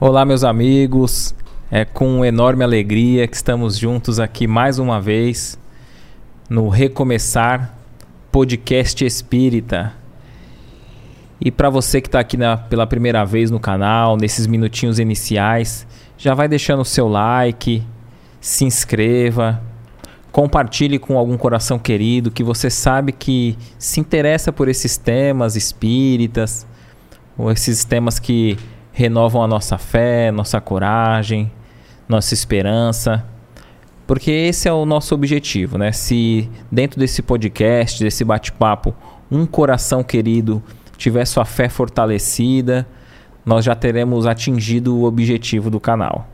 Olá, meus amigos. É com enorme alegria que estamos juntos aqui mais uma vez no Recomeçar Podcast Espírita. E para você que está aqui na, pela primeira vez no canal, nesses minutinhos iniciais, já vai deixando o seu like, se inscreva, compartilhe com algum coração querido que você sabe que se interessa por esses temas espíritas, ou esses temas que renovam a nossa fé, nossa coragem, nossa esperança. Porque esse é o nosso objetivo, né? Se dentro desse podcast, desse bate-papo, um coração querido tiver sua fé fortalecida, nós já teremos atingido o objetivo do canal.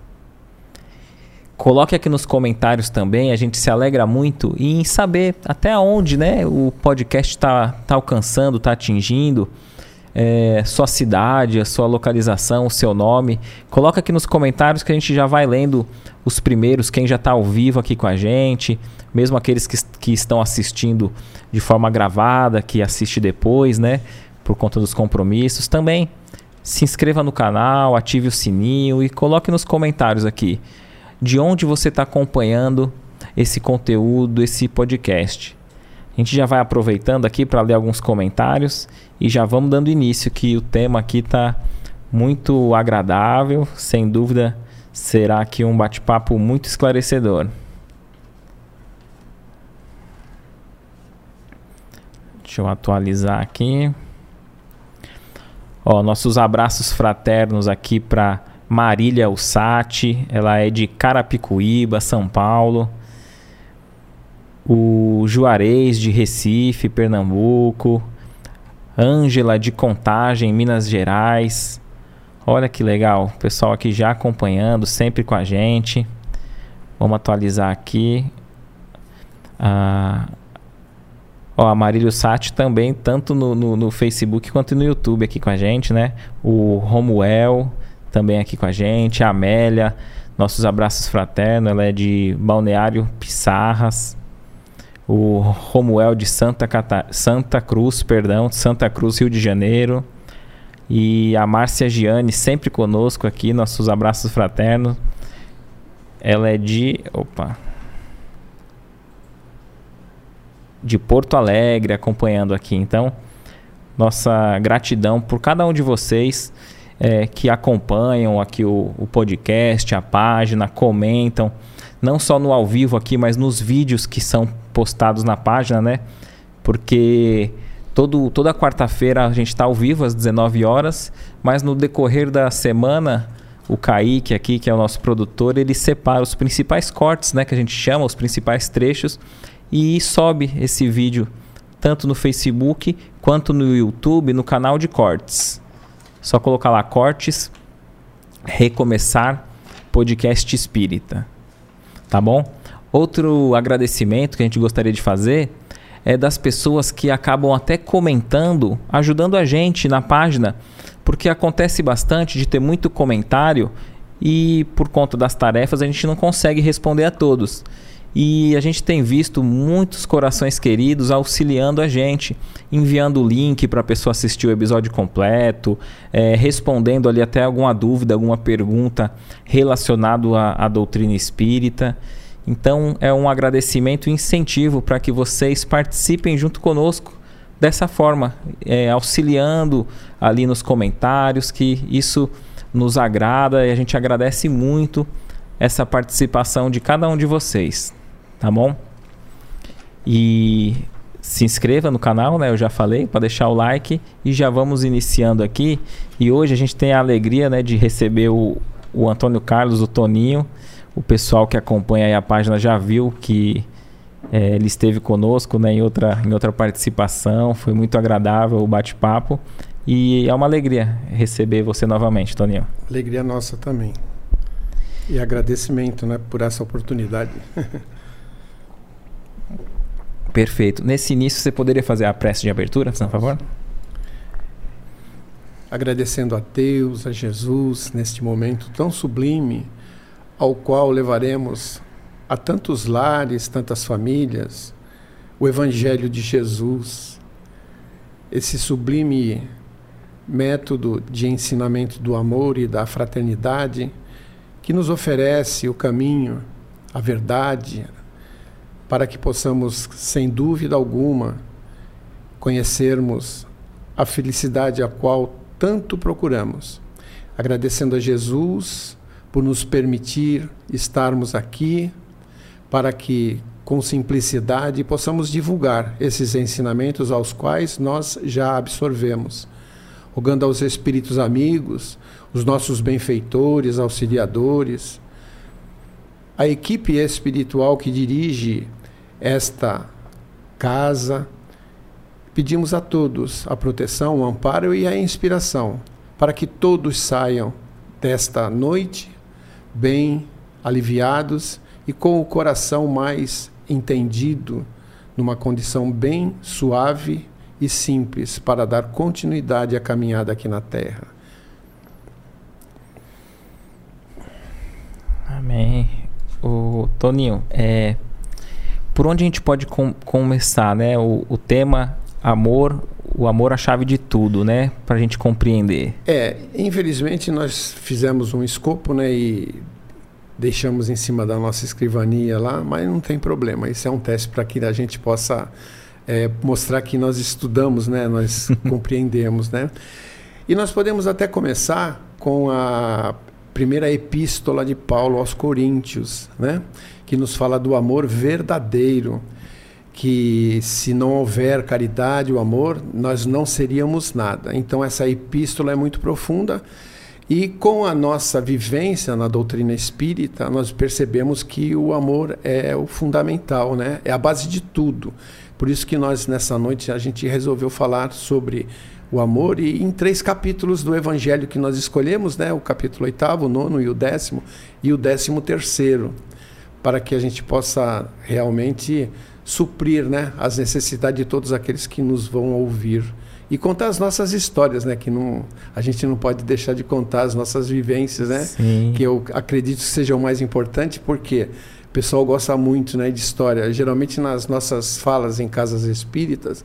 Coloque aqui nos comentários também, a gente se alegra muito em saber até onde né, o podcast está tá alcançando, está atingindo é, sua cidade, a sua localização, o seu nome. Coloca aqui nos comentários que a gente já vai lendo os primeiros, quem já está ao vivo aqui com a gente, mesmo aqueles que, que estão assistindo de forma gravada, que assiste depois, né? Por conta dos compromissos. Também se inscreva no canal, ative o sininho e coloque nos comentários aqui de onde você está acompanhando esse conteúdo, esse podcast. A gente já vai aproveitando aqui para ler alguns comentários e já vamos dando início que o tema aqui está muito agradável, sem dúvida será aqui um bate-papo muito esclarecedor. Deixa eu atualizar aqui. Ó, nossos abraços fraternos aqui para Marília Ussati, ela é de Carapicuíba, São Paulo o Juarez de Recife, Pernambuco, Ângela de Contagem, Minas Gerais. Olha que legal, o pessoal aqui já acompanhando, sempre com a gente. Vamos atualizar aqui. Ah, ó, a Marílio Sati também, tanto no, no, no, Facebook quanto no YouTube aqui com a gente, né? O Romuel também aqui com a gente. A Amélia, nossos abraços fraternos, ela é de Balneário Pissarras o Romuel de Santa, Cata Santa Cruz, perdão, Santa Cruz, Rio de Janeiro. E a Márcia Gianni, sempre conosco aqui, nossos abraços fraternos. Ela é de. Opa! De Porto Alegre, acompanhando aqui. Então, nossa gratidão por cada um de vocês é, que acompanham aqui o, o podcast, a página, comentam não só no ao vivo aqui, mas nos vídeos que são postados na página, né? Porque todo, toda quarta-feira a gente está ao vivo às 19 horas, mas no decorrer da semana, o Kaique aqui, que é o nosso produtor, ele separa os principais cortes, né? Que a gente chama, os principais trechos, e sobe esse vídeo tanto no Facebook quanto no YouTube, no canal de cortes. Só colocar lá cortes, recomeçar podcast espírita tá bom? Outro agradecimento que a gente gostaria de fazer é das pessoas que acabam até comentando, ajudando a gente na página, porque acontece bastante de ter muito comentário e por conta das tarefas a gente não consegue responder a todos. E a gente tem visto muitos corações queridos auxiliando a gente, enviando o link para a pessoa assistir o episódio completo, é, respondendo ali até alguma dúvida, alguma pergunta relacionado à, à doutrina espírita. Então é um agradecimento e incentivo para que vocês participem junto conosco dessa forma, é, auxiliando ali nos comentários, que isso nos agrada e a gente agradece muito essa participação de cada um de vocês tá bom? E se inscreva no canal, né? Eu já falei, para deixar o like e já vamos iniciando aqui. E hoje a gente tem a alegria, né, de receber o, o Antônio Carlos, o Toninho. O pessoal que acompanha a página já viu que é, ele esteve conosco, né, em outra, em outra participação. Foi muito agradável o bate-papo e é uma alegria receber você novamente, Toninho. Alegria nossa também. E agradecimento, né, por essa oportunidade. Perfeito. Nesse início, você poderia fazer a prece de abertura, por favor? Agradecendo a Deus, a Jesus, neste momento tão sublime, ao qual levaremos a tantos lares, tantas famílias, o Evangelho de Jesus, esse sublime método de ensinamento do amor e da fraternidade, que nos oferece o caminho, a verdade, para que possamos, sem dúvida alguma, conhecermos a felicidade a qual tanto procuramos. Agradecendo a Jesus por nos permitir estarmos aqui, para que, com simplicidade, possamos divulgar esses ensinamentos aos quais nós já absorvemos. Rogando aos espíritos amigos, os nossos benfeitores, auxiliadores, a equipe espiritual que dirige esta casa, pedimos a todos a proteção, o amparo e a inspiração, para que todos saiam desta noite bem aliviados e com o coração mais entendido, numa condição bem suave e simples para dar continuidade à caminhada aqui na Terra. Amém. O Toninho, é, por onde a gente pode com, começar, né? O, o tema amor, o amor a chave de tudo, né? Para a gente compreender. É, infelizmente nós fizemos um escopo, né? E deixamos em cima da nossa escrivania lá, mas não tem problema. Isso é um teste para que a gente possa é, mostrar que nós estudamos, né? Nós compreendemos, né? E nós podemos até começar com a primeira epístola de Paulo aos Coríntios, né? Que nos fala do amor verdadeiro, que se não houver caridade, o amor, nós não seríamos nada. Então essa epístola é muito profunda e com a nossa vivência na doutrina espírita, nós percebemos que o amor é o fundamental, né? É a base de tudo. Por isso que nós nessa noite a gente resolveu falar sobre o amor e em três capítulos do evangelho que nós escolhemos, né? O capítulo oitavo, o nono e o décimo e o décimo terceiro, para que a gente possa realmente suprir, né, as necessidades de todos aqueles que nos vão ouvir e contar as nossas histórias, né? Que não, a gente não pode deixar de contar as nossas vivências, né? Sim. Que eu acredito que seja o mais importante, porque o pessoal gosta muito, né, de história. Geralmente nas nossas falas em casas espíritas,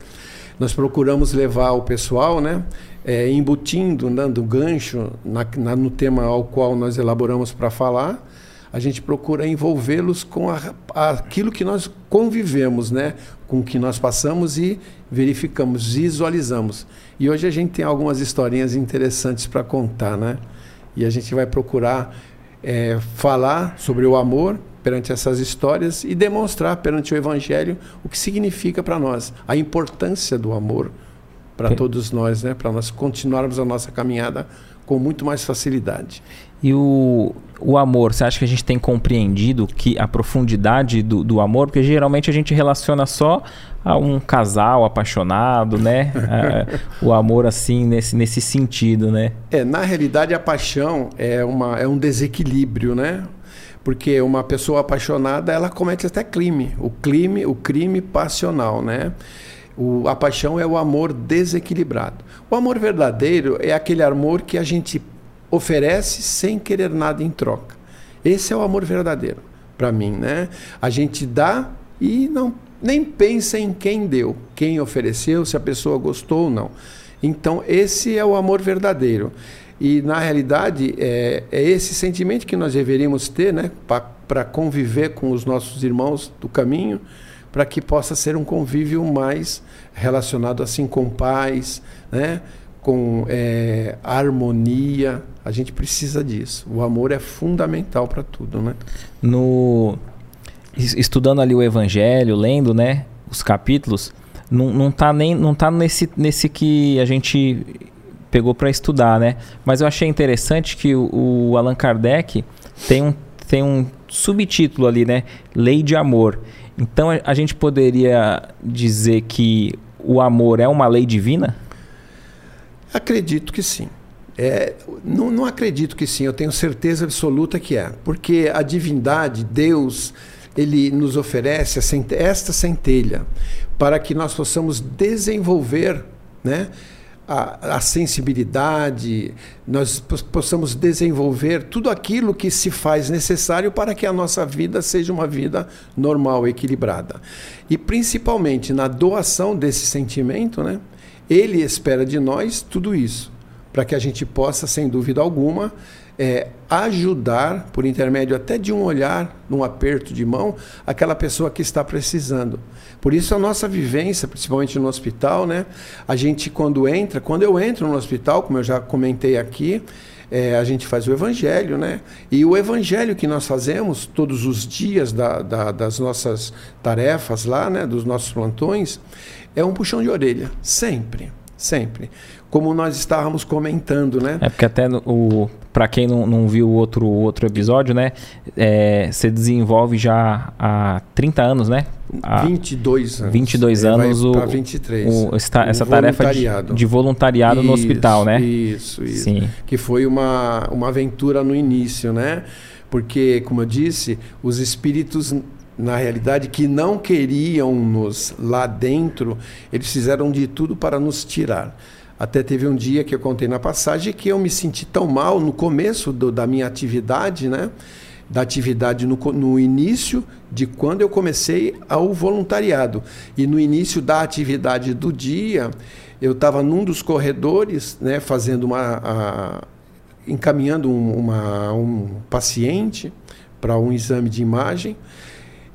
nós procuramos levar o pessoal, né, é, embutindo, dando gancho na, na, no tema ao qual nós elaboramos para falar a gente procura envolvê-los com a, aquilo que nós convivemos, né? com o que nós passamos e verificamos, visualizamos. E hoje a gente tem algumas historinhas interessantes para contar, né? E a gente vai procurar é, falar sobre o amor perante essas histórias e demonstrar perante o Evangelho o que significa para nós, a importância do amor para todos nós, né? para nós continuarmos a nossa caminhada com muito mais facilidade. E o, o amor, você acha que a gente tem compreendido que a profundidade do, do amor? Porque geralmente a gente relaciona só a um casal apaixonado, né? o amor assim, nesse, nesse sentido, né? É, na realidade a paixão é, uma, é um desequilíbrio, né? Porque uma pessoa apaixonada, ela comete até crime. O crime, o crime passional, né? O, a paixão é o amor desequilibrado. O amor verdadeiro é aquele amor que a gente oferece sem querer nada em troca. Esse é o amor verdadeiro para mim, né? A gente dá e não nem pensa em quem deu, quem ofereceu, se a pessoa gostou ou não. Então esse é o amor verdadeiro. E na realidade é, é esse sentimento que nós deveríamos ter, né, para conviver com os nossos irmãos do caminho, para que possa ser um convívio mais relacionado assim com paz, né? Com é, harmonia. A gente precisa disso. O amor é fundamental para tudo, né? No estudando ali o Evangelho, lendo, né, os capítulos, não, não tá nem não tá nesse nesse que a gente pegou para estudar, né? Mas eu achei interessante que o, o Allan Kardec tem um tem um subtítulo ali, né? Lei de amor. Então a, a gente poderia dizer que o amor é uma lei divina? Acredito que sim. É, não, não acredito que sim, eu tenho certeza absoluta que é. Porque a divindade, Deus, ele nos oferece esta centelha para que nós possamos desenvolver né, a, a, sensibilidade, nós possamos desenvolver tudo aquilo que se faz necessário para que a nossa vida seja uma vida normal, equilibrada. E principalmente na doação desse sentimento, né, ele espera de nós tudo isso. para que a gente possa, sem dúvida alguma, é, ajudar, por intermédio até de um olhar, num aperto de mão, aquela pessoa que está precisando. Por isso a nossa vivência, principalmente no hospital, né? A gente quando entra, quando eu entro no hospital, como eu já comentei aqui, é, a gente faz o evangelho, né? E o evangelho que nós fazemos todos os dias da, da, das nossas tarefas lá, né? Dos nossos plantões, é um puxão de orelha, sempre, sempre como nós estávamos comentando, né? É porque até o para quem não, não viu o outro outro episódio, né? É, você desenvolve já há 30 anos, né? Há 22 anos. 22 anos o, 23. O, esta, essa tarefa de, de voluntariado isso, no hospital, né? Isso, isso. Sim. Que foi uma, uma aventura no início, né? Porque, como eu disse, os espíritos na realidade, que não queriam nos lá dentro, eles fizeram de tudo para nos tirar. Até teve um dia que eu contei na passagem que eu me senti tão mal no começo do, da minha atividade, né? Da atividade no, no início de quando eu comecei ao voluntariado. E no início da atividade do dia, eu estava num dos corredores, né? Fazendo uma. A, encaminhando um, uma, um paciente para um exame de imagem.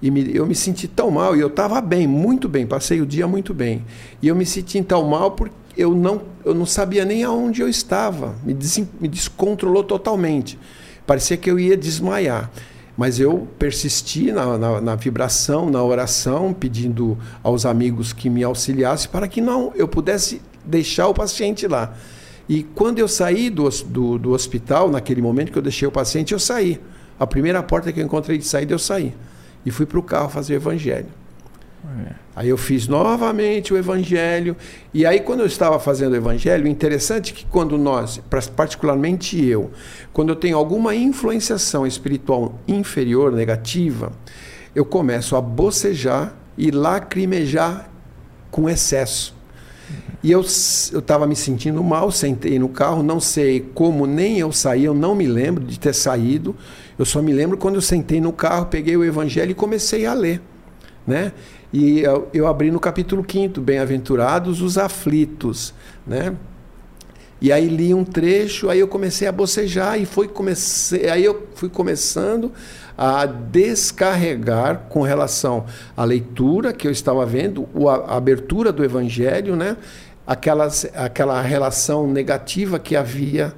E me, eu me senti tão mal, e eu estava bem, muito bem, passei o dia muito bem. E eu me senti tão mal porque eu não, eu não sabia nem aonde eu estava. Me, des, me descontrolou totalmente. Parecia que eu ia desmaiar. Mas eu persisti na, na, na, vibração, na oração, pedindo aos amigos que me auxiliassem para que não eu pudesse deixar o paciente lá. E quando eu saí do, do, do hospital, naquele momento que eu deixei o paciente, eu saí. A primeira porta que eu encontrei de saída, eu saí. E fui para o carro fazer o evangelho. É. Aí eu fiz novamente o evangelho. E aí, quando eu estava fazendo o evangelho, interessante que quando nós, particularmente eu, quando eu tenho alguma influenciação espiritual inferior, negativa, eu começo a bocejar e lacrimejar com excesso. E eu estava me sentindo mal, sentei no carro, não sei como nem eu saí, eu não me lembro de ter saído. Eu só me lembro quando eu sentei no carro, peguei o evangelho e comecei a ler. Né? E eu, eu abri no capítulo 5, Bem-aventurados os aflitos, né? E aí li um trecho, aí eu comecei a bocejar e foi comecei, aí eu fui começando a descarregar com relação à leitura que eu estava vendo, a abertura do evangelho, né? Aquelas, aquela relação negativa que havia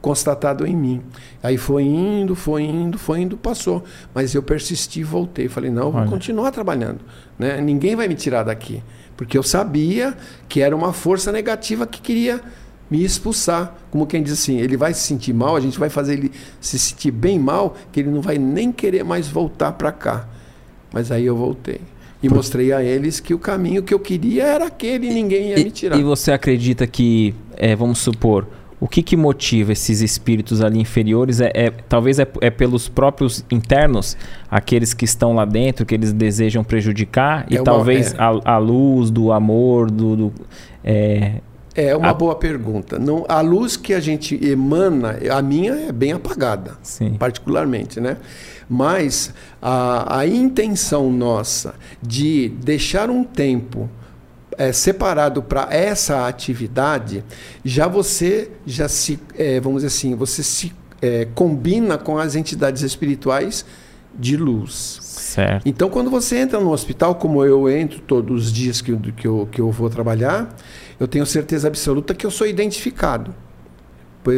constatado em mim. Aí foi indo, foi indo, foi indo, passou. Mas eu persisti voltei. Falei, não, vou Olha. continuar trabalhando. Né? Ninguém vai me tirar daqui. Porque eu sabia que era uma força negativa que queria me expulsar. Como quem diz assim, ele vai se sentir mal, a gente vai fazer ele se sentir bem mal, que ele não vai nem querer mais voltar para cá. Mas aí eu voltei. E Por... mostrei a eles que o caminho que eu queria era aquele e ninguém ia e, me tirar. E você acredita que, é, vamos supor, o que, que motiva esses espíritos ali inferiores? É, é talvez é, é, pelos próprios internos, aqueles que estão lá dentro, que eles desejam prejudicar, e é uma, talvez é. a, a, luz do amor, do. do é, é uma a... boa pergunta. Não, a luz que a gente emana, a minha é bem apagada, Sim. particularmente, né? Mas a, a intenção nossa de deixar um tempo é, separado para essa atividade, já você já se, é, vamos dizer assim, você se é, combina com as entidades espirituais de luz. Certo. Então, quando você entra no hospital, como eu entro todos os dias que, que, eu, que eu vou trabalhar, eu tenho certeza absoluta que eu sou identificado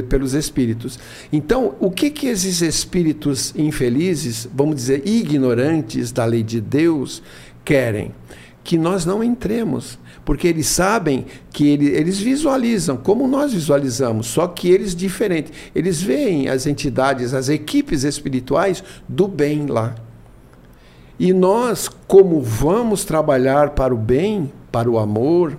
pelos espíritos. Então, o que que esses espíritos infelizes, vamos dizer, ignorantes da lei de Deus, querem? Que nós não entremos porque eles sabem que ele, eles visualizam como nós visualizamos, só que eles diferentes. Eles veem as entidades, as equipes espirituais do bem lá. E nós, como vamos trabalhar para o bem, para o amor,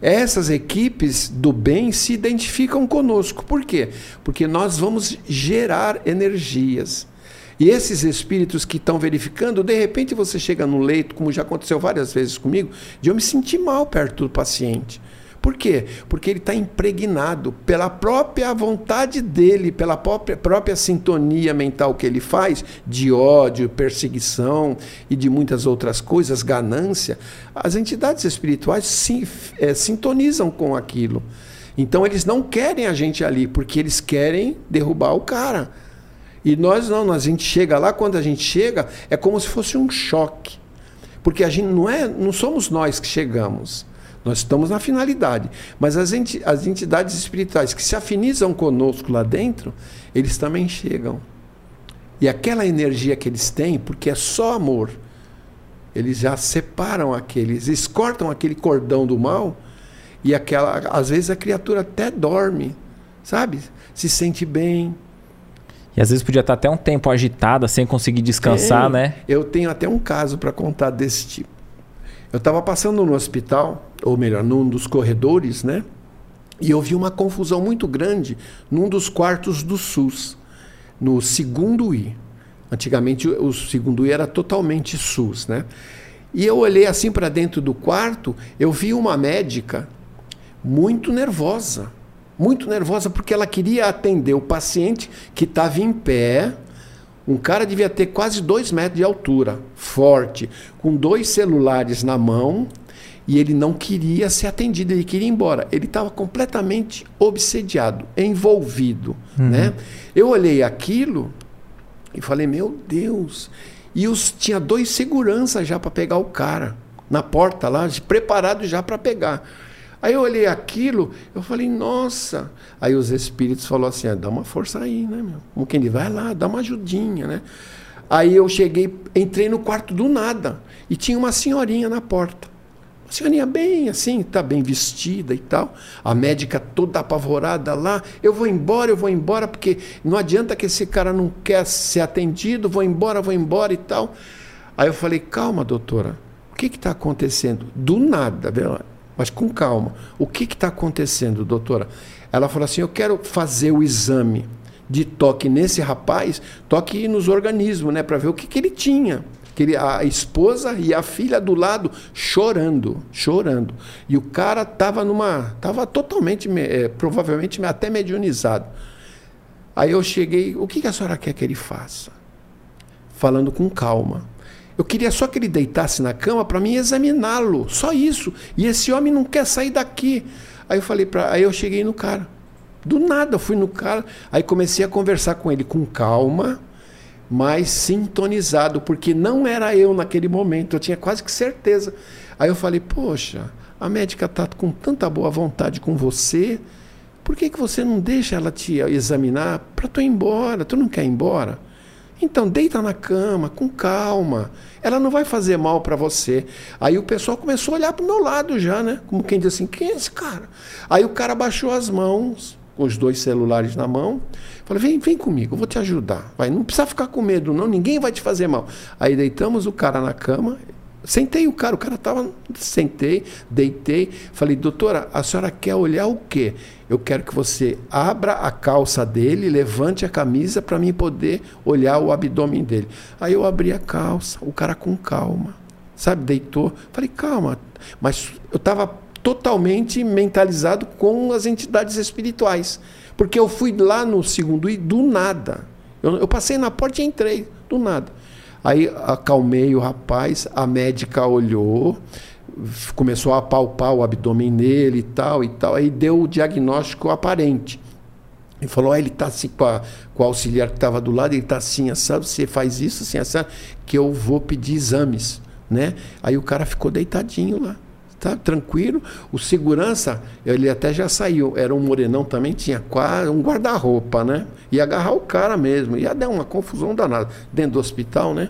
essas equipes do bem se identificam conosco. Por quê? Porque nós vamos gerar energias. E esses espíritos que estão verificando, de repente você chega no leito, como já aconteceu várias vezes comigo, de eu me sentir mal perto do paciente. Por quê? Porque ele está impregnado pela própria vontade dele, pela própria, própria sintonia mental que ele faz, de ódio, perseguição e de muitas outras coisas, ganância. As entidades espirituais sim, é, sintonizam com aquilo. Então eles não querem a gente ali, porque eles querem derrubar o cara. E nós não, a gente chega lá, quando a gente chega, é como se fosse um choque. Porque a gente não é, não somos nós que chegamos. Nós estamos na finalidade. Mas as, enti, as entidades espirituais que se afinizam conosco lá dentro, eles também chegam. E aquela energia que eles têm, porque é só amor, eles já separam aqueles, eles cortam aquele cordão do mal e aquela, às vezes a criatura até dorme, sabe? Se sente bem. E às vezes podia estar até um tempo agitada, sem conseguir descansar, né? Eu tenho até um caso para contar desse tipo. Eu estava passando no hospital, ou melhor, num dos corredores, né? E eu vi uma confusão muito grande num dos quartos do SUS, no segundo I. Antigamente o segundo I era totalmente SUS, né? E eu olhei assim para dentro do quarto, eu vi uma médica muito nervosa. Muito nervosa porque ela queria atender o paciente que estava em pé. Um cara devia ter quase dois metros de altura, forte, com dois celulares na mão, e ele não queria ser atendido, ele queria ir embora. Ele estava completamente obsediado, envolvido. Uhum. Né? Eu olhei aquilo e falei, meu Deus. E os, tinha dois seguranças já para pegar o cara, na porta lá, preparado já para pegar. Aí eu olhei aquilo, eu falei, nossa. Aí os espíritos falaram assim, ah, dá uma força aí, né, meu? Como quem diz, vai lá, dá uma ajudinha, né? Aí eu cheguei, entrei no quarto do nada e tinha uma senhorinha na porta. Uma senhorinha bem assim, tá bem vestida e tal. A médica toda apavorada lá. Eu vou embora, eu vou embora, porque não adianta que esse cara não quer ser atendido, vou embora, vou embora e tal. Aí eu falei, calma, doutora, o que está acontecendo? Do nada, viu? Mas com calma. O que está acontecendo, doutora? Ela falou assim: eu quero fazer o exame de toque nesse rapaz, toque nos organismos, né, para ver o que, que ele tinha. Que ele, a esposa e a filha do lado chorando, chorando. E o cara estava numa. estava totalmente, é, provavelmente até mediunizado. Aí eu cheguei, o que, que a senhora quer que ele faça? Falando com calma. Eu queria só que ele deitasse na cama para mim examiná-lo, só isso. E esse homem não quer sair daqui. Aí eu falei para, aí eu cheguei no cara. Do nada eu fui no cara, aí comecei a conversar com ele com calma, mas sintonizado, porque não era eu naquele momento, eu tinha quase que certeza. Aí eu falei: "Poxa, a médica tá com tanta boa vontade com você, por que que você não deixa ela te examinar para tu ir embora? Tu não quer ir embora?" Então, deita na cama, com calma. Ela não vai fazer mal para você. Aí o pessoal começou a olhar para o meu lado já, né? Como quem diz assim: quem é esse cara? Aí o cara baixou as mãos, com os dois celulares na mão. Falei: vem, vem comigo, eu vou te ajudar. Vai, não precisa ficar com medo, não. Ninguém vai te fazer mal. Aí deitamos o cara na cama. Sentei o cara, o cara estava. Sentei, deitei. Falei, doutora, a senhora quer olhar o quê? Eu quero que você abra a calça dele, levante a camisa para mim poder olhar o abdômen dele. Aí eu abri a calça, o cara com calma, sabe, deitou. Falei, calma. Mas eu estava totalmente mentalizado com as entidades espirituais. Porque eu fui lá no segundo e do nada. Eu, eu passei na porta e entrei, do nada. Aí acalmei o rapaz, a médica olhou, começou a palpar o abdômen nele e tal e tal, aí deu o diagnóstico aparente. E falou: ah, ele está assim com, a, com o auxiliar que estava do lado, ele está assim, sabe? Você faz isso, assim, assim, que eu vou pedir exames. Né? Aí o cara ficou deitadinho lá. Tá, tranquilo. O segurança, ele até já saiu. Era um morenão também, tinha quase um guarda-roupa, né? Ia agarrar o cara mesmo. Ia dar uma confusão danada dentro do hospital, né?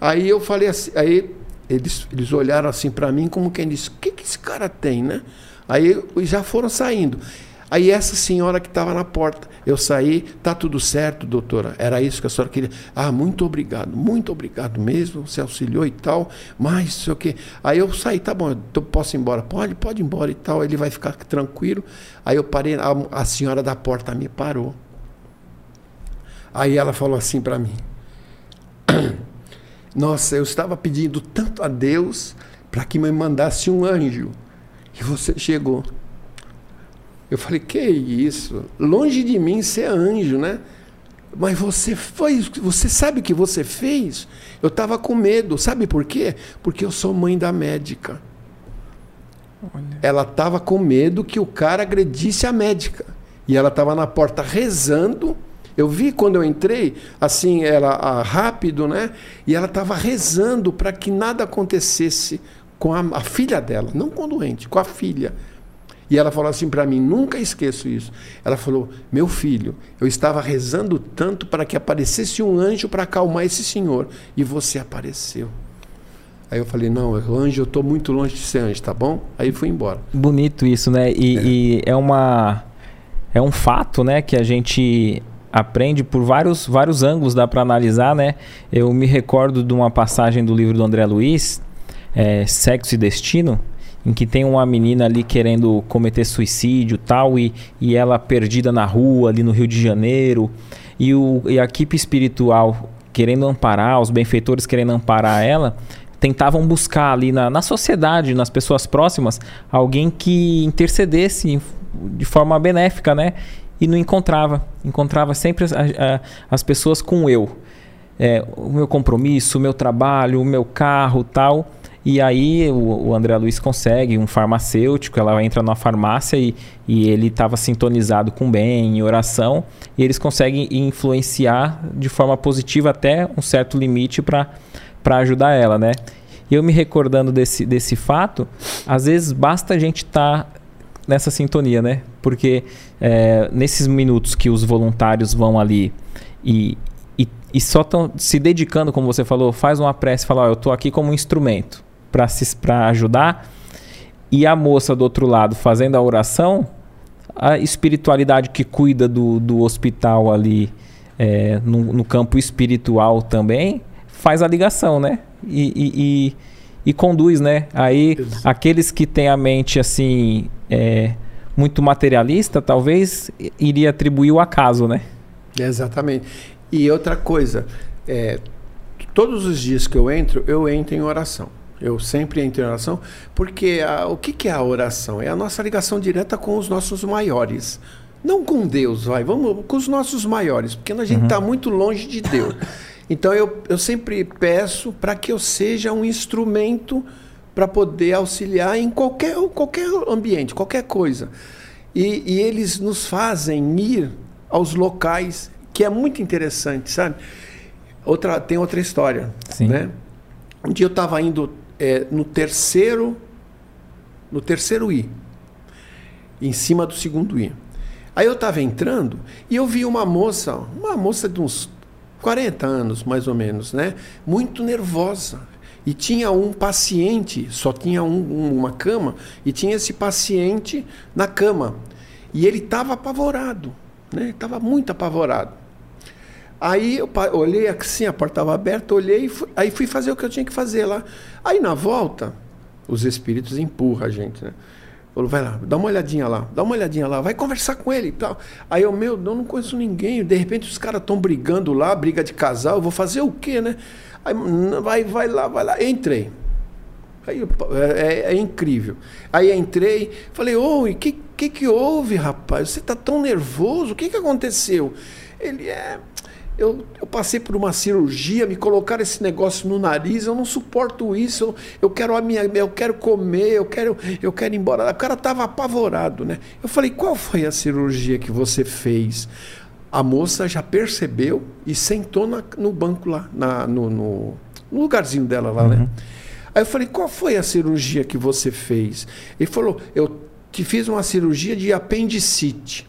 Aí eu falei assim, aí eles, eles olharam assim para mim como quem disse, o que, que esse cara tem, né? Aí já foram saindo. Aí essa senhora que estava na porta, eu saí, tá tudo certo, doutora. Era isso que a senhora queria. Ah, muito obrigado, muito obrigado mesmo. Você auxiliou e tal, mas sei o quê. Aí eu saí, tá bom, eu posso ir embora? Pode, pode ir embora e tal. Ele vai ficar tranquilo. Aí eu parei, a, a senhora da porta me parou. Aí ela falou assim para mim: Nossa, eu estava pedindo tanto a Deus para que me mandasse um anjo. E você chegou. Eu falei, que isso? Longe de mim ser anjo, né? Mas você foi, você sabe o que você fez? Eu estava com medo, sabe por quê? Porque eu sou mãe da médica. Olha. Ela estava com medo que o cara agredisse a médica. E ela estava na porta rezando. Eu vi quando eu entrei, assim, ela rápido, né? E ela estava rezando para que nada acontecesse com a, a, filha dela, não com o doente, com a filha. E ela falou assim para mim, nunca esqueço isso. Ela falou: "Meu filho, eu estava rezando tanto para que aparecesse um anjo para acalmar esse senhor, e você apareceu." Aí eu falei, não, anjo, eu estou muito longe de ser anjo, tá bom? Aí fui embora. Bonito isso, né? E é, e é uma é um fato, né, que a gente aprende por vários, vários ângulos, dá para analisar, né? Eu me recordo de uma passagem do livro do André Luiz, é, Sexo e Destino, em que tem uma menina ali querendo cometer suicídio tal, e, e ela perdida na rua, ali no Rio de Janeiro, e, o, e a equipe espiritual querendo amparar, os benfeitores querendo amparar ela, tentavam buscar ali na, na sociedade, nas pessoas próximas, alguém que intercedesse de forma benéfica, né? E não encontrava. Encontrava sempre as, as pessoas com eu. É, o meu compromisso, o meu trabalho, o meu carro tal. E aí o, o, André Luiz consegue um farmacêutico, ela entra na farmácia e, e ele estava sintonizado com bem, em oração, e eles conseguem influenciar de forma positiva até um certo limite para ajudar ela, né? E eu me recordando desse, desse fato, às vezes basta a gente estar tá nessa sintonia, né? Porque é, nesses minutos que os voluntários vão ali e, e, e só estão se dedicando, como você falou, faz uma prece e fala: oh, eu estou aqui como um instrumento para ajudar. E a moça do outro lado fazendo a oração, a espiritualidade que cuida do, do hospital ali é, no, no, campo espiritual também faz a ligação, né? E, e, e, e conduz, né? Aí aqueles que têm a mente assim é, muito materialista, talvez iria atribuir o acaso, né? Exatamente. E outra coisa, é, todos os dias que eu entro, eu entro em oração. Eu sempre entro em oração, porque a, o que, que é a oração? É a nossa ligação direta com os nossos maiores. Não com Deus, vai, vamos com os nossos maiores, porque a gente está uhum. muito longe de Deus. Então eu, eu sempre peço para que eu seja um instrumento para poder auxiliar em qualquer, qualquer ambiente, qualquer coisa. E, e, eles nos fazem ir aos locais, que é muito interessante, sabe? Outra, tem outra história. Sim. Né? Um dia eu estava indo é, no terceiro no terceiro I, em cima do segundo I. Aí eu estava entrando e eu vi uma moça, uma moça de uns 40 anos mais ou menos, né? Muito nervosa. E tinha um paciente, só tinha um, uma cama, e tinha esse paciente na cama. E ele estava apavorado, né? Estava muito apavorado. Aí eu olhei assim, a porta estava aberta, olhei, fui, aí fui fazer o que eu tinha que fazer lá. Aí na volta, os espíritos empurram a gente, né? Falou, vai lá, dá uma olhadinha lá, dá uma olhadinha lá, vai conversar com ele e tal. Aí eu, meu, eu não conheço ninguém. De repente os caras estão brigando lá, briga de casal, eu vou fazer o quê, né? Aí, vai, vai lá, vai lá. Entrei. Aí, é, é, é incrível. Aí entrei, falei, oi, o que, que que houve, rapaz? Você está tão nervoso, o que que aconteceu? Ele é eu, eu, passei por uma cirurgia, me colocaram esse negócio no nariz, eu não suporto isso, eu, eu quero a minha, eu quero comer, eu quero, eu quero ir embora. O cara estava apavorado, né? Eu falei, qual foi a cirurgia que você fez? A moça já percebeu e sentou na, no banco lá, na, no, no, no, lugarzinho dela lá, né? uhum. né? Aí eu falei, qual foi a cirurgia que você fez? Ele falou, eu te fiz uma cirurgia de apendicite.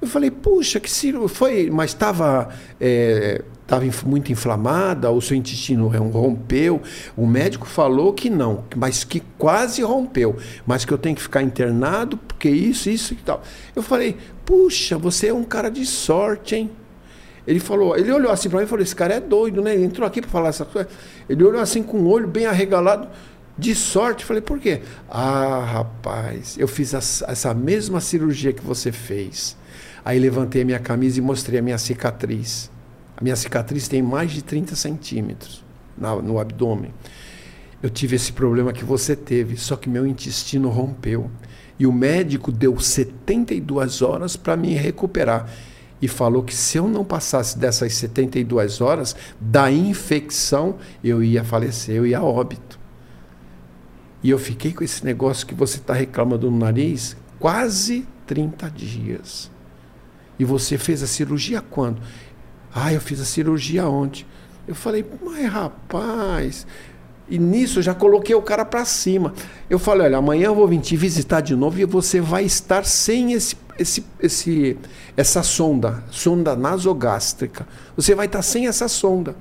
Eu falei, puxa, que cirurgia foi, mas estava é, tava muito inflamada, o seu intestino rompeu. O médico falou que não, mas que quase rompeu, mas que eu tenho que ficar internado porque isso, isso e tal. Eu falei, puxa, você é um cara de sorte, hein? Ele falou, ele olhou assim para mim e falou: esse cara é doido, né? Ele entrou aqui para falar essa coisa. Ele olhou assim com o olho bem arregalado. De sorte, falei, por quê? Ah, rapaz, eu fiz essa mesma cirurgia que você fez. Aí levantei a minha camisa e mostrei a minha cicatriz. A minha cicatriz tem mais de 30 centímetros no abdômen. Eu tive esse problema que você teve, só que meu intestino rompeu. E o médico deu 72 horas para me recuperar. E falou que se eu não passasse dessas 72 horas da infecção, eu ia falecer, eu ia a óbito. E eu fiquei com esse negócio que você está reclamando no nariz quase 30 dias. E você fez a cirurgia quando? Ah, eu fiz a cirurgia ontem. Eu falei, mas rapaz. E nisso eu já coloquei o cara para cima. Eu falei, olha, amanhã eu vou vir te visitar de novo e você vai estar sem esse, esse, esse, essa sonda, sonda nasogástrica. Você vai estar sem essa sonda.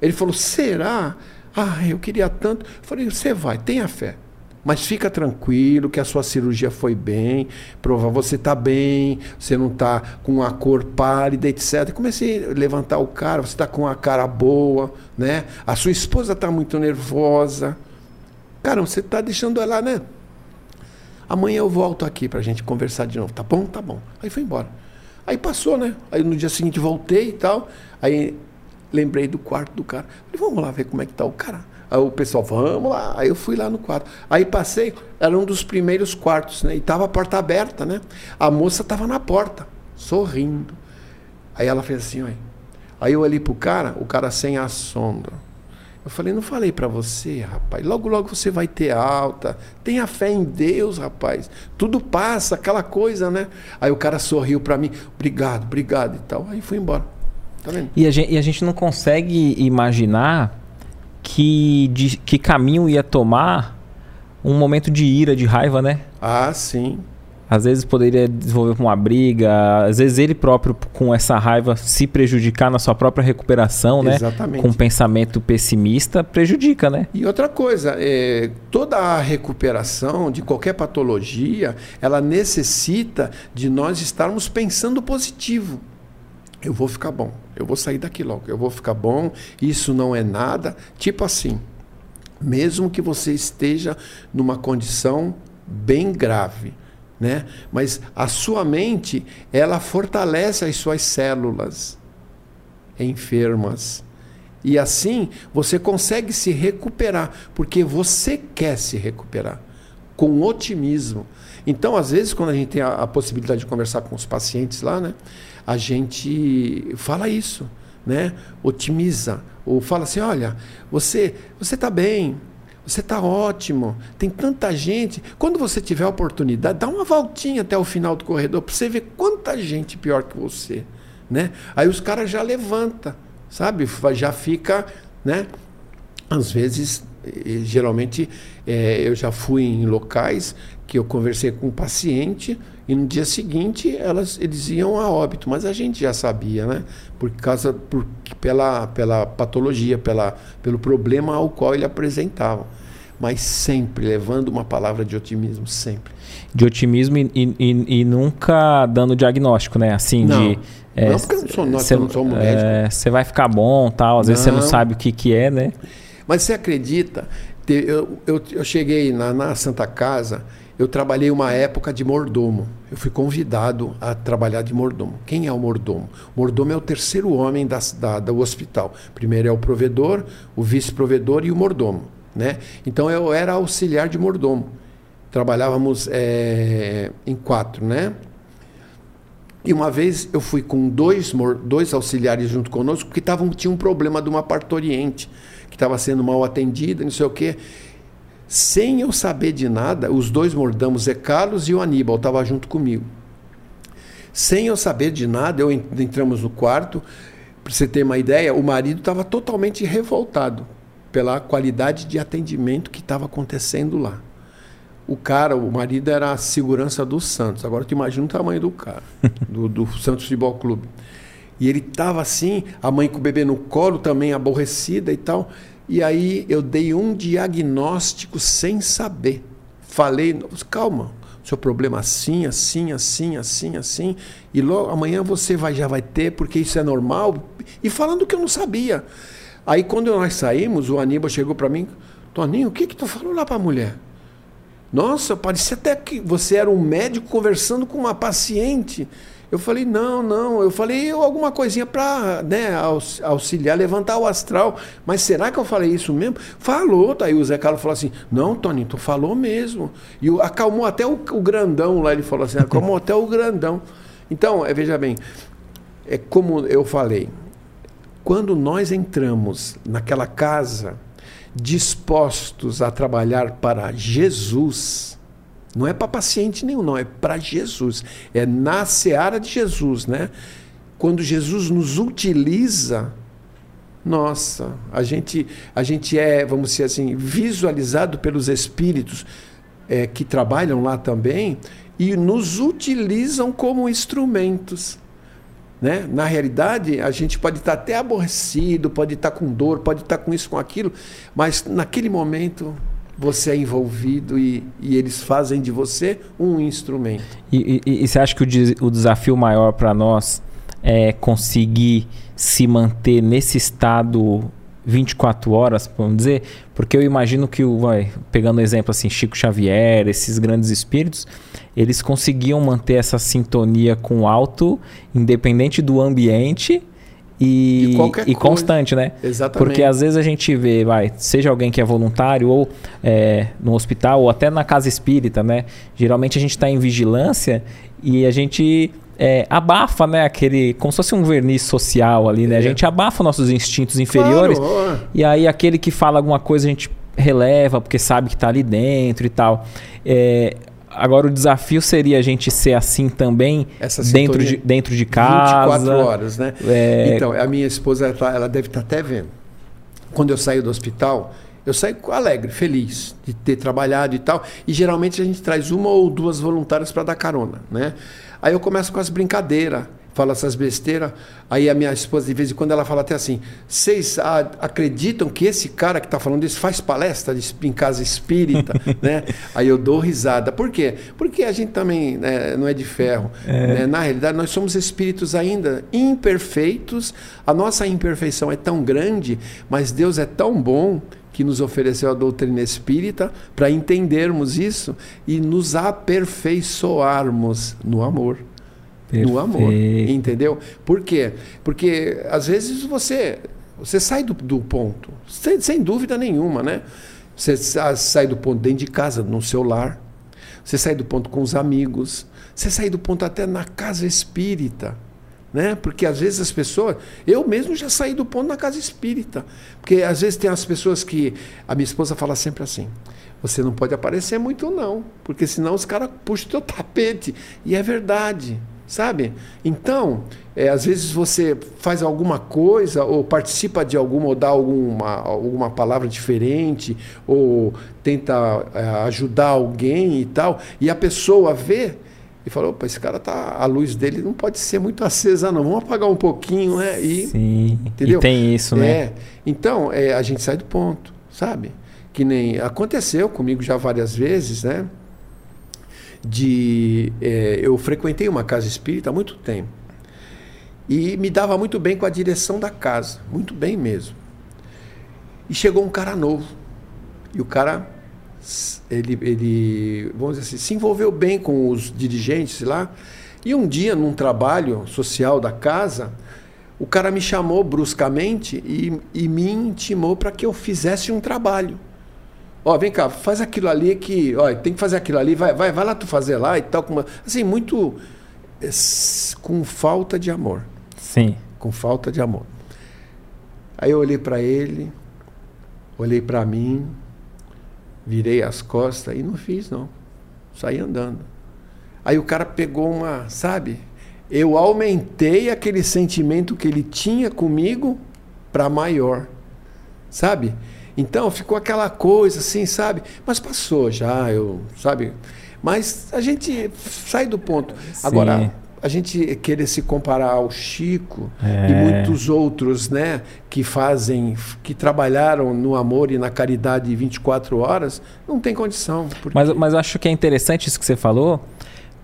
Ele falou, será? Ah, eu queria tanto. Eu falei, você vai, tenha fé. Mas fica tranquilo que a sua cirurgia foi bem, prova você está bem, você não está com a cor pálida, etc. Comecei a levantar o cara, você está com a cara boa, né? A sua esposa está muito nervosa. Cara, você está deixando ela, né? Amanhã eu volto aqui para a gente conversar de novo. Tá bom? Tá bom. Aí foi embora. Aí passou, né? Aí no dia seguinte voltei e tal. Aí lembrei do quarto do cara. Falei, vamos lá ver como é que tá o cara. Aí o pessoal, vamos lá. Aí eu fui lá no quarto. Aí passei, era um dos primeiros quartos, né? E tava a porta aberta, né? A moça tava na porta, sorrindo. Aí ela fez assim, olha. Aí eu olhei pro cara, o cara sem a sonda. Eu falei, não falei para você, rapaz. Logo, logo você vai ter alta. Tenha fé em Deus, rapaz. Tudo passa, aquela coisa, né? Aí o cara sorriu para mim, obrigado, obrigado e tal. Aí fui embora. Tá vendo? E a gente, e a gente não consegue imaginar que, de, que caminho ia tomar um momento de ira, de raiva, né? Ah, sim. Às vezes poderia desenvolver uma briga, às vezes ele próprio com essa raiva se prejudicar na sua própria recuperação, né? Exatamente. Com um pensamento pessimista, prejudica, né? E outra coisa, é, toda a recuperação de qualquer patologia, ela necessita de nós estarmos pensando positivo eu vou ficar bom, eu vou sair daqui logo, eu vou ficar bom, isso não é nada. Tipo assim, mesmo que você esteja numa condição bem grave, né? Mas a sua mente, ela fortalece as suas células enfermas. E assim você consegue se recuperar, porque você quer se recuperar com otimismo. Então, às vezes, quando a gente tem a, a possibilidade de conversar com os pacientes lá, né? A gente fala isso, né? Otimiza. Ou fala assim, olha, você você está bem, você está ótimo, tem tanta gente. Quando você tiver a oportunidade, dá uma voltinha até o final do corredor para você ver quanta gente pior que você, né? Aí os caras já levanta, sabe? Já fica, né? Às vezes, geralmente, é, eu já fui em locais que eu conversei com um paciente e no dia seguinte elas, eles iam a óbito, mas a gente já sabia, né? Por causa, por, pela, pela patologia, pela, pelo problema ao qual ele apresentava. Mas sempre levando uma palavra de otimismo, sempre. De otimismo e, e, e nunca dando diagnóstico, né? Assim, não. de. É, não, porque eu não sou, nós cê, não somos médicos. Você é, vai ficar bom tal, às não. vezes você não sabe o que, que é, né? Mas você acredita? Eu, eu, eu cheguei na, na Santa Casa eu trabalhei uma época de mordomo. Eu fui convidado a trabalhar de mordomo. Quem é o mordomo? O mordomo é o terceiro homem da, da, do hospital. Primeiro é o provedor, o vice-provedor e o mordomo. Né? Então eu era auxiliar de mordomo. Trabalhávamos é, em quatro, né? E uma vez eu fui com dois, dois auxiliares junto conosco, porque tavam, tinha um problema de uma partoriente, que estava sendo mal atendida, não sei o quê. Sem eu saber de nada, os dois mordamos, Zé Carlos e o Aníbal, estava junto comigo. Sem eu saber de nada, eu entramos no quarto. Para você ter uma ideia, o marido estava totalmente revoltado pela qualidade de atendimento que estava acontecendo lá. O cara, o marido era a segurança do Santos. Agora tu imagina o tamanho do cara, do, do Santos Futebol Clube. E ele estava assim, a mãe com o bebê no colo também aborrecida e tal. E aí eu dei um diagnóstico sem saber. Falei, calma, seu problema assim, assim, assim, assim, assim, e logo amanhã você vai, já vai ter, porque isso é normal. E falando que eu não sabia. Aí quando nós saímos, o Aníbal chegou para mim, Toninho, o que que tu falou lá para a mulher? Nossa, parecia até que você era um médico conversando com uma paciente. Eu falei, não, não. Eu falei alguma coisinha para né, auxiliar, levantar o astral. Mas será que eu falei isso mesmo? Falou. Daí o Zé Carlos falou assim: não, Tony, tu falou mesmo. E acalmou até o, o grandão lá. Ele falou assim: acalmou até o grandão. Então, é, veja bem, é como eu falei. Quando nós entramos naquela casa, dispostos a trabalhar para Jesus, não é para paciente nenhum, não, é para Jesus. É na seara de Jesus, né? Quando Jesus nos utiliza, nossa, a gente, a gente é, vamos dizer assim, visualizado pelos espíritos é, que trabalham lá também e nos utilizam como instrumentos. Né? Na realidade, a gente pode estar até aborrecido, pode estar com dor, pode estar com isso, com aquilo, mas naquele momento você é envolvido e, e eles fazem de você um instrumento. E, e, e você acha que o, o desafio maior para nós é conseguir se manter nesse estado 24 horas, vamos dizer? Porque eu imagino que, o, vai, pegando o exemplo assim, Chico Xavier, esses grandes espíritos, eles conseguiam manter essa sintonia com o alto, independente do ambiente e, e constante, né? Exatamente. Porque às vezes a gente vê, vai, seja alguém que é voluntário ou é, no hospital ou até na casa espírita, né? Geralmente a gente está em vigilância e a gente é, abafa, né? Aquele, como se fosse um verniz social ali, né? É. A gente abafa nossos instintos inferiores claro. e aí aquele que fala alguma coisa a gente releva porque sabe que está ali dentro e tal. É, Agora o desafio seria a gente ser assim também dentro de, dentro de casa. 24 horas, né? É... Então, a minha esposa, ela deve estar até vendo. Quando eu saio do hospital, eu saio alegre, feliz de ter trabalhado e tal. E geralmente a gente traz uma ou duas voluntárias para dar carona, né? Aí eu começo com as brincadeiras fala essas besteiras. Aí a minha esposa, de vez em quando, ela fala até assim: vocês acreditam que esse cara que está falando isso faz palestra em casa espírita? né? Aí eu dou risada. Por quê? Porque a gente também né, não é de ferro. É. Né? Na realidade, nós somos espíritos ainda imperfeitos. A nossa imperfeição é tão grande, mas Deus é tão bom que nos ofereceu a doutrina espírita para entendermos isso e nos aperfeiçoarmos no amor. Perfeito. no amor. Entendeu? Por quê? Porque às vezes você, você sai do, do ponto, sem, sem, dúvida nenhuma, né? Você sai do ponto dentro de casa, no seu lar. Você sai do ponto com os amigos. Você sai do ponto até na casa espírita. Né? Porque às vezes as pessoas. Eu mesmo já saí do ponto na casa espírita. Porque às vezes tem as pessoas que. A minha esposa fala sempre assim: você não pode aparecer muito, não. Porque senão os caras puxam o teu tapete. E é verdade sabe? Então, é, às vezes você faz alguma coisa ou participa de alguma ou dá alguma, alguma palavra diferente ou tenta é, ajudar alguém e tal, e a pessoa vê e fala, opa, esse cara tá, a luz dele não pode ser muito acesa não, vamos apagar um pouquinho, né? E, Sim, entendeu? e tem isso, né? É, então, é, a gente sai do ponto, sabe? Que nem aconteceu comigo já várias vezes, né? De é, eu frequentei uma casa espírita há muito tempo e me dava muito bem com a direção da casa, muito bem mesmo. E chegou um cara novo e o cara ele, ele vamos dizer assim, se envolveu bem com os dirigentes lá e um dia num trabalho social da casa o cara me chamou bruscamente e, e me intimou para que eu fizesse um trabalho. Ó, vem cá, faz aquilo ali que, ó, tem que fazer aquilo ali, vai, vai, vai lá tu fazer lá e tal, com uma, assim, muito é, com falta de amor. Sim. Com falta de amor. Aí eu olhei para ele, olhei para mim, virei as costas e não fiz não. Saí andando. Aí o cara pegou uma, sabe? Eu aumentei aquele sentimento que ele tinha comigo para maior. Sabe? Então ficou aquela coisa assim, sabe? Mas passou já, eu, sabe? Mas a gente sai do ponto. Sim. Agora, a gente querer se comparar ao Chico é. e muitos outros, né, que fazem, que trabalharam no amor e na caridade 24 horas, não tem condição. Porque... Mas, mas acho que é interessante isso que você falou,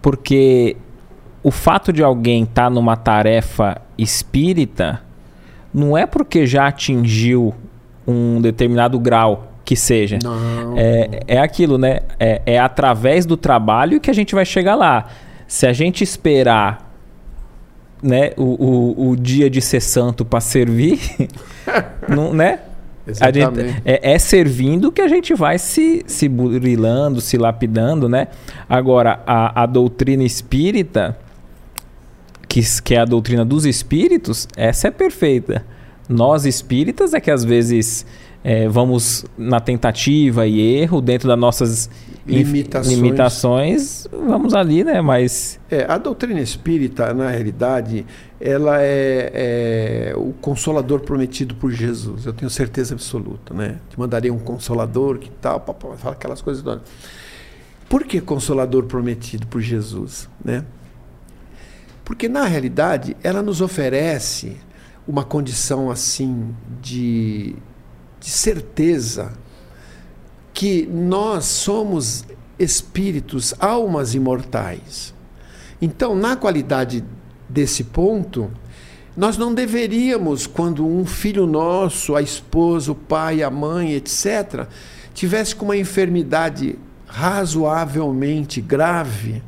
porque o fato de alguém estar tá numa tarefa espírita não é porque já atingiu um determinado grau que seja. É, é aquilo, né? É, é através do trabalho que a gente vai chegar lá. Se a gente esperar né, o, o, o dia de ser santo para servir, não, né? Gente, é, é, servindo que a gente vai se, se burilando, se lapidando, né? Agora, a, a doutrina espírita, que, que é a doutrina dos espíritos, essa é perfeita Nós espíritas é que às vezes é, vamos na tentativa e erro dentro das nossas limitações. limitações, vamos ali, né? Mas é, a doutrina espírita, na realidade, ela é, é, o consolador prometido por Jesus. Eu tenho certeza absoluta, né? Te mandaria um consolador que tal, papai, fala aquelas coisas. Do... Por que consolador prometido por Jesus, né? Porque na realidade ela nos oferece uma condição assim de de certeza que nós somos espíritos, almas imortais. Então, na qualidade desse ponto, nós não deveríamos, quando um filho nosso, a esposa, o pai, a mãe, etc., tivesse com uma enfermidade razoavelmente grave,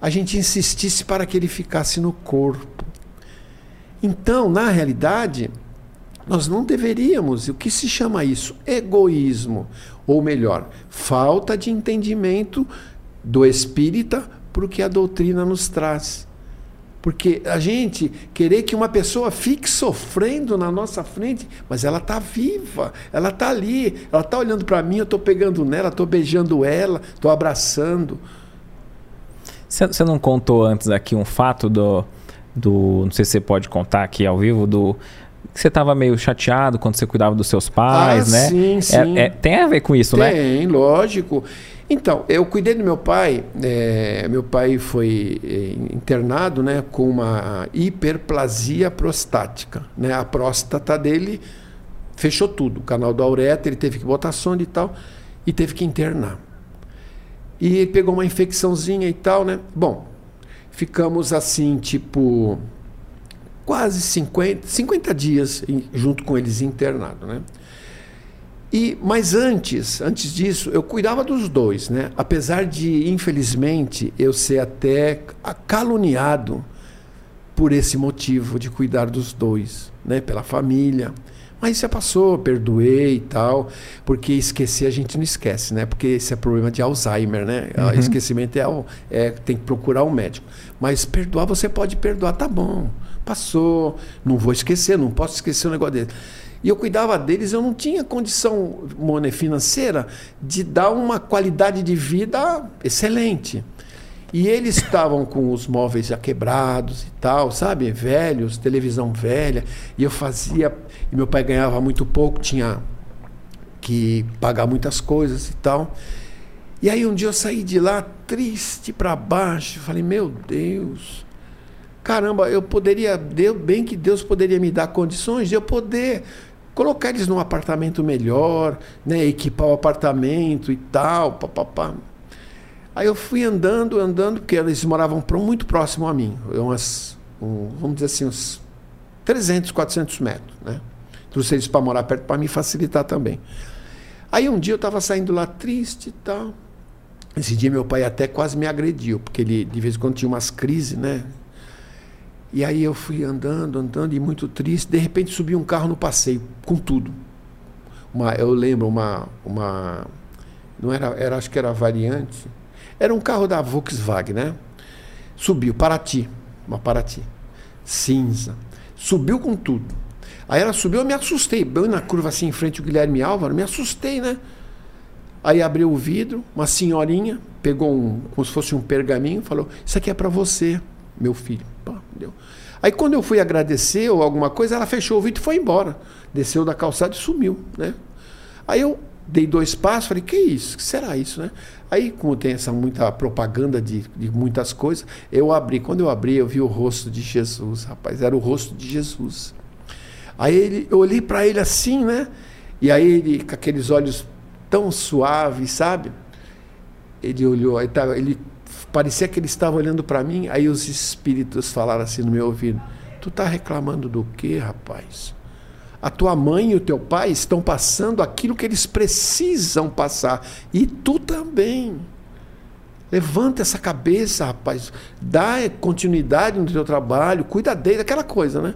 a gente insistisse para que ele ficasse no corpo. Então, na realidade, nós não deveríamos. O que se chama isso? Egoísmo. Ou melhor, falta de entendimento do espírita para o que a doutrina nos traz. Porque a gente querer que uma pessoa fique sofrendo na nossa frente, mas ela está viva, ela está ali, ela está olhando para mim, eu estou pegando nela, estou beijando ela, estou abraçando. Você não contou antes aqui um fato do, do. Não sei se você pode contar aqui ao vivo, do que você estava meio chateado quando você cuidava dos seus pais, ah, né? Sim, sim. É, é, tem a ver com isso, tem, né? Tem, lógico. Então, eu cuidei do meu pai. É, meu pai foi é, internado, né, com uma hiperplasia prostática, né? A próstata dele fechou tudo, o canal da uretra, ele teve que botar sonda e tal, e teve que internar. E ele pegou uma infecçãozinha e tal, né? Bom, ficamos assim, tipo quase 50, 50 dias junto com eles internado, né? E, mas antes, antes disso, eu cuidava dos dois, né? Apesar de, infelizmente, eu ser até caluniado por esse motivo de cuidar dos dois, né? Pela família. Mas já passou, perdoei e tal, porque esquecer a gente não esquece, né? Porque esse é problema de Alzheimer, né? Uhum. Esquecimento é, é, tem que procurar um médico. Mas perdoar, você pode perdoar, tá bom. Passou, não vou esquecer, não posso esquecer um negócio dele. E eu cuidava deles, eu não tinha condição financeira de dar uma qualidade de vida excelente. E eles estavam com os móveis já quebrados e tal, sabe? Velhos, televisão velha. E eu fazia. E meu pai ganhava muito pouco, tinha que pagar muitas coisas e tal. E aí um dia eu saí de lá triste para baixo. Falei, meu Deus, caramba, eu poderia, deu bem que Deus poderia me dar condições de eu poder colocar eles num apartamento melhor, né, equipar o apartamento e tal, papapá. Aí eu fui andando, andando, porque eles moravam muito próximo a mim, umas, um, vamos dizer assim, uns 300, 400 metros, né? Trouxe eles para morar perto para me facilitar também. Aí um dia eu estava saindo lá triste e tal. Esse dia meu pai até quase me agrediu, porque ele de vez em quando tinha umas crises, né? E aí eu fui andando, andando e muito triste. De repente subiu um carro no passeio, com tudo. Uma, eu lembro uma, uma, não era, era, acho que era variante. Era um carro da Volkswagen, né? Subiu, Paraty, uma Paraty, cinza. Subiu com tudo. Aí ela subiu, eu me assustei. Bem na curva assim, em frente ao Guilherme Álvaro, me assustei, né? Aí abriu o vidro, uma senhorinha pegou um, como se fosse um pergaminho, falou: Isso aqui é para você, meu filho. Pá, deu. Aí quando eu fui agradecer ou alguma coisa, ela fechou o vidro e foi embora. Desceu da calçada e sumiu, né? Aí eu dei dois passos, falei, que isso? Que será isso, né? Aí, como tem essa muita propaganda de, de muitas coisas, eu abri. Quando eu abri, eu vi o rosto de Jesus, rapaz. Era o rosto de Jesus. Aí ele, eu olhei para ele assim, né? E aí ele, com aqueles olhos tão suaves, sabe? Ele olhou, ele, tava, ele Parecia que ele estava olhando para mim, aí os espíritos falaram assim no meu ouvido: Tu está reclamando do quê, rapaz? A tua mãe e o teu pai estão passando aquilo que eles precisam passar. E tu também. Levanta essa cabeça, rapaz. Dá continuidade no teu trabalho, cuida dele, aquela coisa, né?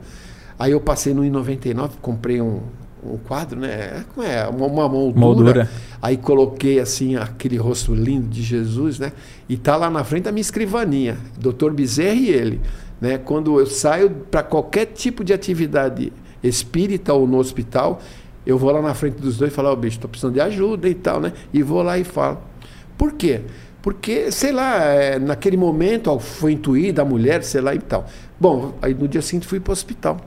Aí eu passei no I99, comprei um, um quadro, né? Como é? Uma, uma moldura. moldura. Aí coloquei assim aquele rosto lindo de Jesus, né? E tá lá na frente a minha escrivaninha, Dr. Bezerra e ele, né? Quando eu saio para qualquer tipo de atividade espírita ou no hospital, eu vou lá na frente dos dois e falo, ó, oh, bicho, estou precisando de ajuda e tal, né? E vou lá e falo. Por quê? Porque, sei lá, é, naquele momento foi intuída a mulher, sei lá e tal. Bom, aí no dia seguinte fui para o hospital.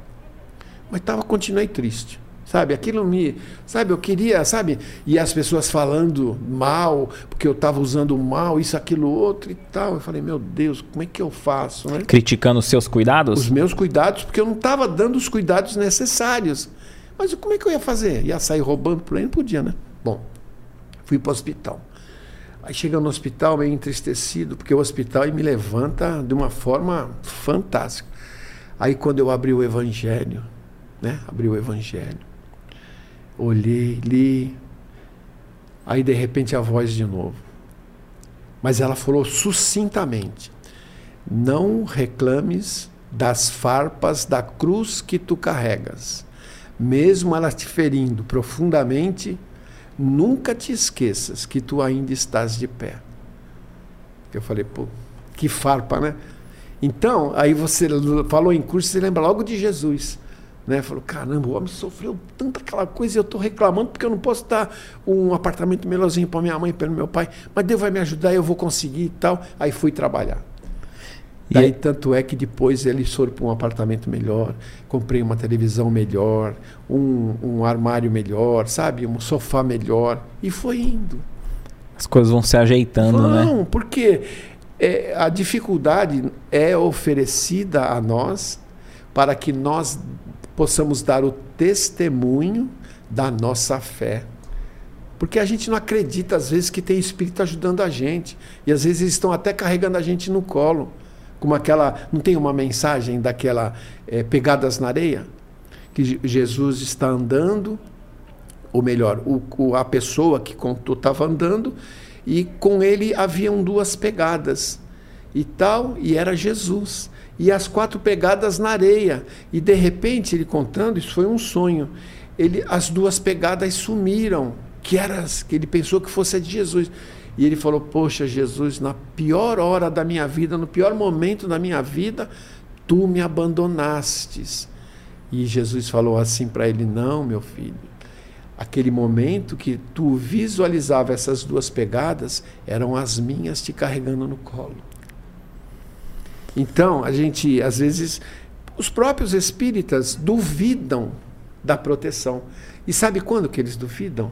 Mas tava, continuei triste. Sabe, aquilo me. Sabe, eu queria, sabe? E as pessoas falando mal, porque eu estava usando mal, isso, aquilo, outro e tal. Eu falei, meu Deus, como é que eu faço? Né? Criticando os seus cuidados? Os meus cuidados, porque eu não estava dando os cuidados necessários. Mas como é que eu ia fazer? Ia sair roubando por aí? Não podia, né? Bom, fui para o hospital. Aí chega no hospital meio entristecido, porque o hospital me levanta de uma forma fantástica. Aí quando eu abri o evangelho, né? Abri o evangelho. Olhei, li. Aí de repente a voz de novo. Mas ela falou sucintamente: Não reclames das farpas da cruz que tu carregas mesmo ela te ferindo profundamente, nunca te esqueças que tu ainda estás de pé. Eu falei, pô, que farpa, né? Então, aí você falou em curso, você lembra logo de Jesus. Né? Falou, caramba, o homem sofreu tanta aquela coisa e eu estou reclamando porque eu não posso dar um apartamento melhorzinho para minha mãe para meu pai, mas Deus vai me ajudar, eu vou conseguir e tal. Aí fui trabalhar. E aí, tanto é que depois eles foram para um apartamento melhor, comprei uma televisão melhor, um, um armário melhor, sabe? Um sofá melhor. E foi indo. As coisas vão se ajeitando, vão, né? Não, porque é, a dificuldade é oferecida a nós para que nós possamos dar o testemunho da nossa fé. Porque a gente não acredita, às vezes, que tem espírito ajudando a gente. E às vezes eles estão até carregando a gente no colo como aquela. Não tem uma mensagem daquela é, pegadas na areia? Que Jesus está andando, ou melhor, o, a pessoa que contou estava andando, e com ele haviam duas pegadas e tal, e era Jesus. E as quatro pegadas na areia. E de repente, ele contando, isso foi um sonho. Ele, as duas pegadas sumiram, que, era, que ele pensou que fosse a de Jesus. E ele falou: Poxa, Jesus, na pior hora da minha vida, no pior momento da minha vida, tu me abandonastes. E Jesus falou assim para ele: Não, meu filho. Aquele momento que tu visualizava essas duas pegadas eram as minhas te carregando no colo. Então, a gente, às vezes, os próprios espíritas duvidam da proteção. E sabe quando que eles duvidam?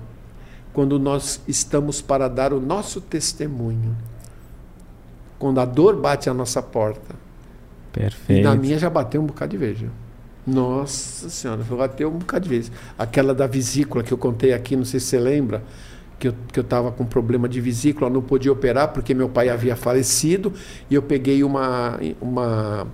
quando nós estamos para dar o nosso testemunho. Quando a dor bate à nossa porta. Perfeito. E na minha já bateu um bocado de vez. Nossa Senhora, bateu um bocado de vez. Aquela da vesícula que eu contei aqui, não sei se você lembra, que eu que estava com problema de vesícula, não podia operar porque meu pai havia falecido e eu peguei uma, uma,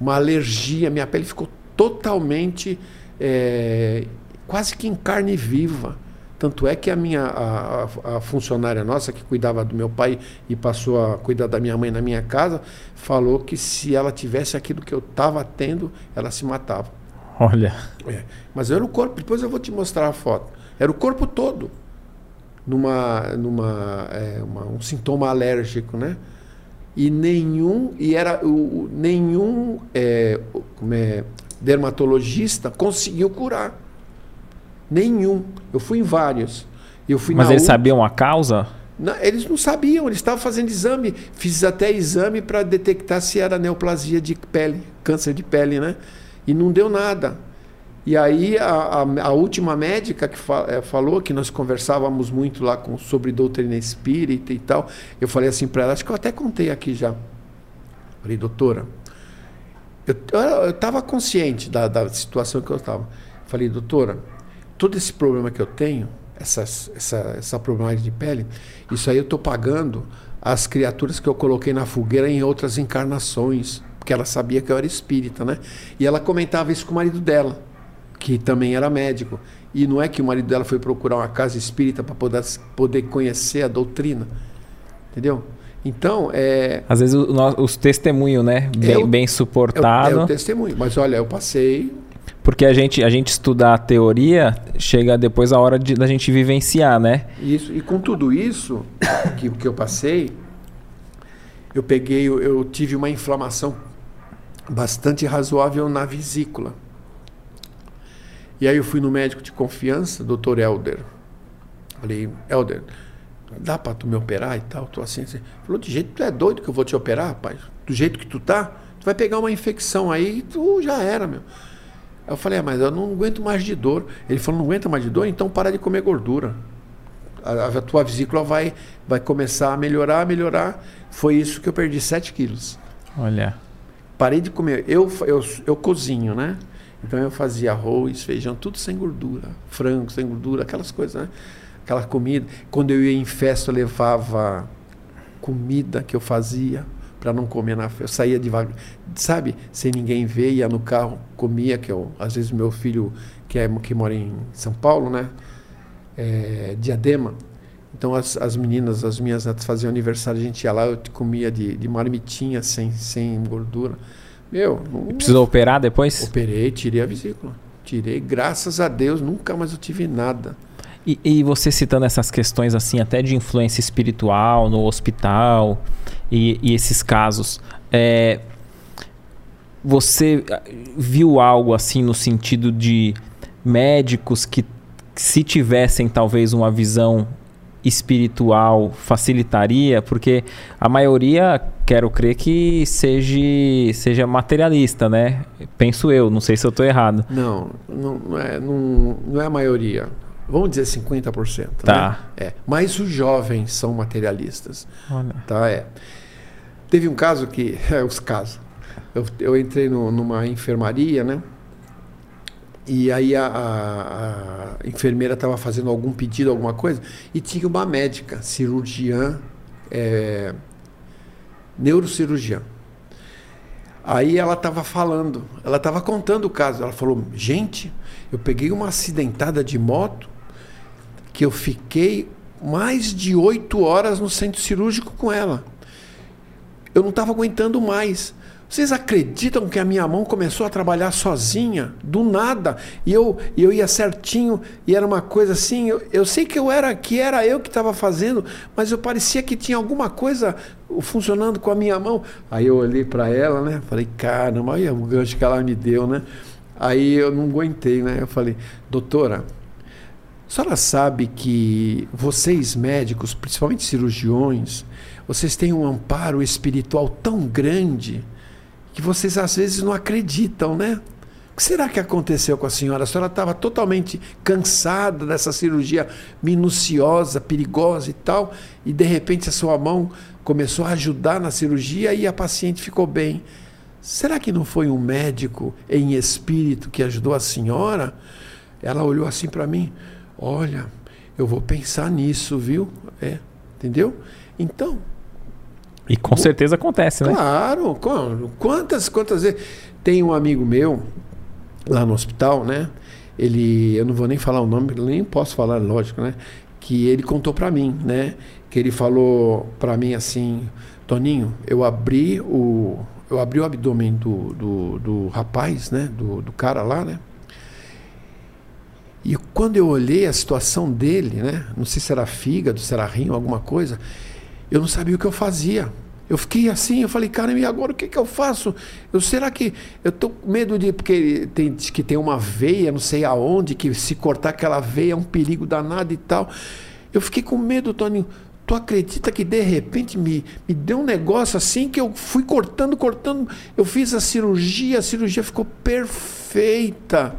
uma alergia, minha pele ficou totalmente, é, quase que em carne viva. Tanto é que a minha a, a, funcionária nossa que cuidava do meu pai e passou a cuidar da minha mãe na minha casa, falou que se ela tivesse aquilo que eu estava tendo, ela se matava. Olha. É. Mas era o corpo, depois eu vou te mostrar a foto. Era o corpo todo. Numa, numa é, uma, um sintoma alérgico, né? E nenhum, e era o, nenhum é, como é, dermatologista conseguiu curar. Nenhum. Eu fui em vários. Eu fui Mas eles U... sabiam a causa? Não, eles não sabiam, eles estavam fazendo exame. Fiz até exame para detectar se era neoplasia de pele, câncer de pele, né? E não deu nada. E aí a, a, a última médica que fa, é, falou, que nós conversávamos muito lá com, sobre doutrina espírita e tal, eu falei assim para ela, acho que eu até contei aqui já. Falei, doutora, eu estava consciente da, da situação que eu estava. Falei, doutora, todo esse problema que eu tenho, essa, essa, essa problemática de pele, isso aí eu estou pagando as criaturas que eu coloquei na fogueira em outras encarnações, porque ela sabia que eu era espírita, né? E ela comentava isso com o marido dela, que também era médico. E não é que o marido dela foi procurar uma casa espírita para poder, poder conhecer a doutrina, entendeu? Então, é. Às vezes os testemunhos, né? Bem, é o, bem suportado. É o, é o testemunho. Mas olha, eu passei porque a gente, a gente estuda a teoria, chega depois a hora de, da gente vivenciar, né? Isso. E com tudo isso que, que eu passei, eu peguei, eu, eu tive uma inflamação bastante razoável na vesícula. E aí eu fui no médico de confiança, doutor Helder. Falei, Helder, dá para tu me operar e tal? Tô assim, assim. Falou, de jeito que tu é doido que eu vou te operar, rapaz. Do jeito que tu tá, tu vai pegar uma infecção aí e tu já era, meu. Eu falei, é, mas eu não aguento mais de dor. Ele falou, não aguenta mais de dor? Então para de comer gordura. A, a tua vesícula vai, vai começar a melhorar, a melhorar. Foi isso que eu perdi 7 quilos. Olha. Parei de comer. Eu, eu, eu cozinho, né? Então eu fazia arroz, feijão, tudo sem gordura. Frango sem gordura, aquelas coisas, né? Aquela comida. Quando eu ia em festa, eu levava comida que eu fazia para não comer na festa. Eu saía devagar, sabe? Sem ninguém ver, ia no carro, comia, que eu, às vezes meu filho, que, é, que mora em São Paulo, né? É, diadema. Então as, as meninas, as minhas netas faziam aniversário, a gente ia lá, eu comia de, de marmitinha sem, sem gordura. Meu, Precisou operar depois? Operei, tirei a vesícula. Tirei, graças a Deus, nunca mais eu tive nada. E, e, você citando essas questões assim, até de influência espiritual no hospital e, e esses casos, é, você viu algo assim no sentido de médicos que se tivessem talvez uma visão espiritual facilitaria, porque a maioria, quero crer que seja, seja materialista, né? Penso eu, não sei se eu estou errado. Não, não, é, não, não é a maioria. Vamos dizer 50%. Tá. Né? É. Mas os jovens são materialistas. Olha. Tá, é. Teve um caso que. É, os casos. Eu, eu entrei no, numa enfermaria, né? E aí a, a, a enfermeira estava fazendo algum pedido, alguma coisa, e tinha uma médica, cirurgiã, é, neurocirurgiã. Aí ela estava falando, ela estava contando o caso. Ela falou: gente, eu peguei uma acidentada de moto que eu fiquei mais de oito horas no centro cirúrgico com ela. Eu não estava aguentando mais. Vocês acreditam que a minha mão começou a trabalhar sozinha, do nada, e eu, eu ia certinho, e era uma coisa assim, eu, eu sei que eu era que era eu que estava fazendo, mas eu parecia que tinha alguma coisa funcionando com a minha mão. Aí eu olhei para ela, né? Falei, caramba, olha o gancho que ela me deu, né? Aí eu não aguentei, né? Eu falei, doutora, a senhora sabe que vocês médicos, principalmente cirurgiões, vocês têm um amparo espiritual tão grande que vocês às vezes não acreditam, né? O que será que aconteceu com a senhora? A senhora estava totalmente cansada dessa cirurgia minuciosa, perigosa e tal, e de repente a sua mão começou a ajudar na cirurgia e a paciente ficou bem. Será que não foi um médico em espírito que ajudou a senhora? Ela olhou assim para mim: Olha, eu vou pensar nisso, viu? É, entendeu? Então, e com certeza acontece, né? Claro. Quantas, quantas vezes. Tem um amigo meu lá no hospital, né? Ele, eu não vou nem falar o nome, nem posso falar, lógico, né? Que ele contou para mim, né? Que ele falou para mim assim, Toninho, eu abri o, eu abri o abdômen do, do, do rapaz, né? Do, do cara lá, né? E quando eu olhei a situação dele, né? Não sei se era fígado, se era rim, alguma coisa eu não sabia o que eu fazia. Eu fiquei assim, eu falei, cara, e agora o que, que eu faço? Eu, será que. Eu tô com medo de. Porque tem, que tem uma veia, não sei aonde, que se cortar aquela veia é um perigo danado e tal. Eu fiquei com medo, Toninho. Tu acredita que de repente me, me deu um negócio assim que eu fui cortando, cortando. Eu fiz a cirurgia, a cirurgia ficou perfeita.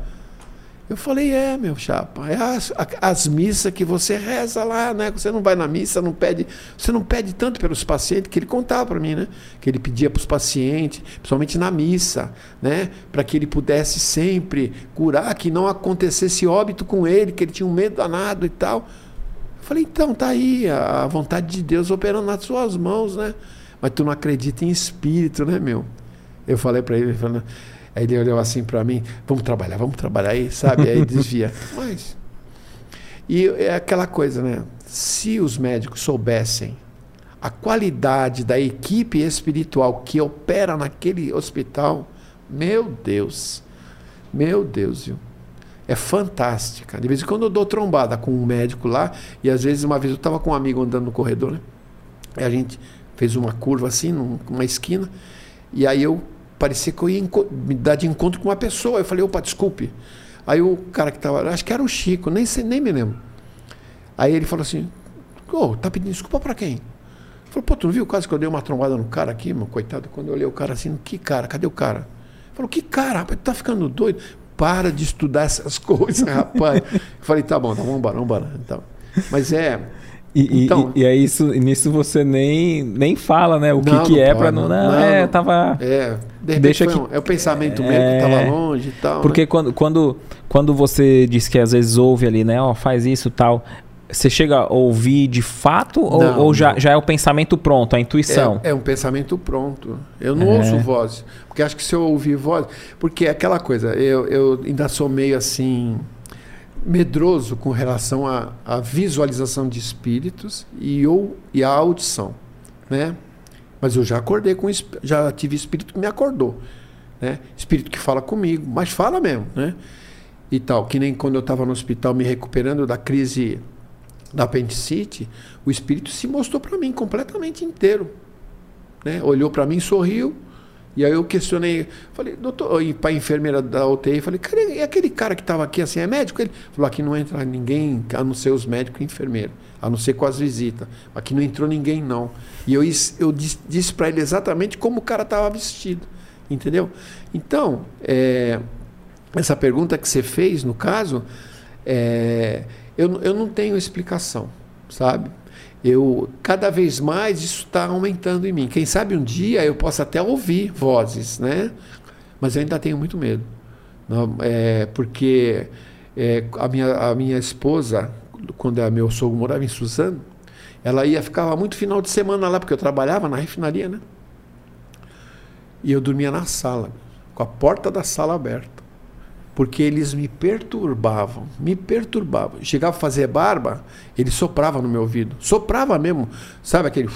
Eu falei, é, meu chapa, é as, as missas que você reza lá, né? Você não vai na missa, não pede, você não pede tanto pelos pacientes, que ele contava para mim, né? Que ele pedia para os pacientes, principalmente na missa, né? Para que ele pudesse sempre curar, que não acontecesse óbito com ele, que ele tinha um medo danado e tal. Eu falei, então, tá aí a vontade de Deus operando nas suas mãos, né? Mas tu não acredita em espírito, né, meu? Eu falei para ele, ele falou, Aí ele olhou assim para mim, vamos trabalhar, vamos trabalhar aí, sabe? Aí desvia. Mas. E é aquela coisa, né? Se os médicos soubessem a qualidade da equipe espiritual que opera naquele hospital, meu Deus, meu Deus, viu? É fantástica. De vez em quando eu dou trombada com um médico lá, e às vezes uma vez eu estava com um amigo andando no corredor, né? Aí a gente fez uma curva assim, numa esquina, e aí eu parecia que eu ia me dar de encontro com uma pessoa. Eu falei, opa, desculpe. Aí o cara que estava, acho que era o Chico, nem, sei, nem me lembro. Aí ele falou assim: Ô, oh, tá pedindo desculpa para quem? Falou, pô, tu não viu o caso que eu dei uma trombada no cara aqui, meu coitado? Quando eu olhei o cara assim, que cara? Cadê o cara? Falou, que cara, rapaz, tu tá ficando doido? Para de estudar essas coisas, rapaz. eu falei, tá bom, tá, vamos embora, vamos embora. Então, mas é. E, então, e, e aí isso, nisso você nem, nem fala, né? O que, que é para não, não, não, é, tava. É, de deixa que, um, é o pensamento é, mesmo que tava longe e tal. Porque né? quando, quando, quando você diz que às vezes ouve ali, né? Ó, faz isso tal. Você chega a ouvir de fato não, ou, ou já, já é o pensamento pronto, a intuição? É, é um pensamento pronto. Eu não é. ouço voz. Porque acho que se eu ouvir voz. Porque é aquela coisa, eu, eu ainda sou meio assim medroso com relação à, à visualização de espíritos e, ou, e a audição. Né? Mas eu já acordei com já tive espírito que me acordou. Né? Espírito que fala comigo, mas fala mesmo. Né? E tal. Que nem quando eu estava no hospital me recuperando da crise da apendicite, o espírito se mostrou para mim completamente inteiro. Né? Olhou para mim, sorriu. E aí eu questionei, falei, doutor, para a enfermeira da UTI, falei, cara, e aquele cara que estava aqui assim, é médico? Ele falou, aqui não entra ninguém, a não ser os médicos e enfermeiros, a não ser com as visitas. Aqui não entrou ninguém, não. E eu, eu disse, disse para ele exatamente como o cara estava vestido, entendeu? Então, é, essa pergunta que você fez, no caso, é, eu, eu não tenho explicação, sabe? Eu cada vez mais isso está aumentando em mim. Quem sabe um dia eu possa até ouvir vozes, né? Mas eu ainda tenho muito medo, não, é, porque é, a, minha, a minha esposa, quando a meu sogro morava em Suzano, ela ia ficava muito final de semana lá porque eu trabalhava na refinaria, né? E eu dormia na sala, com a porta da sala aberta porque eles me perturbavam, me perturbavam. Chegava a fazer barba, ele soprava no meu ouvido, soprava mesmo, sabe aquele.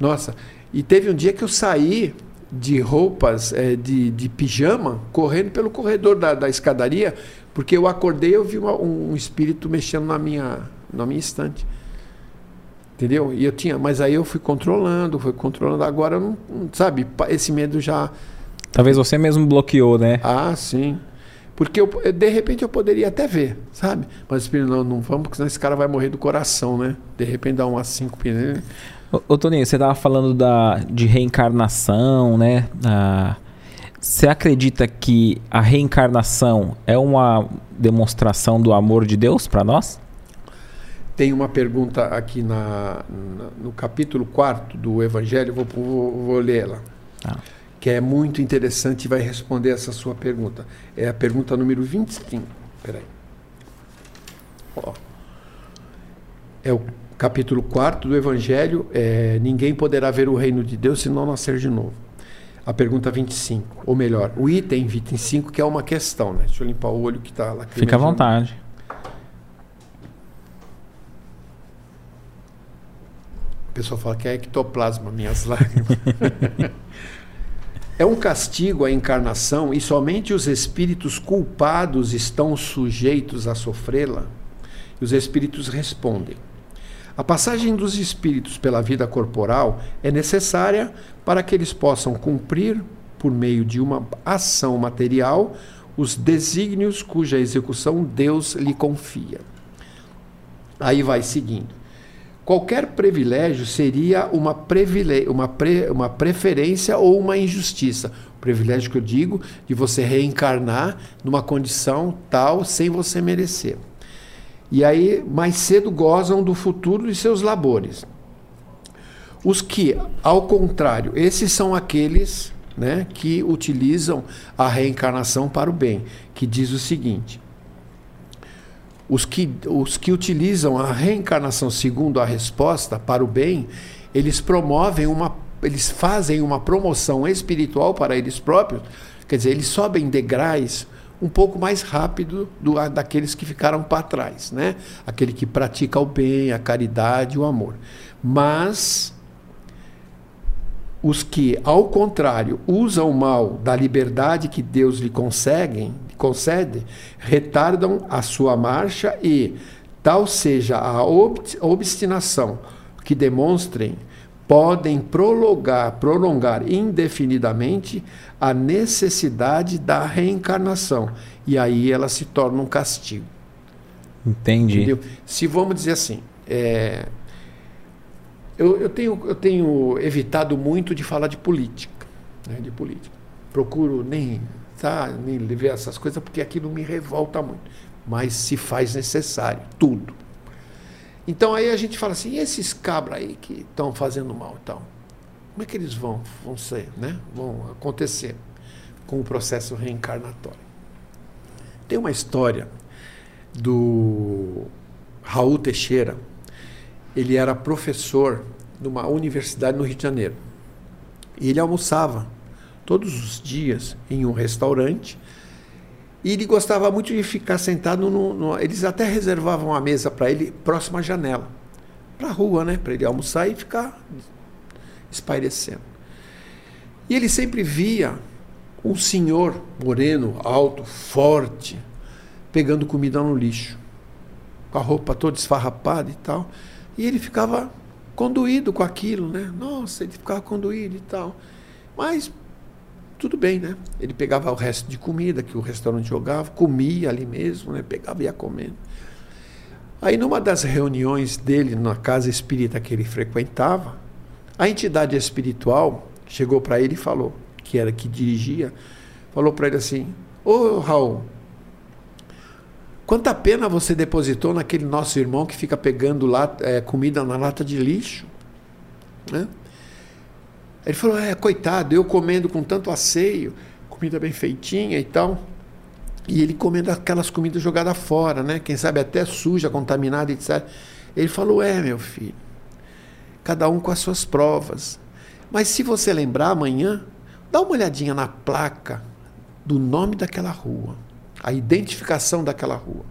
Nossa, e teve um dia que eu saí de roupas, é, de, de pijama, correndo pelo corredor da, da escadaria, porque eu acordei e eu vi uma, um espírito mexendo na minha, na minha estante. Entendeu? E eu tinha, mas aí eu fui controlando, fui controlando. Agora, não, sabe, esse medo já Talvez você mesmo bloqueou, né? Ah, sim. Porque eu, de repente eu poderia até ver, sabe? Mas Espírito, não, não vamos, porque senão esse cara vai morrer do coração, né? De repente dá umas cinco pneus. Ô, ô Toninho, você estava falando da, de reencarnação, né? Ah, você acredita que a reencarnação é uma demonstração do amor de Deus para nós? Tem uma pergunta aqui na, na, no capítulo 4 do Evangelho, vou, vou, vou ler ela. Ah que é muito interessante e vai responder essa sua pergunta. É a pergunta número 25. Peraí. Ó. É o capítulo 4 do Evangelho. É, Ninguém poderá ver o reino de Deus se não nascer de novo. A pergunta 25. Ou melhor, o item 25, que é uma questão. Né? Deixa eu limpar o olho que está lá. Fica à vontade. O pessoal fala que é ectoplasma, minhas lágrimas. É um castigo a encarnação e somente os espíritos culpados estão sujeitos a sofrê-la? E os espíritos respondem: A passagem dos espíritos pela vida corporal é necessária para que eles possam cumprir, por meio de uma ação material, os desígnios cuja execução Deus lhe confia. Aí vai seguindo. Qualquer privilégio seria uma, uma, pre, uma preferência ou uma injustiça. O privilégio que eu digo de você reencarnar numa condição tal sem você merecer. E aí, mais cedo, gozam do futuro de seus labores. Os que, ao contrário, esses são aqueles né, que utilizam a reencarnação para o bem, que diz o seguinte: os que, os que utilizam a reencarnação segundo a resposta para o bem, eles promovem uma, eles fazem uma promoção espiritual para eles próprios, quer dizer, eles sobem degraus um pouco mais rápido do, daqueles que ficaram para trás, né? Aquele que pratica o bem, a caridade, o amor. Mas os que, ao contrário, usam o mal da liberdade que Deus lhe consegue, concede, retardam a sua marcha e, tal seja a obstinação que demonstrem, podem prolongar, prolongar indefinidamente a necessidade da reencarnação E aí ela se torna um castigo. Entendi. Entendeu? Se vamos dizer assim, é, eu, eu, tenho, eu tenho evitado muito de falar de política, né, de política. Procuro nem, nem ver essas coisas porque aquilo me revolta muito. Mas se faz necessário, tudo. Então aí a gente fala assim, e esses cabras aí que estão fazendo mal então? Como é que eles vão, vão ser, né? Vão acontecer com o processo reencarnatório. Tem uma história do Raul Teixeira. Ele era professor numa universidade no Rio de Janeiro. E ele almoçava todos os dias em um restaurante. E ele gostava muito de ficar sentado no. no eles até reservavam a mesa para ele próximo à janela, para a rua, né? Para ele almoçar e ficar espairecendo. E ele sempre via um senhor moreno, alto, forte, pegando comida no lixo, com a roupa toda esfarrapada e tal. E ele ficava conduído com aquilo, né? Nossa, ele ficava conduído e tal. Mas tudo bem, né? Ele pegava o resto de comida que o restaurante jogava, comia ali mesmo, né? Pegava e ia comendo. Aí numa das reuniões dele na casa espírita que ele frequentava, a entidade espiritual chegou para ele e falou, que era que dirigia, falou para ele assim: Ô Raul, quanta pena você depositou naquele nosso irmão que fica pegando é, comida na lata de lixo? Né? Ele falou: É, coitado, eu comendo com tanto asseio, comida bem feitinha e tal. E ele comendo aquelas comidas jogadas fora, né? Quem sabe até suja, contaminada, etc. Ele falou: É, meu filho, cada um com as suas provas. Mas se você lembrar amanhã, dá uma olhadinha na placa do nome daquela rua, a identificação daquela rua.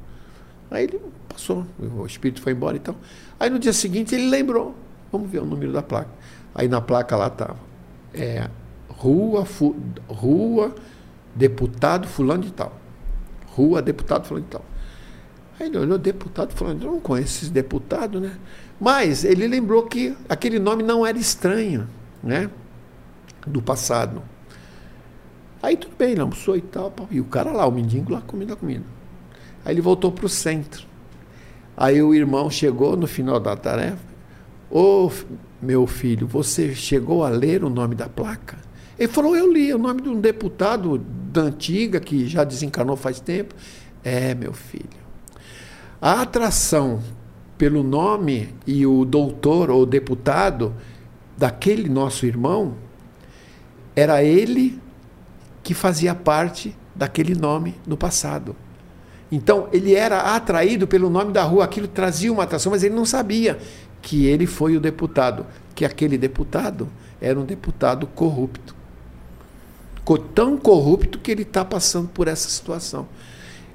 Aí ele passou, o espírito foi embora e então. Aí no dia seguinte ele lembrou. Vamos ver o número da placa. Aí na placa lá estava. É, rua, fu, rua, deputado fulano de tal. Rua, deputado fulano de tal. Aí ele olhou, deputado fulano, eu não conheço esse deputado, né? Mas ele lembrou que aquele nome não era estranho, né? Do passado. Aí tudo bem, almoçou e tal. E o cara lá, o mendigo lá comendo a comida. Aí ele voltou para o centro. Aí o irmão chegou no final da tarefa. Ô oh, meu filho, você chegou a ler o nome da placa? Ele falou, eu li, o nome de um deputado da antiga, que já desencarnou faz tempo. É, meu filho. A atração pelo nome e o doutor ou deputado daquele nosso irmão, era ele que fazia parte daquele nome no passado. Então, ele era atraído pelo nome da rua, aquilo trazia uma atração, mas ele não sabia que ele foi o deputado, que aquele deputado era um deputado corrupto. Tão corrupto que ele está passando por essa situação.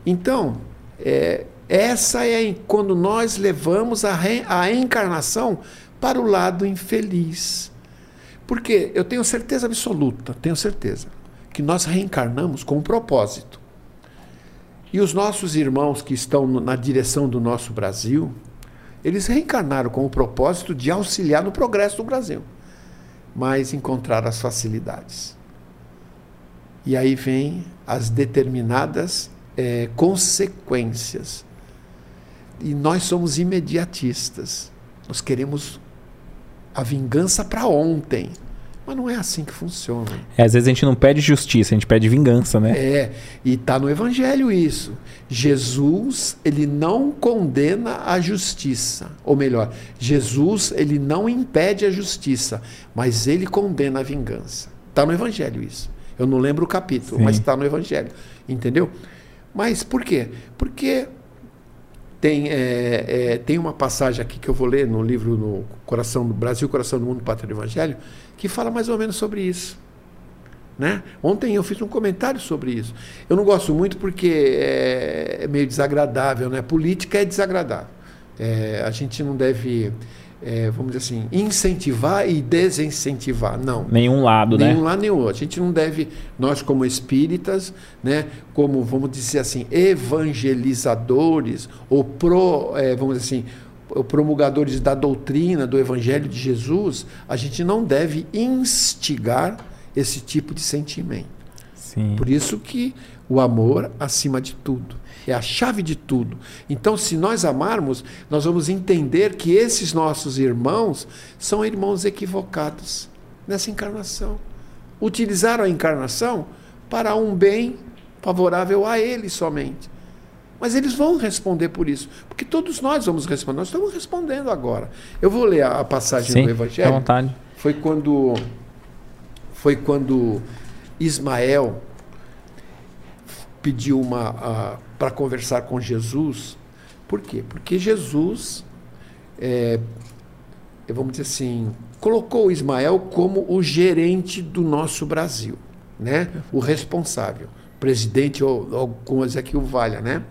Então, é, essa é quando nós levamos a, re, a encarnação para o lado infeliz. Porque eu tenho certeza absoluta, tenho certeza, que nós reencarnamos com um propósito. E os nossos irmãos que estão na direção do nosso Brasil, eles reencarnaram com o propósito de auxiliar no progresso do Brasil, mas encontrar as facilidades. E aí vem as determinadas é, consequências e nós somos imediatistas. Nós queremos a vingança para ontem. Mas não é assim que funciona. É, às vezes a gente não pede justiça, a gente pede vingança, né? É, e está no Evangelho isso. Jesus, ele não condena a justiça. Ou melhor, Jesus, ele não impede a justiça, mas ele condena a vingança. Está no Evangelho isso. Eu não lembro o capítulo, Sim. mas está no Evangelho. Entendeu? Mas por quê? Porque tem, é, é, tem uma passagem aqui que eu vou ler no livro no Coração do Brasil, Coração do Mundo, Pátria do Evangelho, que fala mais ou menos sobre isso. Né? Ontem eu fiz um comentário sobre isso. Eu não gosto muito porque é, é meio desagradável, né? Política é desagradável. É, a gente não deve é, vamos dizer assim, incentivar e desincentivar. Não. Nenhum lado, nenhum né? Nenhum lado, nenhum outro. A gente não deve, nós como espíritas, né, como, vamos dizer assim, evangelizadores, ou pro, é, vamos dizer assim, promulgadores da doutrina do Evangelho de Jesus, a gente não deve instigar esse tipo de sentimento. Sim. Por isso que O amor acima de tudo. É a chave de tudo. Então, se nós amarmos, nós vamos entender que esses nossos irmãos são irmãos equivocados nessa encarnação. Utilizaram a encarnação para um bem favorável a eles somente. Mas eles vão responder por isso, porque todos nós vamos responder. Nós estamos respondendo agora. Eu vou ler a, passagem Sim, do Evangelho. À vontade. Foi quando foi quando Ismael pediu uma para conversar com Jesus. Por quê? Porque Jesus, é, vamos dizer assim, colocou Ismael como o gerente do nosso Brasil, né? O responsável, presidente ou, ou como aqui o valha, né?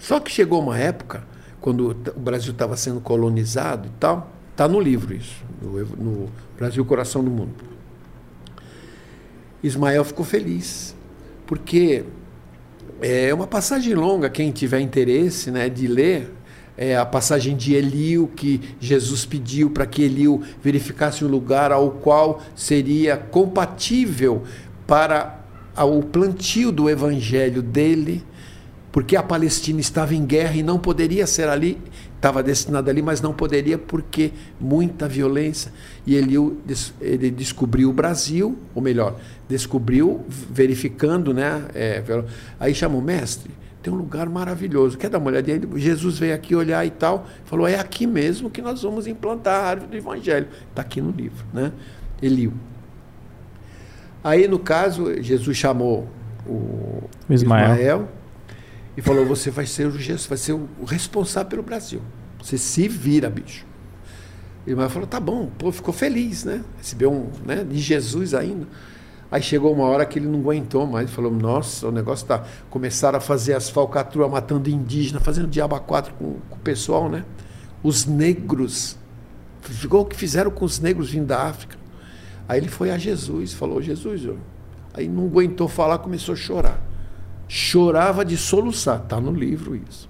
Só que chegou uma época quando o Brasil estava sendo colonizado e tal, está no livro isso, no, Brasil Coração do Mundo. Ismael ficou feliz, porque é uma passagem longa, quem tiver interesse né, de ler, é a passagem de Eliu, que Jesus pediu para que Eliu verificasse um lugar ao qual seria compatível para o plantio do evangelho dele, porque a Palestina estava em guerra e não poderia ser ali, estava destinada ali, mas não poderia porque muita violência. E ele, ele descobriu o Brasil, ou melhor, descobriu verificando, né? É, aí chamou mestre. Tem um lugar maravilhoso. Quer dar uma olhadinha? Jesus veio aqui olhar e tal. Falou: é aqui mesmo que nós vamos implantar a árvore do Evangelho. Está aqui no livro, né? Eliu. Aí, no caso, Jesus chamou o Ismael, Ismael e falou: Você vai ser o Jesus, vai ser o responsável pelo Brasil. Você se vira, bicho. E o falou: Tá bom, pô, ficou feliz, né? Recebeu um, né, de Jesus ainda. Aí chegou uma hora que ele não aguentou mais, falou: Nossa, o negócio tá. Começaram a fazer as falcatruas matando indígenas, fazendo diabo a quatro com, com o pessoal, né? Os negros. Igual o que fizeram com os negros vindo da África. Aí ele foi a Jesus, falou: Jesus, eu. aí não aguentou falar, começou a chorar chorava de soluçar. Está no livro isso.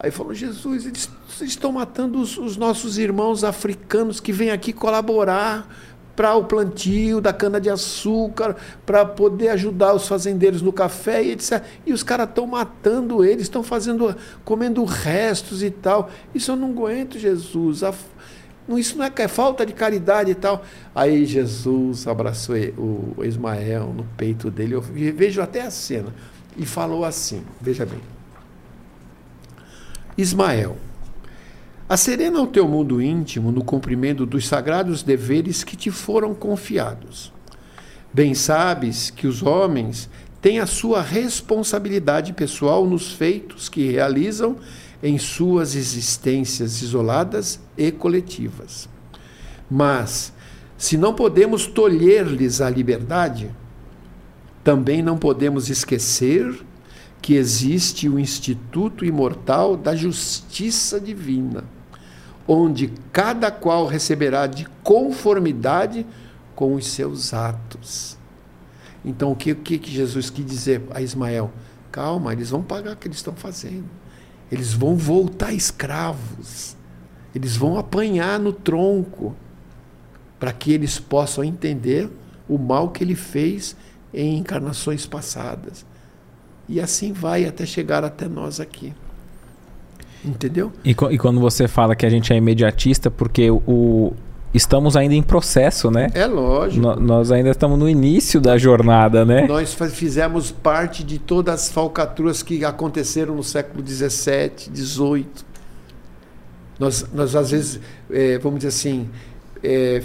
Aí falou: Jesus, eles estão matando os, os nossos irmãos africanos que vêm aqui colaborar para o plantio da cana-de-açúcar, para poder ajudar os fazendeiros no café e etc. E os caras estão matando eles, estão fazendo, comendo restos e tal. Isso eu não aguento, Jesus. A, isso não é, é falta de caridade e tal. Aí Jesus abraçou o Ismael no peito dele, eu vejo até a cena, e falou assim: veja bem. Ismael, acerena o teu mundo íntimo no cumprimento dos sagrados deveres que te foram confiados. Bem sabes que os homens têm a sua responsabilidade pessoal nos feitos que realizam em suas existências isoladas e coletivas. Mas, se não podemos tolher-lhes a liberdade, também não podemos esquecer que existe o Instituto Imortal da Justiça Divina, onde cada qual receberá de conformidade com os seus atos. Então, o que, o que Jesus quis dizer a Ismael? Calma, eles vão pagar o que eles estão fazendo. Eles vão voltar escravos. Eles vão apanhar no tronco para que eles possam entender o mal que ele fez em encarnações passadas. E assim vai até chegar até nós aqui. Entendeu? E, e quando você fala que a gente é imediatista, porque o, estamos ainda em processo, né? É lógico. No, nós ainda estamos no início da jornada, né? Nós fizemos parte de todas as falcatruas que aconteceram no século XVII, XVIII. Nós, nós às vezes, é, vamos dizer assim, é,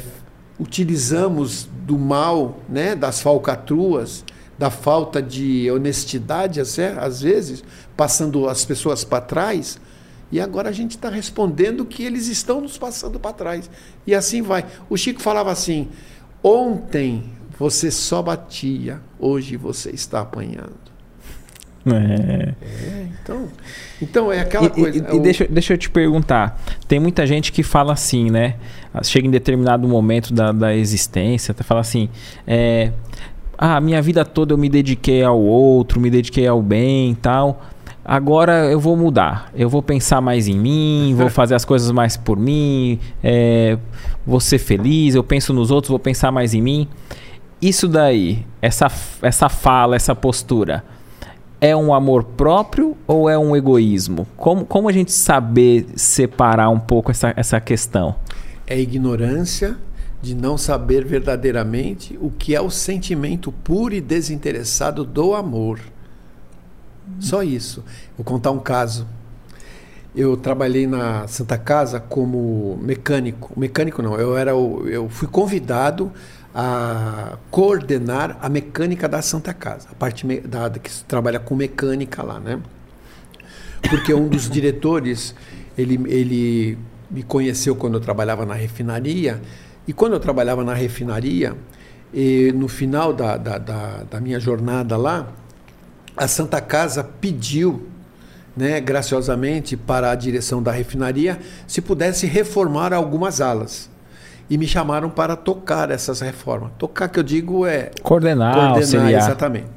utilizamos do mal, né, das falcatruas, da falta de honestidade, às vezes, passando as pessoas para trás, e agora a gente está respondendo que eles estão nos passando para trás. E assim vai. O Chico falava assim: ontem você só batia, hoje você está apanhando. É. é então, então é aquela e, coisa. E, e o... deixa, deixa eu te perguntar: tem muita gente que fala assim, né? Chega em determinado momento da, da existência, até fala assim: é, ah, minha vida toda eu me dediquei ao outro, me dediquei ao bem e tal agora eu vou mudar. Eu vou pensar mais em mim, vou fazer as coisas mais por mim, é, vou ser feliz, eu penso nos outros, vou pensar mais em mim. isso daí, essa, essa fala, essa postura, é um amor próprio ou é um egoísmo? Como, como a gente saber separar um pouco essa, essa questão? É ignorância de não saber verdadeiramente o que é o sentimento puro e desinteressado do amor. Só isso. Vou contar um caso. Eu trabalhei na Santa Casa como mecânico. Mecânico não, eu era o, eu fui convidado a coordenar a mecânica da Santa Casa, a parte da, que trabalha com mecânica lá, né? Porque um dos diretores, ele, ele me conheceu quando eu trabalhava na refinaria, e quando eu trabalhava na refinaria, no final da, da, da, da minha jornada lá, a Santa Casa pediu né, graciosamente para a direção da refinaria se pudesse reformar algumas alas. E me chamaram para tocar essas reformas. Tocar, que eu digo, é. Coordenar, coordenar auxiliar. exatamente.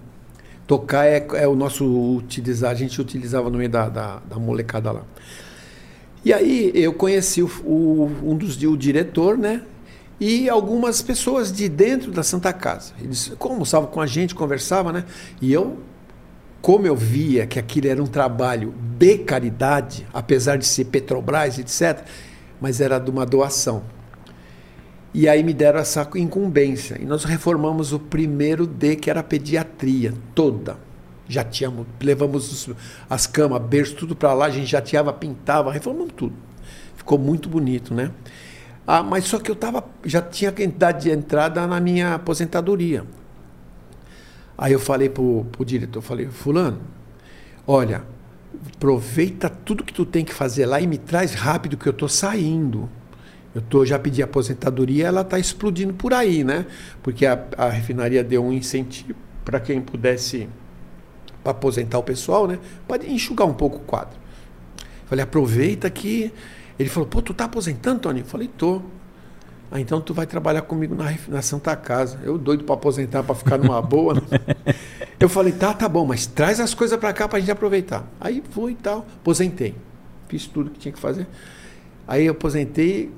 Tocar é, é, o nosso utilizar, a gente utilizava no meio da, da, da molecada lá. E aí eu conheci o, o, um dos o diretor, né? E algumas pessoas de dentro da Santa Casa. Eles almoçavam com a gente, conversavam, né? E eu como eu via que aquilo era um trabalho de caridade, apesar de ser Petrobras, etc., mas era de uma doação. E aí me deram essa incumbência. E nós reformamos o primeiro D, que era a pediatria toda. Já tínhamos, levamos os, as camas, berço, tudo para lá, a gente tinha, pintava, reformamos tudo. Ficou muito bonito, né? Ah, mas só que eu tava, já tinha a idade de entrada na minha aposentadoria. Aí eu falei pro, pro diretor, falei, fulano, olha, aproveita tudo que tu tem que fazer lá e me traz rápido que eu tô saindo. Eu tô, já pedi aposentadoria, ela está explodindo por aí, né? Porque a, a refinaria deu um incentivo para quem pudesse para aposentar o pessoal, né? Pode enxugar um pouco o quadro. Falei, aproveita que. Ele falou, pô, tu tá aposentando, Tony? Eu falei, tô. Ah, então tu vai trabalhar comigo na, na Santa Casa. Eu doido para aposentar, para ficar numa boa. Né? Eu falei, tá, tá bom, mas traz as coisas para cá para a gente aproveitar. Aí fui e tal, aposentei. Fiz tudo que tinha que fazer. Aí eu aposentei,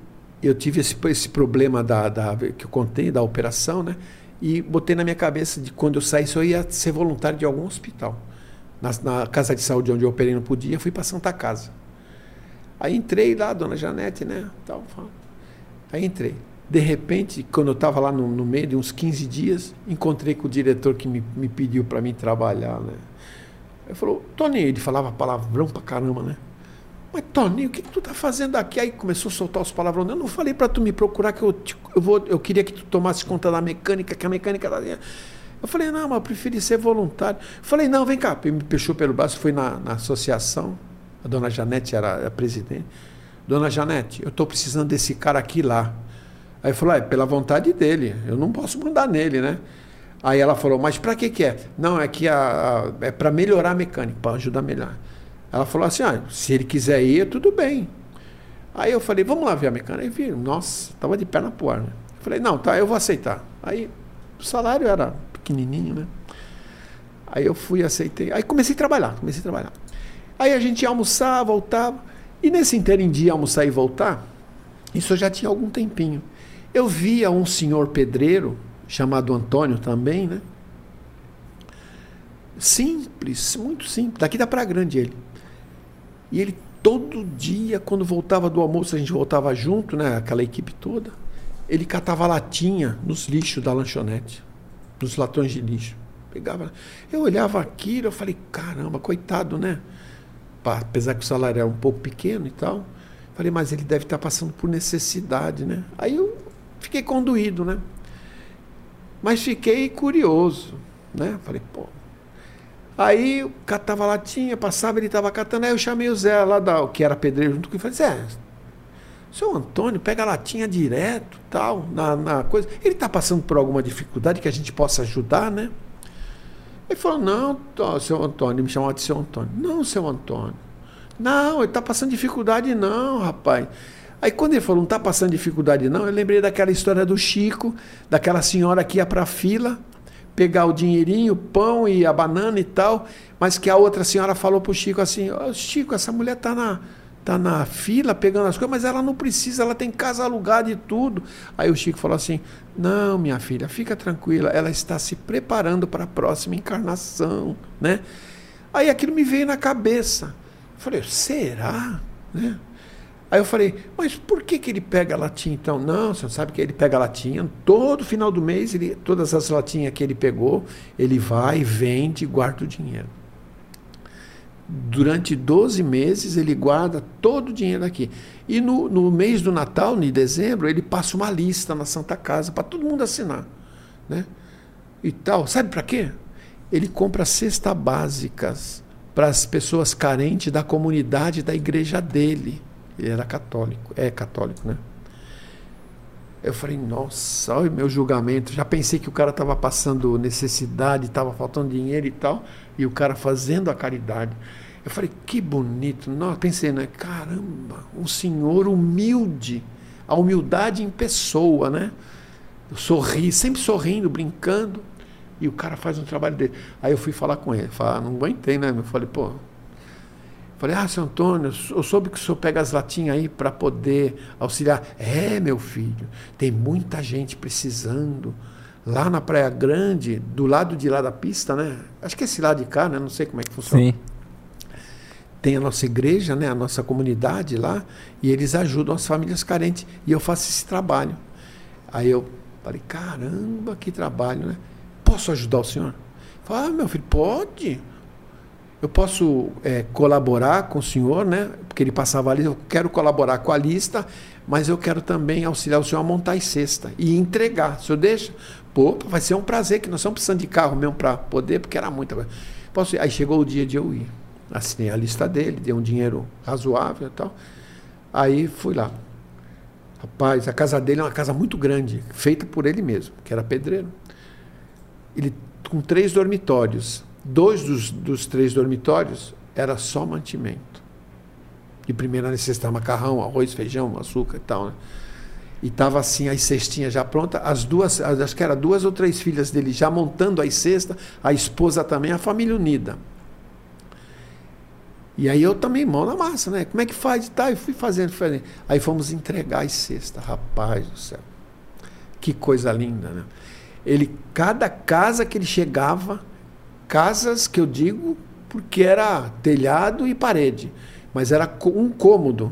eu tive esse, esse problema da, da, que eu contei, da operação, né? E botei na minha cabeça de quando eu saísse eu ia ser voluntário de algum hospital. Na, na casa de saúde onde eu operei não podia, fui para Santa Casa. Aí entrei lá, dona Janete, né? Tal, Aí entrei. De repente, quando eu estava lá no, no, meio de uns 15 dias, encontrei com o diretor que me, me pediu para mim trabalhar, né? Ele falou, Tony, ele falava palavrão pra caramba, né? Mas, Tony, o que, que tu tá fazendo aqui? Aí começou a soltar os palavrões. Eu não falei para tu me procurar que eu, te, eu, vou, eu queria que tu tomasse conta da mecânica, que a mecânica da linha. Eu falei, não, mas eu preferi ser voluntário. Eu falei, não, vem cá. Ele me puxou pelo braço, fui na, na associação. A dona Janete era a presidente. Dona Janete, eu estou precisando desse cara aqui lá. Aí falou, é pela vontade dele, eu não posso mandar nele, né? Aí ela falou, mas para que que é? Não, é que a, a é para melhorar a mecânica, para ajudar a melhorar. Ela falou assim, ah, se ele quiser ir, tudo bem. Aí eu falei, vamos lá ver a mecânica. Aí viram, nossa, tava de perna pro ar. Né? Eu falei, não, tá, eu vou aceitar. Aí o salário era pequenininho, né? Aí eu fui, aceitei. Aí comecei a trabalhar, comecei a trabalhar. Aí a gente ia almoçar, voltava. E nesse interim de almoçar e voltar, isso já tinha algum tempinho. Eu via um senhor pedreiro, chamado Antônio também, né? Simples, muito simples. Daqui da Praia Grande ele. E ele todo dia, quando voltava do almoço, a gente voltava junto, né? Aquela equipe toda. Ele catava latinha nos lixos da lanchonete, nos latões de lixo. Pegava. Eu olhava aquilo, eu falei, caramba, coitado, né? Apesar que o salário é um pouco pequeno e tal. Falei, mas ele deve estar passando por necessidade, né? Aí eu fiquei conduído, né? Mas fiquei curioso, né? Falei, pô. Aí o catava latinha, passava, ele estava catando, aí eu chamei o Zé lá, da, que era pedreiro junto comigo, falei, Zé, seu Antônio pega a latinha direto, tal, na, na coisa. Ele está passando por alguma dificuldade que a gente possa ajudar, né? Ele falou, não, seu Antônio, me chamava de seu Antônio. Não, seu Antônio. Não, ele está passando dificuldade não, rapaz. Aí quando ele falou, não está passando dificuldade não, eu lembrei daquela história do Chico, daquela senhora que ia para a fila, pegar o dinheirinho, o pão e a banana e tal, mas que a outra senhora falou para o Chico assim, oh, Chico, essa mulher está na, tá na fila pegando as coisas, mas ela não precisa, ela tem casa alugada e tudo. Aí o Chico falou assim: Não, minha filha, fica tranquila, ela está se preparando para a próxima encarnação, né? Aí aquilo me veio na cabeça. Eu falei: Será? Né? Aí eu falei, mas por que, que ele pega a latinha então? Não, você sabe que ele pega a latinha, todo final do mês, ele, todas as latinhas que ele pegou, ele vai, vende e guarda o dinheiro. Durante 12 meses ele guarda todo o dinheiro aqui. E no, no mês do Natal, em dezembro, ele passa uma lista na Santa Casa para todo mundo assinar. Né? E tal. Sabe para quê? Ele compra cestas básicas para as pessoas carentes da comunidade da igreja dele. Ele era católico, é católico, né? Eu falei, nossa, olha o meu julgamento. Já pensei que o cara estava passando necessidade, estava faltando dinheiro e tal, e o cara fazendo a caridade. Eu falei, que bonito. Não, pensei, né? Caramba, um senhor humilde, a humildade em pessoa, né? Eu sorri, sempre sorrindo, brincando, e o cara faz um trabalho dele. Aí eu fui falar com ele, falar, ah, não aguentei, né? Eu falei, pô, Falei, ah, seu Antônio, eu soube que o senhor pega as latinhas aí para poder auxiliar. É, meu filho, tem muita gente precisando. Lá na Praia Grande, do lado de lá da pista, né? Acho que é esse lado de cá, né? Não sei como é que funciona. Sim. Tem a nossa igreja, né? A nossa comunidade lá, e eles ajudam as famílias carentes. E eu faço esse trabalho. Aí eu falei, caramba, que trabalho, né? Posso ajudar o senhor? Falei, ah, meu filho, pode eu posso é, colaborar com o senhor, né? Porque ele passava ali, eu quero colaborar com a lista, mas eu quero também auxiliar o senhor a montar a cesta e entregar. O senhor deixa? Pô, vai ser um prazer, que nós estamos precisando de carro mesmo para poder, porque era muita coisa. Posso ir? Aí chegou o dia de eu ir. Assinei a lista dele, dei um dinheiro razoável e tal. Aí fui lá. Rapaz, a casa dele é uma casa muito grande, feita por ele mesmo, que era pedreiro. Ele com três dormitórios Dois dos, dos três dormitórios era só mantimento. De primeira necessidade, macarrão, arroz, feijão, açúcar e tal. Né? E estava assim, as cestinhas já prontas, as duas, acho que era duas ou três filhas dele já montando as cestas, a esposa também, a família unida. E aí eu também, mão na massa, né? Como é que faz? E tá, eu fui fazendo, fazendo. Aí fomos entregar as cestas. Rapaz do céu. Que coisa linda, né? Ele, cada casa que ele chegava, Casas que eu digo porque era telhado e parede, mas era um cômodo.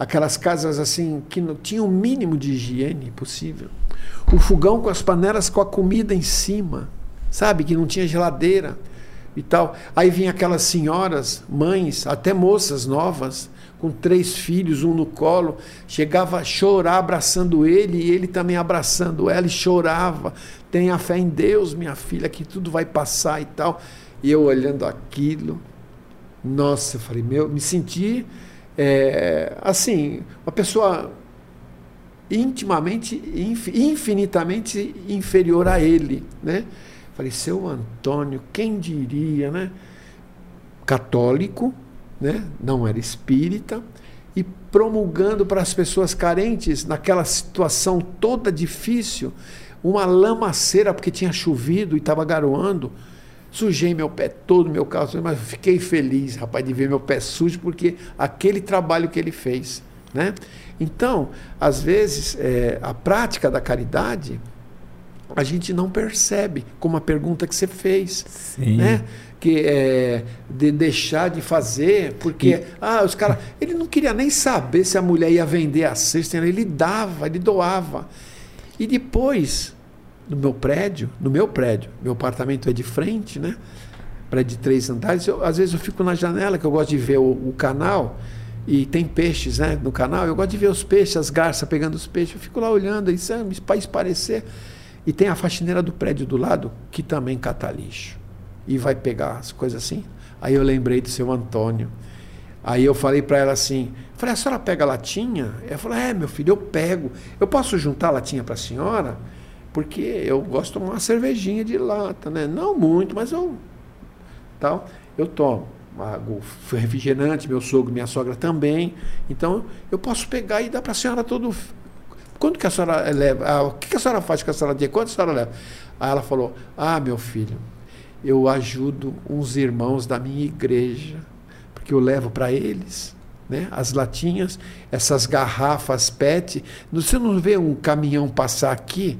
Aquelas casas assim que não tinham o mínimo de higiene possível. O fogão com as panelas com a comida em cima, sabe? Que não tinha geladeira e tal. Aí vinha aquelas senhoras, mães, até moças novas, com três filhos, um no colo, chegava a chorar abraçando ele e ele também abraçando ela e chorava. Tenha fé em Deus, minha filha, que tudo vai passar e tal. E eu olhando aquilo, nossa, eu falei, meu, me senti é, assim, uma pessoa intimamente, infinitamente inferior a ele, né? Falei, seu Antônio, quem diria, né? Católico, né? não era espírita, e promulgando para as pessoas carentes, naquela situação toda difícil, uma lamaceira, porque tinha chovido e estava garoando. Sujei meu pé todo, meu calço, mas fiquei feliz, rapaz, de ver meu pé sujo, porque aquele trabalho que ele fez. Né? Então, às vezes, é, a prática da caridade, a gente não percebe, como a pergunta que você fez. Sim. Né? que é, de deixar de fazer, porque e... ah, os caras. Ele não queria nem saber se a mulher ia vender a cesta, ele dava, ele doava. E depois, no meu prédio, no meu prédio, meu apartamento é de frente, né? Prédio de três andares, eu, às vezes eu fico na janela, que eu gosto de ver o, o canal, e tem peixes né, no canal, eu gosto de ver os peixes, as garças pegando os peixes, eu fico lá olhando, isso é, parecer. E tem a faxineira do prédio do lado, que também cata lixo e vai pegar as coisas assim. Aí eu lembrei do seu Antônio. Aí eu falei para ela assim, falei, a senhora pega latinha? Ela falou, é, meu filho, eu pego. Eu posso juntar latinha para a senhora? Porque eu gosto de tomar uma cervejinha de lata, né? Não muito, mas eu... Tal, eu tomo água refrigerante, meu sogro, minha sogra também. Então, eu posso pegar e dar para a senhora todo... Quando que a senhora leva? Ah, o que a senhora faz com a senhora? Quanto a senhora leva? Aí ela falou, ah, meu filho, eu ajudo uns irmãos da minha igreja, porque eu levo para eles né? As latinhas, essas garrafas PET. Você não vê um caminhão passar aqui,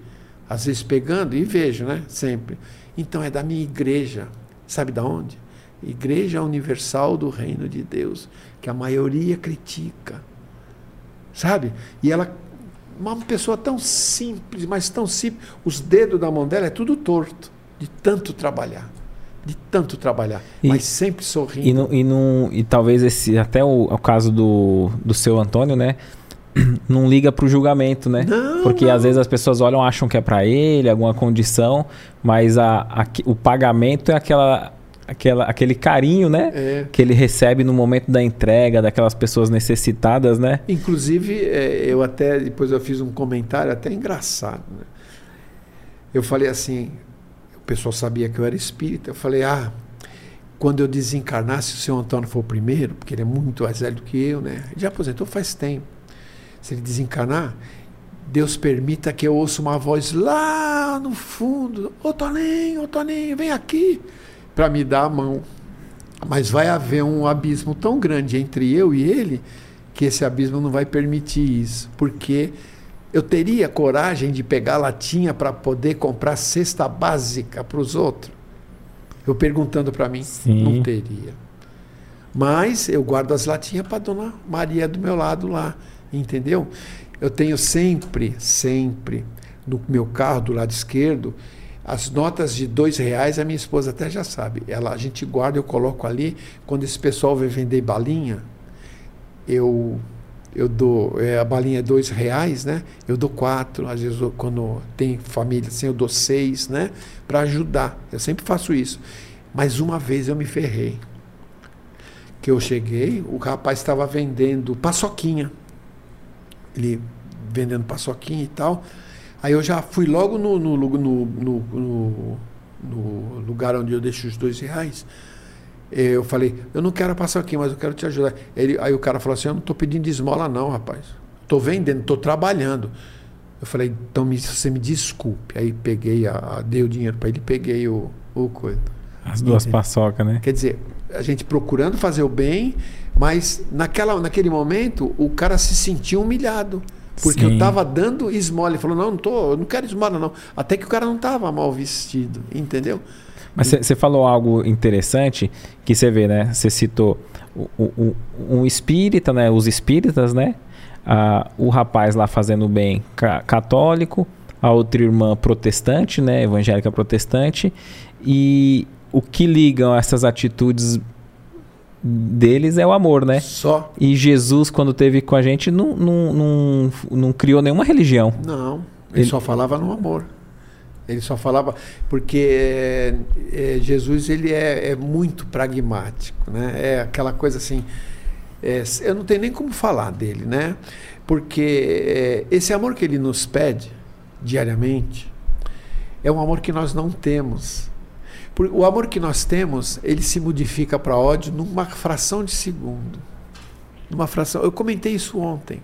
às vezes pegando, e vejo, né? Sempre. Então é da minha igreja. Sabe da onde? Igreja Universal do Reino de Deus, que a maioria critica. Sabe? E ela uma pessoa tão simples, mas tão simples, os dedos da mão dela é tudo torto, de tanto trabalhar de tanto trabalhar, e, mas sempre sorrindo. E, não, e, não, e talvez esse até o, o caso do, do seu Antônio, né? Não liga para o julgamento, né? Não, Porque não. às vezes as pessoas olham, acham que é para ele, alguma condição, mas a, a, o pagamento é aquela, aquela, aquele carinho, né? É. Que ele recebe no momento da entrega, daquelas pessoas necessitadas, né? Inclusive, é, eu até depois eu fiz um comentário até engraçado. Né? Eu falei assim: pessoal sabia que eu era espírita. Eu falei, ah, quando eu desencarnar, se o seu Antônio for o primeiro, porque ele é muito mais velho do que eu, né? Ele já aposentou faz tempo. Se ele desencarnar, Deus permita que eu ouça uma voz lá no fundo: Ô Toninho, ô Toninho, vem aqui, para me dar a mão. Mas vai haver um abismo tão grande entre eu e ele que esse abismo não vai permitir isso, porque eu teria coragem de pegar latinha para poder comprar cesta básica para os outros? Eu perguntando para mim, Sim. não teria. Mas eu guardo as latinhas para dona Maria do meu lado lá, entendeu? Eu tenho sempre, sempre no meu carro do lado esquerdo as notas de dois reais. A minha esposa até já sabe. Ela a gente guarda, eu coloco ali. Quando esse pessoal vem vender balinha, eu eu dou é, a balinha é dois reais, né? Eu dou quatro, às vezes eu, quando tem família assim eu dou seis, né? Para ajudar. Eu sempre faço isso. Mas uma vez eu me ferrei. Que eu cheguei, o rapaz estava vendendo paçoquinha. Ele vendendo paçoquinha e tal. Aí eu já fui logo no, no, no, no, no lugar onde eu deixo os dois reais. Eu falei, eu não quero passar aqui, mas eu quero te ajudar. Ele, aí o cara falou assim, eu não estou pedindo esmola não, rapaz. Estou vendendo, estou trabalhando. Eu falei, então me, você me desculpe. Aí peguei, a, a dei o dinheiro para ele, peguei o, o coisa. As duas paçocas, né? Quer dizer, a gente procurando fazer o bem, mas naquela, naquele momento o cara se sentiu humilhado. Porque Sim. eu estava dando esmola. Ele falou, não, não, tô, não quero esmola, não. Até que o cara não estava mal vestido, entendeu? Mas você falou algo interessante que você vê, né? Você citou o, o, um espírita, né? Os espíritas, né? Ah, o rapaz lá fazendo bem católico, a outra irmã protestante, né? Evangélica protestante. E o que ligam essas atitudes deles é o amor, né? Só. E Jesus, quando teve com a gente, não, não, não, não criou nenhuma religião. Não, ele, ele só falava no amor. Ele só falava porque é, é, Jesus ele é, é, muito pragmático, né? É aquela coisa assim. É, eu não tenho nem como falar dele, né? Porque é, esse amor que ele nos pede diariamente é um amor que nós não temos. O amor que nós temos, ele se modifica para ódio numa fração de segundo. Numa fração. Eu comentei isso ontem.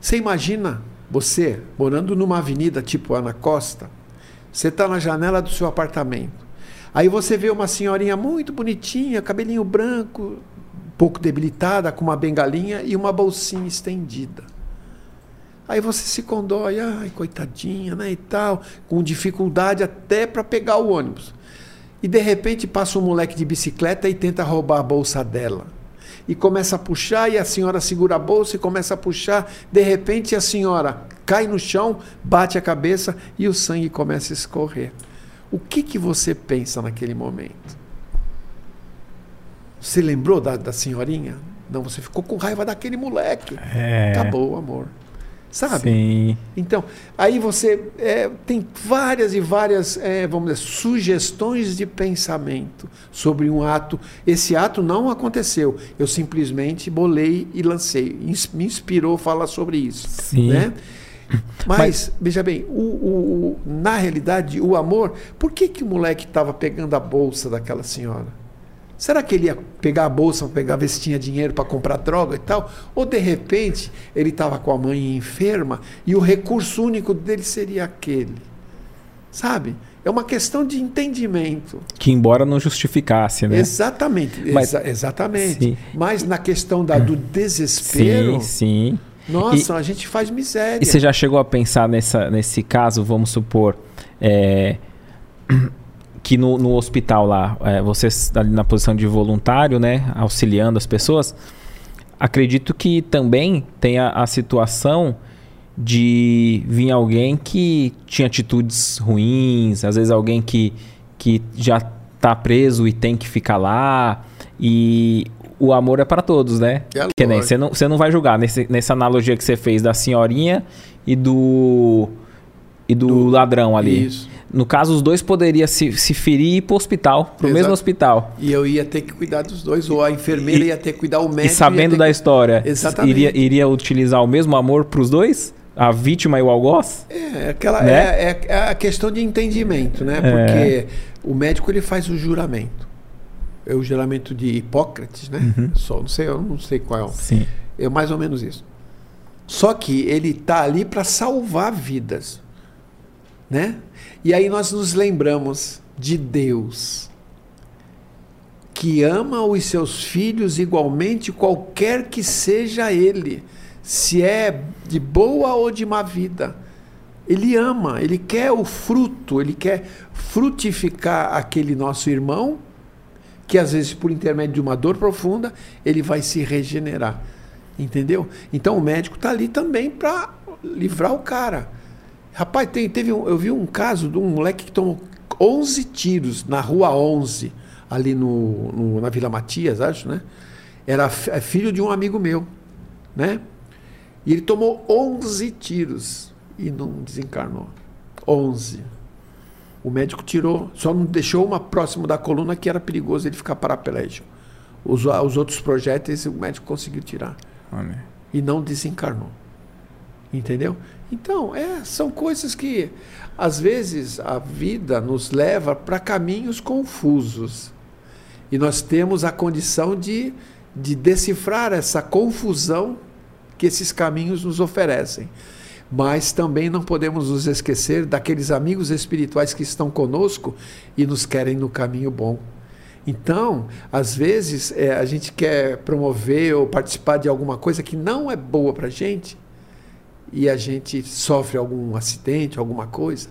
Você imagina você morando numa avenida tipo Ana Costa, você está na janela do seu apartamento. Aí você vê uma senhorinha muito bonitinha, cabelinho branco, pouco debilitada, com uma bengalinha e uma bolsinha estendida. Aí você se condói, ai, coitadinha, né, e tal, com dificuldade até para pegar o ônibus. E de repente passa um moleque de bicicleta e tenta roubar a bolsa dela. E começa a puxar, e a senhora segura a bolsa e começa a puxar. De repente a senhora cai no chão, bate a cabeça e o sangue começa a escorrer. O que, que você pensa naquele momento? Você lembrou da, da senhorinha? Não, você ficou com raiva daquele moleque. É. Acabou o amor. Sabe? Sim. Então, aí você é, tem várias e várias, é, vamos dizer, sugestões de pensamento sobre um ato. Esse ato não aconteceu. Eu simplesmente bolei e lancei. Me inspirou falar sobre isso. Sim. Né? Mas, Mas, veja bem, o, o, na realidade, o amor, por que, que o moleque estava pegando a bolsa daquela senhora? Será que ele ia pegar a bolsa, pegar ver se tinha dinheiro para comprar droga e tal? Ou de repente ele estava com a mãe enferma e o recurso único dele seria aquele? Sabe? É uma questão de entendimento. Que embora não justificasse, né? Exatamente, Mas- exa- exatamente. Sim. Mas na questão da, do desespero, Sim, sim. nossa, a gente faz miséria. E você já chegou a pensar nessa, nesse caso, vamos supor, é, que no, no hospital lá, é, você está ali na posição de voluntário, né, auxiliando as pessoas, acredito que também tenha a situação de vir alguém que tinha atitudes ruins, às vezes alguém que, que já está preso e tem que ficar lá, e o amor é para todos, né? É que nem, você não, você não vai julgar nesse, nessa analogia que você fez da senhorinha e do e do, Do- ladrão ali. Isso. No caso, os dois poderiam se, se ferir e ir pro hospital, pro Exato. mesmo hospital. E eu ia ter que cuidar dos dois, ou a enfermeira E- ia ter que cuidar o médico. e sabendo da ter história, Exatamente. iria, iria utilizar o mesmo amor pros dois? A vítima e o algoz? que... É, aquela, Né? é, é- é a questão de entendimento, né? Porque o médico ele faz o juramento. É o juramento de Hipócrates, né? Uhum. Só não sei, eu não sei qual é. o- Sim. É mais ou menos isso. Só que ele está ali para salvar vidas. Né? E aí nós nos lembramos de Deus, que ama os seus filhos igualmente, qualquer que seja ele, se é de boa ou de má vida. Ele ama, ele quer o fruto, ele quer frutificar aquele nosso irmão, que às vezes por intermédio de uma dor profunda, ele vai se regenerar. Entendeu? Então o médico está ali também para livrar o cara. Rapaz, tem- teve um- eu vi um caso de um moleque que tomou 11 tiros na rua 11, ali no, no- na Vila Matias, acho, né? Era é filho de um amigo meu, né? E ele tomou 11 tiros e não desencarnou. 11. O médico tirou, só não deixou uma próximo da coluna que era perigoso ele ficar paraplégico. Os, os outros projéteis o médico conseguiu tirar e não desencarnou. Entendeu? Então, é, são coisas que às vezes a vida nos leva para caminhos confusos. E nós temos a condição de, de decifrar essa confusão que esses caminhos nos oferecem. Mas também não podemos nos esquecer daqueles amigos espirituais que estão conosco e nos querem no caminho bom. Então, às vezes, é, a gente quer promover ou participar de alguma coisa que não é boa para a gente e a gente sofre algum acidente, alguma coisa.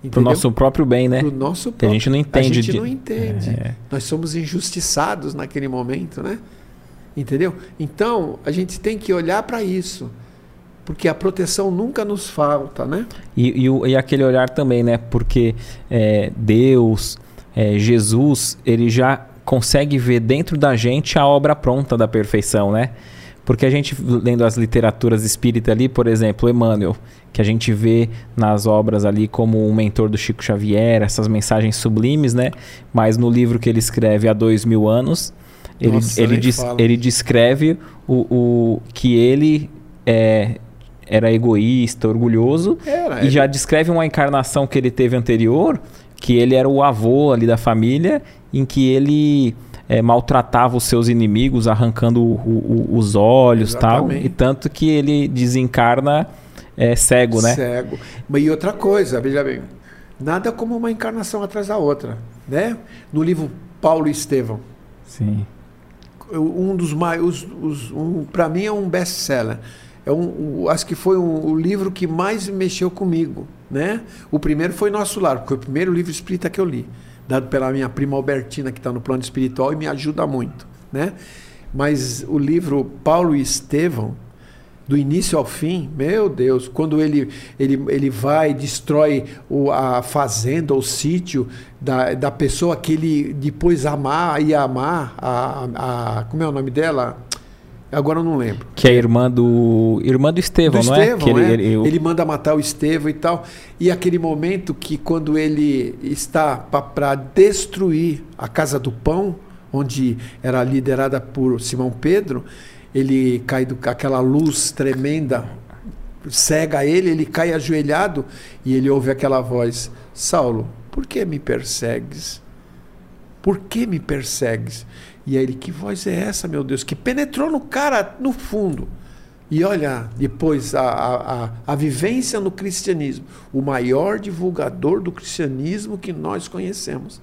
Pro entendeu? nosso próprio bem, né? Pro nosso Que a gente não entende A gente de- não entende. É. Nós somos injustiçados naquele momento, né? Entendeu? Então, a gente tem que olhar para isso. Porque a proteção nunca nos falta, né? E, e o- e aquele olhar também, né? Porque é, Deus, é, Jesus, ele já consegue ver dentro da gente a obra pronta da perfeição, né? Porque a gente, lendo as literaturas espíritas ali, por exemplo, Emmanuel, que a gente vê nas obras ali como um mentor do Chico Xavier, essas mensagens sublimes, né? Mas no livro que ele escreve há dois mil anos, ele, Nossa, ele, fala. ele descreve o, o que ele é, era egoísta, orgulhoso, Era, e já descreve uma encarnação que ele teve anterior, que ele era o avô ali da família, em que ele é, maltratava os seus inimigos, arrancando o- o- os olhos tal, Exatamente. e tanto que ele desencarna é, cego, né? Cego. Mas E outra coisa, veja bem, nada como uma encarnação atrás da outra, né? No livro Paulo e Estevão, Sim. um dos os- um, para mim é um best-seller. É um, um- acho que foi um- o livro que mais mexeu comigo, né? O primeiro foi Nosso Lar, porque foi o primeiro livro espírita que eu li, dado pela minha prima Albertina que está no plano espiritual e me ajuda muito, né? Mas o livro Paulo e Estevão do início ao fim, meu Deus, quando ele, ele, ele vai, destrói o, a fazenda, o sítio da, da pessoa que ele depois amar, ia amar, a, a, como é o nome dela? Agora eu não lembro. Que é irmã do. Irmã do Estevão, Do não Estevão, é? Que ele, é. ele- Ele manda matar o Estevão e tal. E aquele momento que quando ele está para destruir a Casa do Pão, onde era liderada por Simão Pedro, ele cai do aquela luz tremenda cega ele, ele cai ajoelhado e ele ouve aquela voz: Saulo, por que me persegues? Por que me persegues? E aí ele, que voz é essa, meu Deus? Que penetrou no cara no fundo. E olha, depois a, a, a, vivência no cristianismo, o maior divulgador do cristianismo que nós conhecemos,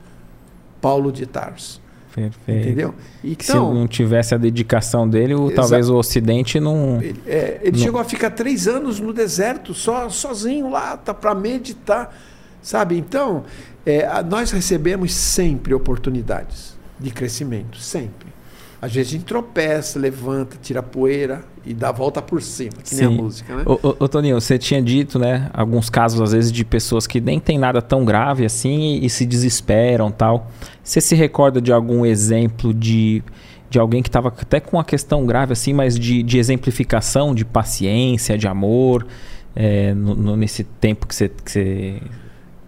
Paulo de Tarso. Perfeito. Entendeu? Então, Se não tivesse a dedicação dele, o, talvez o Ocidente não. Ele, é, ele não... chegou a ficar três anos no deserto, só, sozinho lá, tá para meditar, sabe? Então, é, nós recebemos sempre oportunidades de crescimento, sempre. Às vezes a gente tropeça, levanta, tira poeira e dá a volta por cima, que Sim. nem a música, né? Ô, ô, Toninho, você tinha dito, né, alguns casos às vezes de pessoas que nem tem nada tão grave assim e, e se desesperam tal. Você se recorda de algum exemplo de, de alguém que estava até com uma questão grave assim, mas de, de exemplificação, de paciência, de amor, é, no, no, nesse tempo que você... Que você...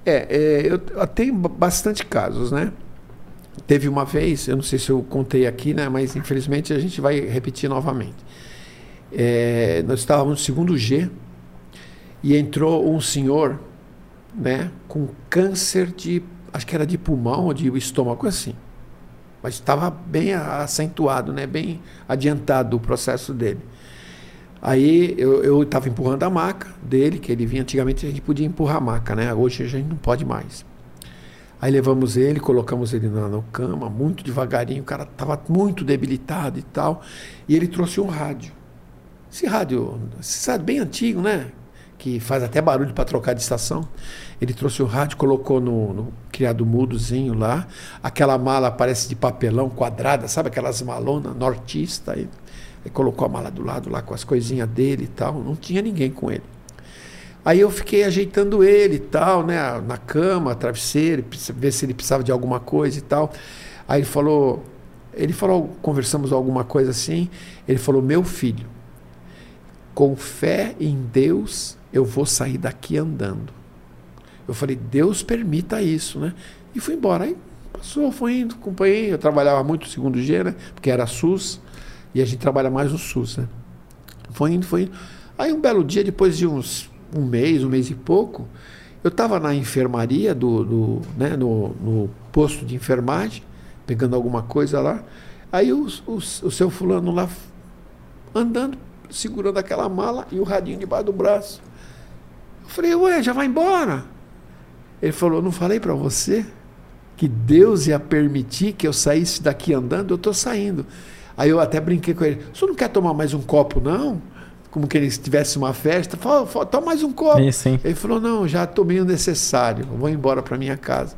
É, é, eu, eu tenho bastante casos, né? Teve uma vez, eu não sei se eu contei aqui, né, mas infelizmente a gente vai repetir novamente. É, nós estávamos no segundo G e entrou um senhor né, com câncer de, acho que era de pulmão ou de estômago, assim. Mas estava bem acentuado, né, bem adiantado o processo dele. Aí eu estava empurrando a maca dele, que ele vinha antigamente, a gente podia empurrar a maca, né? Hoje a gente não pode mais. Aí levamos ele, colocamos ele na, na cama, muito devagarinho, o cara estava muito debilitado e tal. E ele trouxe um rádio. Esse rádio, sabe, bem antigo, né? Que faz até barulho para trocar de estação. Ele trouxe o rádio, colocou no, no, criado mudozinho lá. Aquela mala parece de papelão quadrada, sabe aquelas malonas nortista. Aí, aí colocou a mala do lado lá com as coisinhas dele e tal. Não tinha ninguém com ele. Aí eu fiquei ajeitando ele e tal, né, na cama, travesseiro, ver se ele precisava de alguma coisa e tal. Aí ele falou, ele falou, conversamos alguma coisa assim. Ele falou: "Meu filho, com fé em Deus, eu vou sair daqui andando". Eu falei: "Deus permita isso, né?" E fui embora. Aí passou, foi indo, acompanhei. Eu trabalhava muito no segundo G, né? Porque era SUS e a gente trabalha mais no SUS, né? Foi indo, foi indo. Aí um belo dia, depois de uns um mês, um mês e pouco, eu estava na enfermaria, do, do né, no, no, posto de enfermagem, pegando alguma coisa lá. Aí o, o, o seu fulano lá andando, segurando aquela mala e o radinho debaixo do braço. Eu falei, ué, já vai embora? Ele falou, não falei para você que Deus ia permitir que eu saísse daqui andando? Eu estou saindo. Aí eu até brinquei com ele, senhor não quer tomar mais um copo, não? Como que ele tivesse uma festa, fala toma mais um copo. Sim, Ele falou, não, já tomei o necessário, vou embora para minha casa.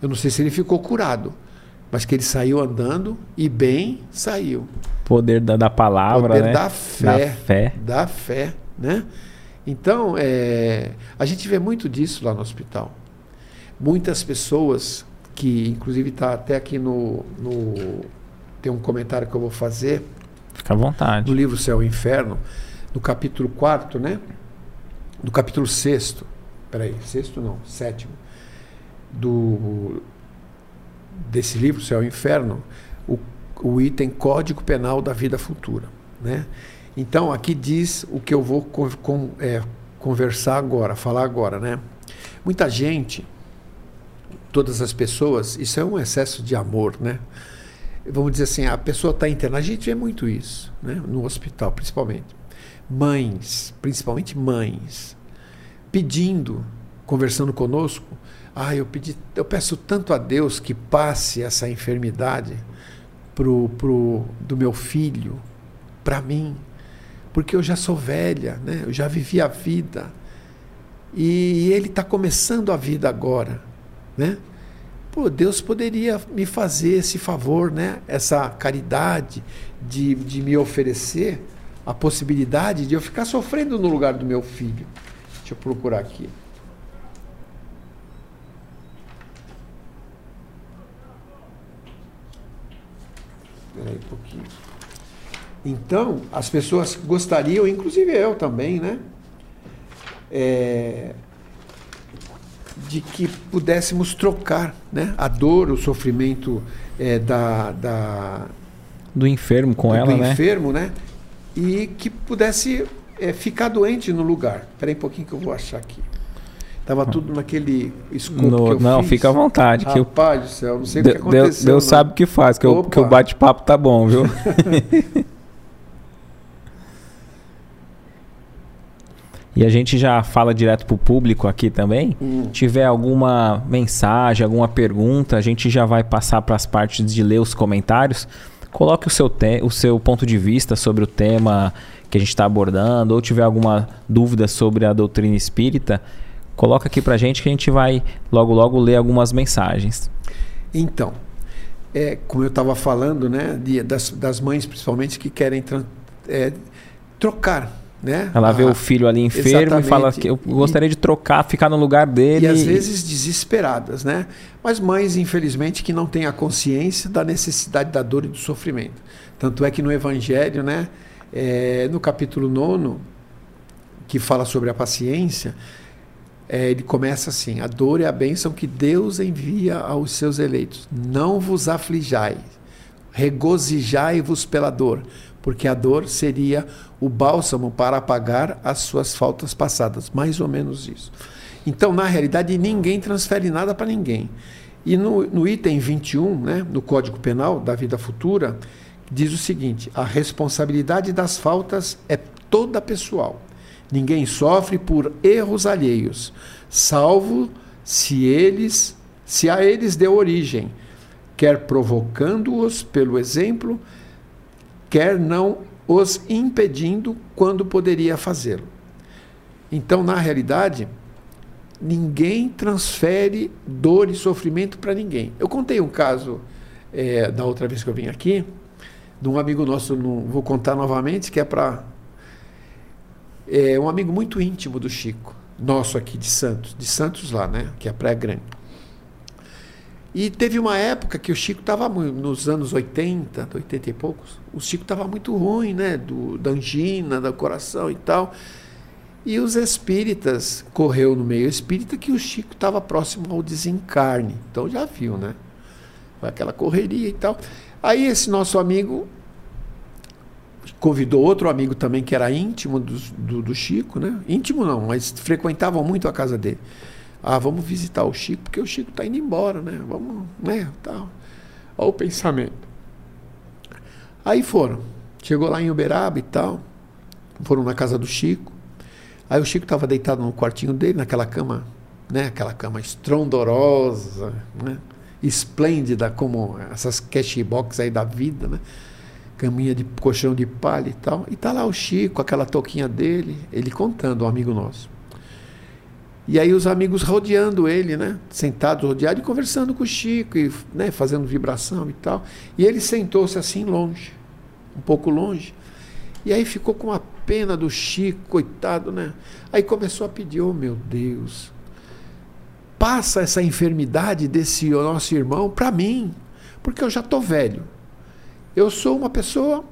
Eu não sei se ele ficou curado, mas que ele saiu andando e bem saiu. Poder da, da palavra, Poder né? da fé. Da fé. Da fé, né? Então, é, a gente vê muito disso lá no hospital. Muitas pessoas que, inclusive, está até aqui no, no... Tem um comentário que eu vou fazer. Fica à vontade. No livro Céu e Inferno do capítulo 4, né? Do capítulo 6. Peraí, sexto não, sétimo. Do, desse livro, Céu e Inferno, o, o item Código Penal da Vida Futura. Né? Então, aqui diz o que eu vou é, conversar agora, falar agora. Né? Muita gente, todas as pessoas, isso é um excesso de amor, né? Vamos dizer assim, a pessoa está internada, a gente vê muito isso, né? no hospital principalmente mães, principalmente mães, pedindo, conversando conosco, ah, eu pedi, eu peço tanto a Deus que passe essa enfermidade pro, pro do meu filho para mim, porque eu já sou velha, né? Eu já vivi a vida e ele está começando a vida agora, né? Pô, Deus poderia me fazer esse favor, né? Essa caridade de, de me oferecer a possibilidade de eu ficar sofrendo no lugar do meu filho. Deixa eu procurar aqui. Espera aí um pouquinho. Então, as pessoas gostariam, inclusive eu também, né? É, de que pudéssemos trocar né? a dor, o sofrimento é, da, da, do enfermo com do, ela, do né? enfermo, né? e que pudesse é, ficar doente no lugar. Espera aí um pouquinho que eu vou achar aqui. Estava tudo naquele escopo no, que eu Não, fiz. fica à vontade. Rapaz que eu, do céu, não sei o que aconteceu. Deus, Deus sabe o que faz, que, eu, que o bate-papo tá bom, viu? E a gente já fala direto para o público aqui também. Hum. Tiver alguma mensagem, alguma pergunta, a gente já vai passar para as partes de ler os comentários. Coloque o seu, te o seu ponto de vista sobre o tema que a gente está abordando, ou tiver alguma dúvida sobre a doutrina espírita, coloca aqui para a gente que a gente vai logo logo ler algumas mensagens. Então, é, como eu estava falando, né, de, das, das mães principalmente que querem é, trocar né? Ela vê o filho ali enfermo exatamente. e fala que eu gostaria de trocar, ficar no lugar dele. E às vezes desesperadas, né? Mas mães, infelizmente, que não têm a consciência da necessidade da dor e do sofrimento. Tanto é que no Evangelho, né, é, no capítulo 9, que fala sobre a paciência, é, ele começa assim: A dor é a bênção que Deus envia aos seus eleitos. Não vos aflijai, regozijai-vos pela dor, porque a dor seria o bálsamo para apagar as suas faltas passadas. Mais ou menos isso. Então, na realidade, ninguém transfere nada para ninguém. E no, no, item 21, né, no Código Penal da Vida Futura, diz o seguinte: a responsabilidade das faltas é toda pessoal. Ninguém sofre por erros alheios, salvo se eles, se a eles deu origem, quer provocando-os pelo exemplo, quer não os impedindo quando poderia fazê-lo. Então, na realidade, ninguém transfere dor e sofrimento para ninguém. Eu contei um caso é, da outra vez que eu vim aqui, de um amigo nosso, não vou contar novamente, que é para. É um amigo muito íntimo do Chico, nosso aqui de Santos, de Santos lá, né? Que é a Praia Grande. E teve uma época que o Chico estava nos anos 80, 80 e poucos, o Chico estava muito ruim, né? Do, da angina, do coração e tal. E os espíritas, correu no meio espírita que o Chico estava próximo ao desencarne. Então já viu, né? Foi aquela correria e tal. Aí esse nosso amigo convidou outro amigo também que era íntimo do, do, do Chico, né? Íntimo não, mas frequentavam muito a casa dele. Ah, vamos visitar o Chico, porque o Chico está indo embora, né? Vamos, né? Tal. Olha o pensamento. Aí foram. Chegou lá em Uberaba e tal. Foram na casa do Chico. Aí o Chico estava deitado no quartinho dele, naquela cama, né? Aquela cama estrondorosa, né? Esplêndida, como essas cashbox aí da vida, né? Caminha de colchão de palha e tal. E tá lá o Chico, aquela touquinha dele, ele contando, um amigo nosso. E aí os amigos rodeando ele, né? Sentados, rodeados e conversando com o Chico, e, né? fazendo vibração e tal. E ele sentou-se assim longe, um pouco longe. E aí ficou com a pena do Chico, coitado, né? Aí começou a pedir, oh meu Deus, passa essa enfermidade desse nosso irmão para mim, porque eu já estou velho. Eu sou uma pessoa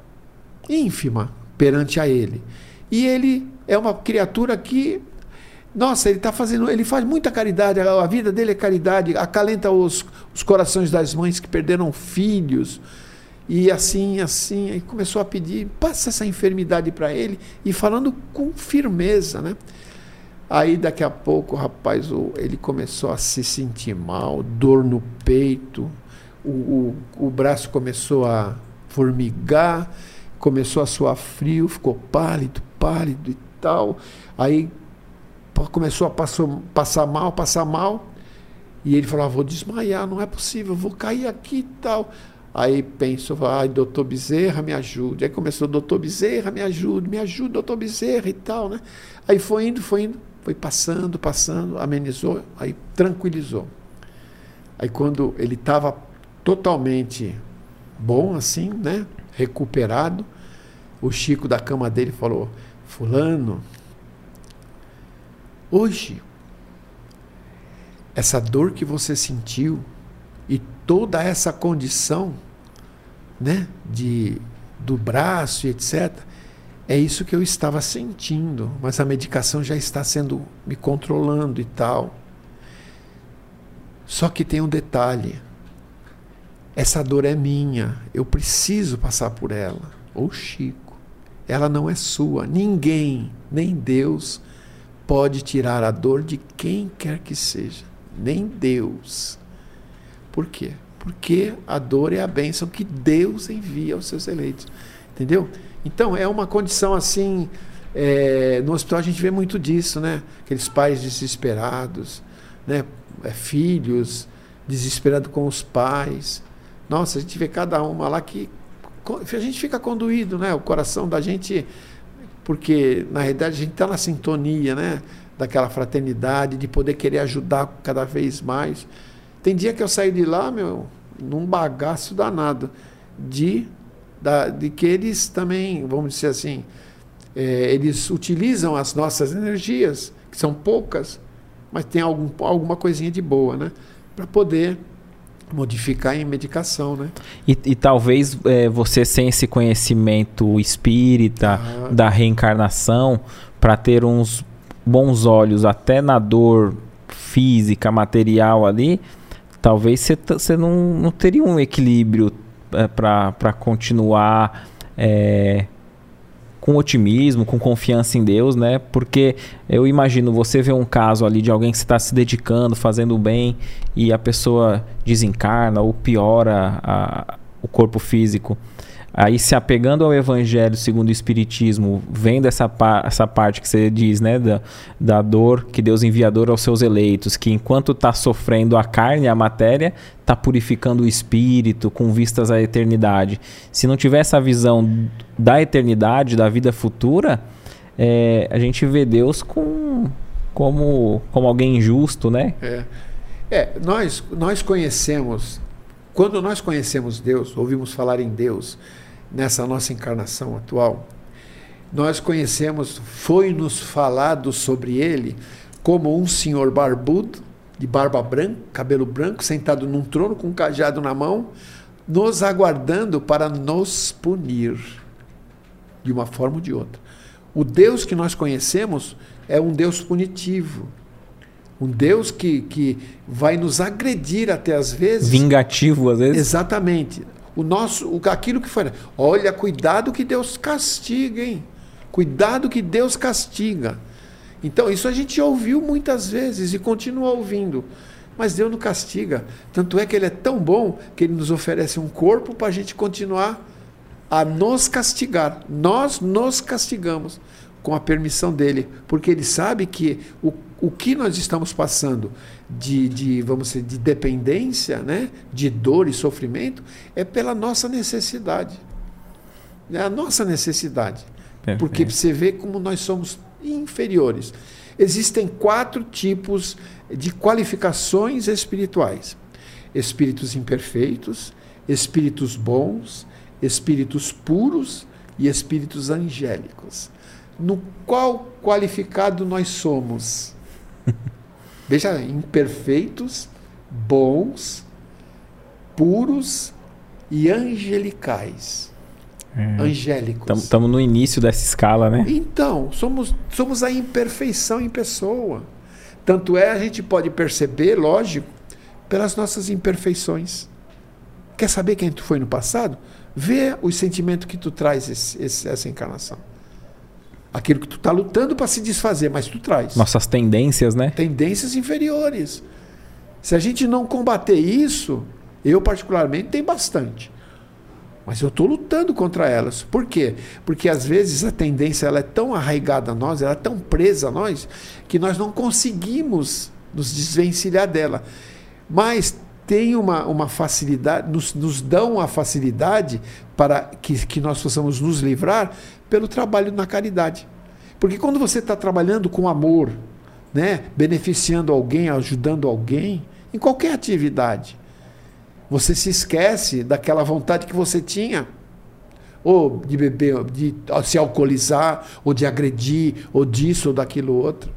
ínfima perante a ele. E ele é uma criatura que nossa, ele está fazendo, ele faz muita caridade, a, vida dele é caridade, acalenta os, os corações das mães que perderam filhos. E assim, assim, aí começou a pedir, passa essa enfermidade para ele, e falando com firmeza, né? Aí daqui a pouco, rapaz, ele começou a se sentir mal, dor no peito, o, o, o braço começou a formigar, começou a suar frio, ficou pálido, pálido e tal. Aí começou a passar, passar mal, passar mal. E ele falou: ah, vou desmaiar, não é possível, vou cair aqui e tal. Aí pensou, ai, doutor Bezerra, me ajude. Aí começou, doutor Bezerra, me ajude, me ajude, doutor Bezerra e tal, né? Aí foi indo, foi indo, foi passando, passando, amenizou, aí tranquilizou. Aí quando ele estava totalmente bom, assim, né? Recuperado, o Chico da cama dele falou: Fulano, Hoje, essa dor que você sentiu e toda essa condição, né, de do braço e etc, é isso que eu estava sentindo, mas a medicação já está sendo me controlando e tal. Só que tem um detalhe. Essa dor é minha, eu preciso passar por ela. Ou Chico, ela não é sua. Ninguém, nem Deus, pode tirar a dor de quem quer que seja, nem Deus. Por quê? Porque a dor é a bênção que Deus envia aos seus eleitos. Entendeu? Então, é uma condição assim É, no hospital a gente vê muito disso, né? Aqueles pais desesperados, né? É, filhos desesperados com os pais. Nossa, a gente vê cada uma lá que a gente fica conduído, né? O coração da gente, porque na realidade a gente está na sintonia, né? Daquela fraternidade, de poder querer ajudar cada vez mais. Tem dia que eu saio de lá, meu, num bagaço danado, de, da, de que eles também, vamos dizer assim, é, eles utilizam as nossas energias, que são poucas, mas tem algum, alguma coisinha de boa, né? Para poder modificar em medicação, né? E, e talvez é, você sem esse conhecimento espírita ah. da reencarnação, para ter uns bons olhos até na dor física, material ali, talvez você não, não teria um equilíbrio é, para continuar é, com otimismo, com confiança em Deus, né? Porque eu imagino você ver um caso ali de alguém que está se dedicando, fazendo bem e a pessoa desencarna ou piora a, o corpo físico. Aí se apegando ao Evangelho segundo o Espiritismo, vendo essa, essa parte que você diz, né, da, da dor que Deus envia dor aos seus eleitos, que enquanto está sofrendo a carne, a matéria, está purificando o espírito com vistas à eternidade. Se não tiver essa visão da eternidade, da vida futura, é, a gente vê Deus com, como, como alguém injusto, né? É. é, nós, nós conhecemos, quando nós conhecemos Deus, ouvimos falar em Deus, nessa nossa encarnação atual, nós conhecemos, foi-nos falado sobre ele como um senhor barbudo, de barba branca, cabelo branco, sentado num trono com um cajado na mão, nos aguardando para nos punir, de uma forma ou de outra. O Deus que nós conhecemos é um Deus punitivo, um Deus que, que vai nos agredir até às vezes. Vingativo, às vezes. Exatamente o nosso, o, aquilo que foi. Olha, cuidado que Deus castiga, hein? Cuidado que Deus castiga. Então, isso a gente ouviu muitas vezes e continua ouvindo. Mas Deus não castiga. Tanto é que Ele é tão bom que Ele nos oferece um corpo para a gente continuar a nos castigar. Nós nos castigamos com a permissão dele, porque Ele sabe que o, o que nós estamos passando de, de, vamos dizer, de dependência, né? de dor e sofrimento, é pela nossa necessidade. É a nossa necessidade. Perfeito. Porque você vê como nós somos inferiores. Existem quatro tipos de qualificações espirituais: espíritos imperfeitos, espíritos bons, espíritos puros e espíritos angélicos. No qual qualificado nós somos? Veja, imperfeitos, bons, puros e angelicais. É. Angélicos. Estamos no início dessa escala, né? Então, somos, somos a imperfeição em pessoa. Tanto é, a gente pode perceber, lógico, pelas nossas imperfeições. Quer saber quem tu foi no passado? Vê os sentimentos que tu traz esse, esse, essa encarnação. Aquilo que tu está lutando para se desfazer, mas tu traz. Nossas tendências, né? Tendências inferiores. Se a gente não combater isso, eu particularmente tenho bastante. Mas eu estou lutando contra elas. Por quê? Porque às vezes a tendência ela é tão arraigada a nós, ela é tão presa a nós, que nós não conseguimos nos desvencilhar dela. Mas tem uma, uma facilidade, nos, nos dão a facilidade para que, que nós possamos nos livrar pelo trabalho na caridade. Porque quando você está trabalhando com amor, né, beneficiando alguém, ajudando alguém, em qualquer atividade, você se esquece daquela vontade que você tinha, ou de beber, de se alcoolizar, ou de agredir, ou disso ou daquilo outro.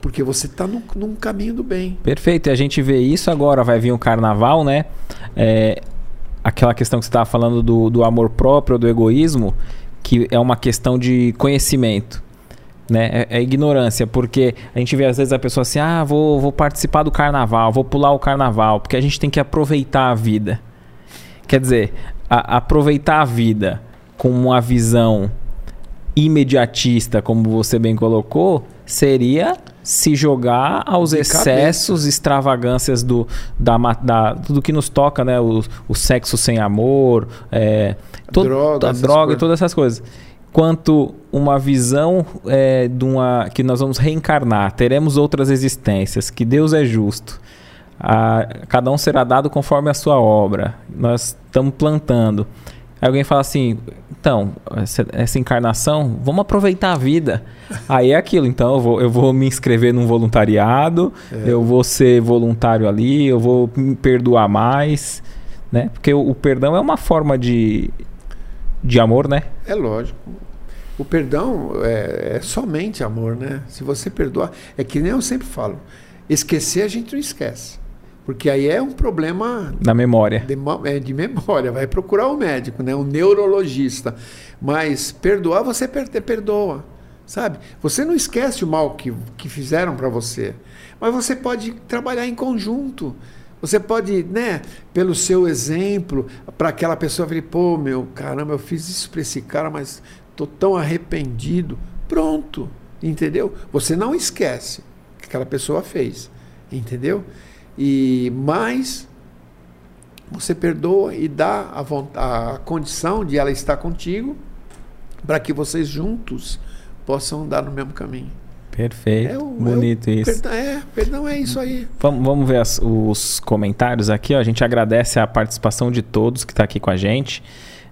Porque você está num, num, caminho do bem. Perfeito. E a gente vê isso agora, vai vir o carnaval, né? É, aquela questão que você estava falando do, do amor próprio, do egoísmo que é uma questão de conhecimento. Né? É, é, ignorância, porque a gente vê às vezes a pessoa assim, ah, vou, vou participar do carnaval, vou pular o carnaval, porque a gente tem que aproveitar a vida. Quer dizer, a, aproveitar a vida com uma visão imediatista, como você bem colocou, seria se jogar aos de excessos, cabeça. extravagâncias do, da, da, tudo que nos toca, né? O, o sexo sem amor, é, todo, droga, a droga e todas essas coisas. quanto uma visão é, de uma que nós vamos reencarnar, teremos outras existências, que Deus é justo. A, cada um será dado conforme a sua obra. Nós estamos plantando. Alguém fala assim: então, essa, essa, encarnação, vamos aproveitar a vida. Aí é aquilo, então eu vou, eu vou me inscrever num voluntariado, é. eu vou ser voluntário ali, eu vou me perdoar mais, né? Porque o, o perdão é uma forma de, de amor, né? É lógico. O perdão é, é, somente amor, né? Se você perdoar, é que nem eu sempre falo, esquecer a gente não esquece. Porque aí é um problema da memória. De, é, de memória, vai procurar o um médico, né? um neurologista. Mas perdoar, você perdoa, sabe? Você não esquece o mal que, que fizeram para você, mas você pode trabalhar em conjunto. Você pode, né, pelo seu exemplo, para aquela pessoa falar, pô, meu, caramba, eu fiz isso para esse cara, mas estou tão arrependido. Pronto, entendeu? Você não esquece o que aquela pessoa fez, entendeu? E mais você perdoa e dá a, a condição de ela estar contigo para que vocês juntos possam andar no mesmo caminho. Perfeito. É o, Bonito é o, isso. Perdão, é, perdão é isso aí. Vamos, vamos ver as, os comentários aqui. Ó. A gente agradece a participação de todos que está aqui com a gente.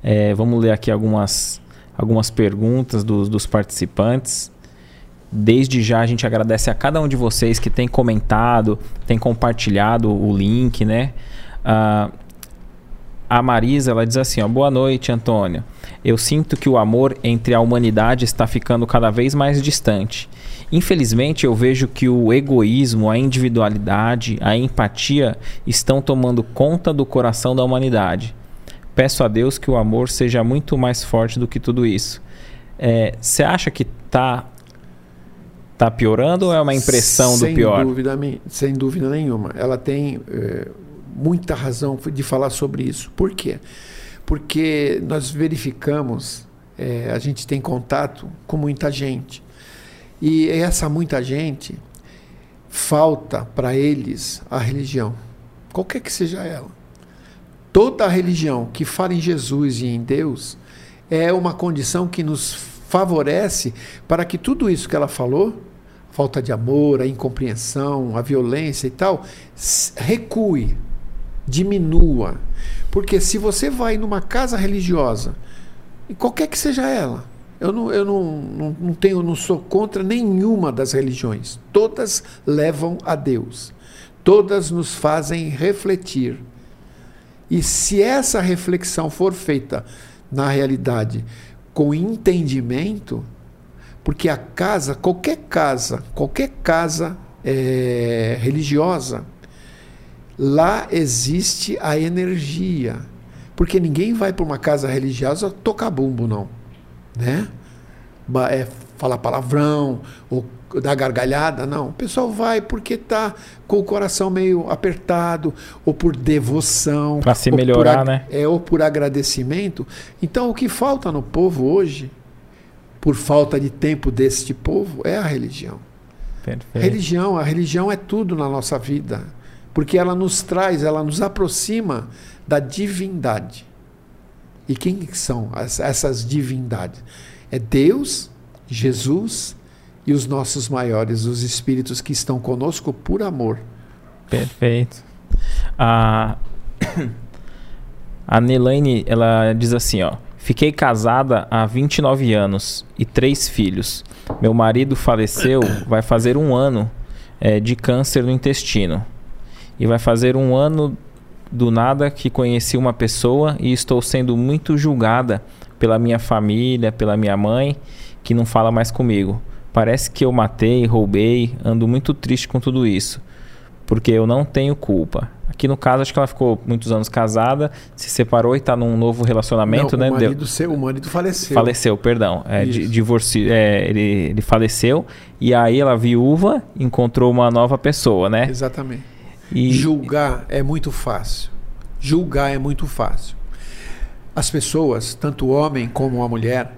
É, vamos ler aqui algumas, algumas perguntas dos, dos participantes. Desde já a gente agradece a cada um de vocês que tem comentado, tem compartilhado o link, né? Uh, a Marisa ela diz assim: ó, boa noite, Antônio. Eu sinto que o amor entre a humanidade está ficando cada vez mais distante. Infelizmente, eu vejo que o egoísmo, a individualidade, a empatia estão tomando conta do coração da humanidade. Peço a Deus que o amor seja muito mais forte do que tudo isso. Você é, acha que está tá piorando ou é uma impressão sem do pior? Dúvida, sem dúvida nenhuma. Ela tem é, muita razão de falar sobre isso. Por quê? Porque nós verificamos, é, a gente tem contato com muita gente. E essa muita gente falta para eles a religião, qualquer que seja ela. Toda religião que fala em Jesus e em Deus é uma condição que nos favorece para que tudo isso que ela falou, falta de amor, a incompreensão, a violência e tal, recue, diminua. Porque se você vai numa casa religiosa, qualquer que seja ela, eu não, eu não, não, não tenho, não sou contra nenhuma das religiões. Todas levam a Deus. Todas nos fazem refletir. E se essa reflexão for feita na realidade com entendimento, porque a casa, qualquer casa, qualquer casa é, religiosa, lá existe a energia. Porque ninguém vai para uma casa religiosa tocar bumbo, não né? É, falar palavrão ou dar gargalhada, não. O pessoal vai porque está com o coração meio apertado, ou por devoção. Para se melhorar, né? É, ou por agradecimento. Então, o que falta no povo hoje, por falta de tempo deste povo, é a religião. Perfeito. Religião, a religião é tudo na nossa vida. Porque ela nos traz, ela nos aproxima da divindade. E quem são as, essas divindades? É Deus, Jesus e os nossos maiores, os espíritos que estão conosco por amor. Perfeito. A, a Nelaine, ela diz assim, ó. Fiquei casada há 29 anos e três filhos. Meu marido faleceu, vai fazer um ano é, de câncer no intestino. E vai fazer um ano do nada que conheci uma pessoa e estou sendo muito julgada pela minha família, pela minha mãe, que não fala mais comigo. Parece que eu matei, roubei, ando muito triste com tudo isso, porque eu não tenho culpa. Aqui no caso, acho que ela ficou muitos anos casada, se separou e está num novo relacionamento, não, né? O marido, seu, o marido faleceu. Faleceu, perdão. É, divorci, é, ele, ele faleceu e aí ela, viúva, encontrou uma nova pessoa, né? Exatamente. E... Julgar é muito fácil. Julgar é muito fácil. As pessoas, tanto o homem como a mulher,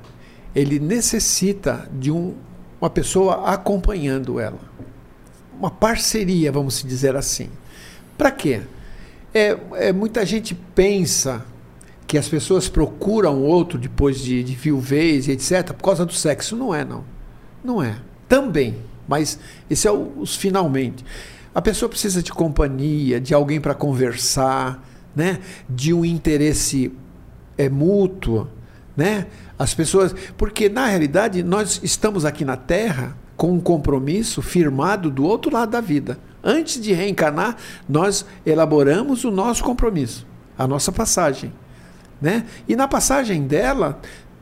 ele necessita de um, uma pessoa acompanhando ela. Uma parceria, vamos dizer assim. Para quê? É, é, muita gente pensa que as pessoas procuram outro depois de, de viuvez e etc. por causa do sexo. Não é, não. Não é. Também. Mas esse é o, os finalmente. A pessoa precisa de companhia, de alguém para conversar, né? de um interesse é, mútuo. Né? As pessoas. Porque, na realidade, nós estamos aqui na Terra com um compromisso firmado do outro lado da vida. Antes de reencarnar, nós elaboramos o nosso compromisso, a nossa passagem. Né? E na passagem dela,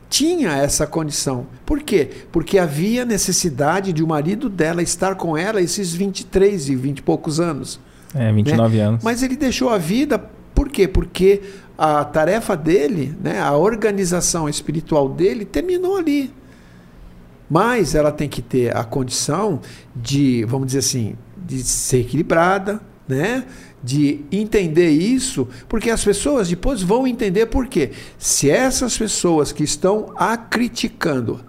tinha essa condição. Por quê? Porque havia necessidade de o marido dela estar com ela esses 23 e 20 e poucos anos. É, 29 né? anos. Mas ele deixou a vida, por quê? Porque a tarefa dele, né, a organização espiritual dele terminou ali. Mas ela tem que ter a condição de, vamos dizer assim, de ser equilibrada, né? de entender isso, porque as pessoas depois vão entender por quê. Se essas pessoas que estão a criticando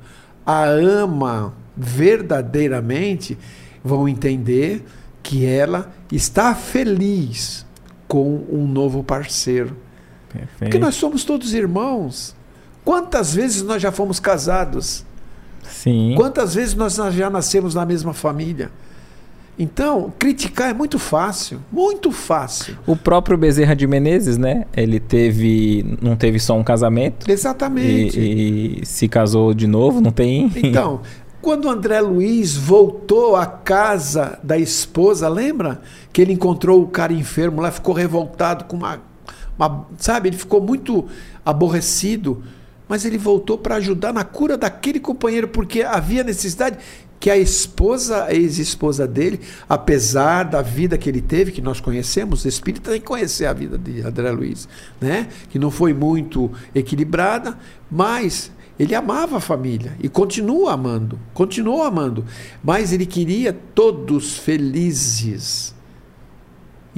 a ama verdadeiramente, vão entender que ela está feliz com um novo parceiro. Perfeito. Porque nós somos todos irmãos. Quantas vezes nós já fomos casados? Sim. Quantas vezes nós já nascemos na mesma família? Então, criticar é muito fácil, muito fácil. O próprio Bezerra de Menezes, né? Ele teve, não teve só um casamento. Exatamente. E, e se casou de novo, não tem. Então, quando André Luiz voltou à casa da esposa, lembra que ele encontrou o cara enfermo lá, ficou revoltado com uma, uma sabe? Ele ficou muito aborrecido mas ele voltou para ajudar na cura daquele companheiro, porque havia necessidade que a esposa, a ex-esposa dele, apesar da vida que ele teve, que nós conhecemos, o espírito tem que conhecer a vida de André Luiz, né? que não foi muito equilibrada, mas ele amava a família e continua amando, continuou amando, mas ele queria todos felizes.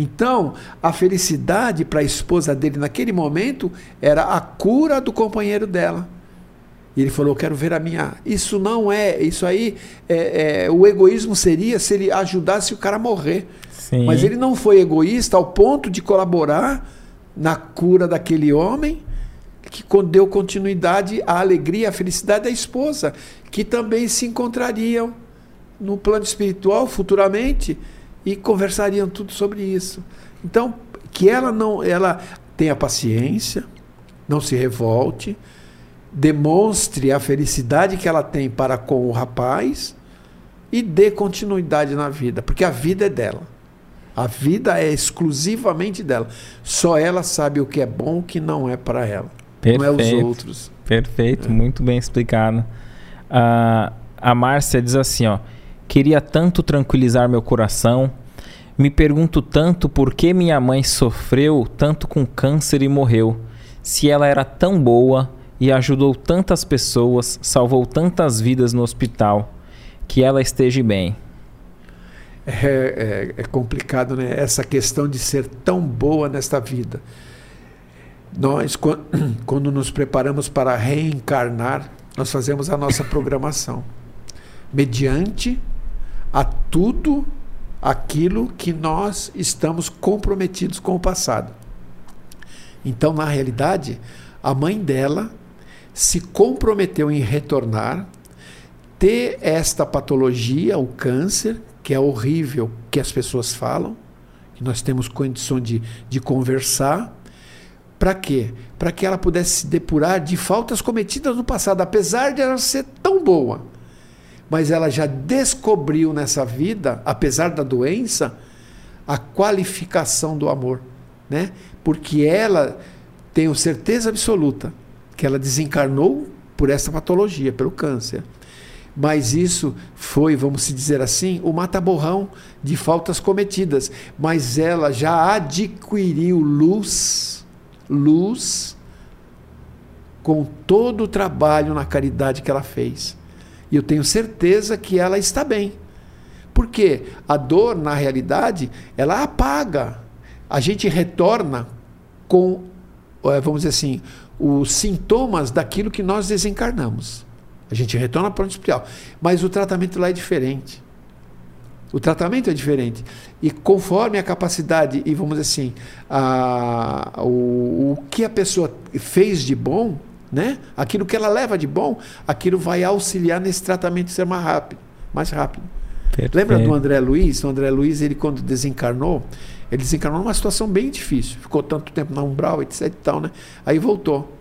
Então, a felicidade para a esposa dele naquele momento era a cura do companheiro dela. E ele falou: Quero ver a minha. Isso não é. Isso aí. É, é, o egoísmo seria se ele ajudasse o cara a morrer. Sim. Mas ele não foi egoísta ao ponto de colaborar na cura daquele homem, que deu continuidade à alegria, à felicidade da esposa, que também se encontrariam no plano espiritual futuramente e conversariam tudo sobre isso. Então, que ela não. Ela tenha paciência, não se revolte demonstre a felicidade que ela tem para com o rapaz e dê continuidade na vida, porque a vida é dela. A vida é exclusivamente dela. Só ela sabe o que é bom e o que não é para ela. Perfeito, não é os outros. Perfeito, é. muito bem explicado. Uh, a Márcia diz assim, ó: Queria tanto tranquilizar meu coração. Me pergunto tanto por que minha mãe sofreu tanto com câncer e morreu. Se ela era tão boa, e ajudou tantas pessoas, salvou tantas vidas no hospital. Que ela esteja bem. É, é, é, complicado, né? Essa questão de ser tão boa nesta vida. Nós, quando nos preparamos para reencarnar, nós fazemos a nossa programação mediante a tudo aquilo que nós estamos comprometidos com o passado. Então, na realidade, a mãe dela se comprometeu em retornar, ter esta patologia, o câncer, que é horrível, que as pessoas falam, que nós temos condição de, de conversar. Para quê? Para que ela pudesse se depurar de faltas cometidas no passado, apesar de ela ser tão boa. Mas ela já descobriu nessa vida, apesar da doença, a qualificação do amor. Né? Porque ela, tenho certeza absoluta, que ela desencarnou por essa patologia, pelo câncer. Mas isso foi, vamos dizer assim, o mata-borrão de faltas cometidas. Mas ela já adquiriu luz, luz, com todo o trabalho na caridade que ela fez. E eu tenho certeza que ela está bem. Porque a dor, na realidade, ela apaga. A gente retorna com, eh, vamos dizer assim, os sintomas daquilo que nós desencarnamos. A gente retorna para o hospital. Mas o tratamento lá é diferente. O tratamento é diferente. E conforme a capacidade, e vamos dizer assim, a, o, o que a pessoa fez de bom, né? aquilo que ela leva de bom, aquilo vai auxiliar nesse tratamento ser mais rápido. Mais rápido. Perfeito. Lembra do André Luiz? O André Luiz, ele quando desencarnou, ele desencarnou numa situação bem difícil. Ficou tanto tempo na umbral, etc e tal, né? Aí voltou.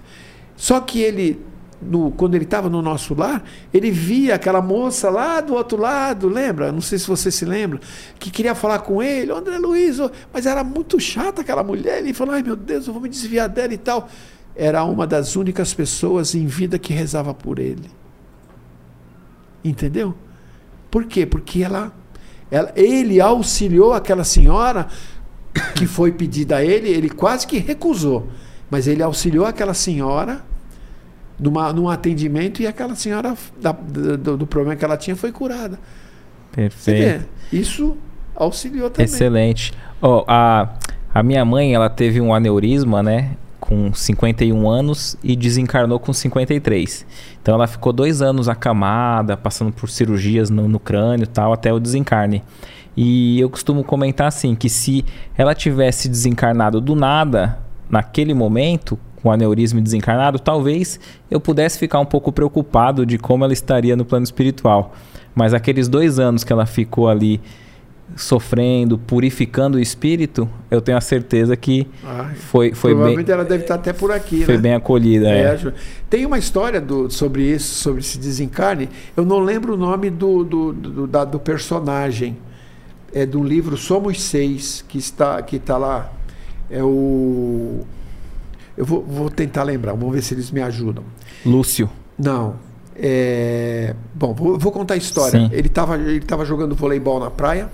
Só que ele no, quando ele estava no nosso lar, ele via aquela moça lá do outro lado, lembra? Não sei se você se lembra, que queria falar com ele, André Luiz, mas era muito chata aquela mulher. Ele falou: ai meu Deus, eu vou me desviar dela e tal. Era uma das únicas pessoas em vida que rezava por ele. Entendeu? Por quê? Porque ela, ela ele auxiliou aquela senhora que foi pedida a ele, ele quase que recusou, mas ele auxiliou aquela senhora numa, num atendimento e aquela senhora, da, do, do, problema que ela tinha, foi curada. Perfeito. Isso auxiliou também. Excelente. Oh, a, a minha mãe, ela teve um aneurisma, né? Com 51 anos e desencarnou com 53. Então ela ficou dois anos acamada, passando por cirurgias no, no crânio e tal, até o desencarne. E eu costumo comentar assim, que se ela tivesse desencarnado do nada, naquele momento, com aneurisma desencarnado, talvez eu pudesse ficar um pouco preocupado de como ela estaria no plano espiritual. Mas aqueles dois anos que ela ficou ali sofrendo, purificando o espírito, eu tenho a certeza que foi, foi provavelmente bem. ela deve estar até por aqui, Foi né? bem acolhida. É, é. Tem uma história do, sobre isso, sobre esse desencarne. Eu não lembro o nome do, do, do, da, do personagem. É do livro Somos Seis, que está, que está lá. É o eu vou, vou tentar lembrar, vamos ver se eles me ajudam. Lúcio. Não. É... Bom, vou, vou, contar a história. Sim. Ele estava ele tava jogando voleibol na praia,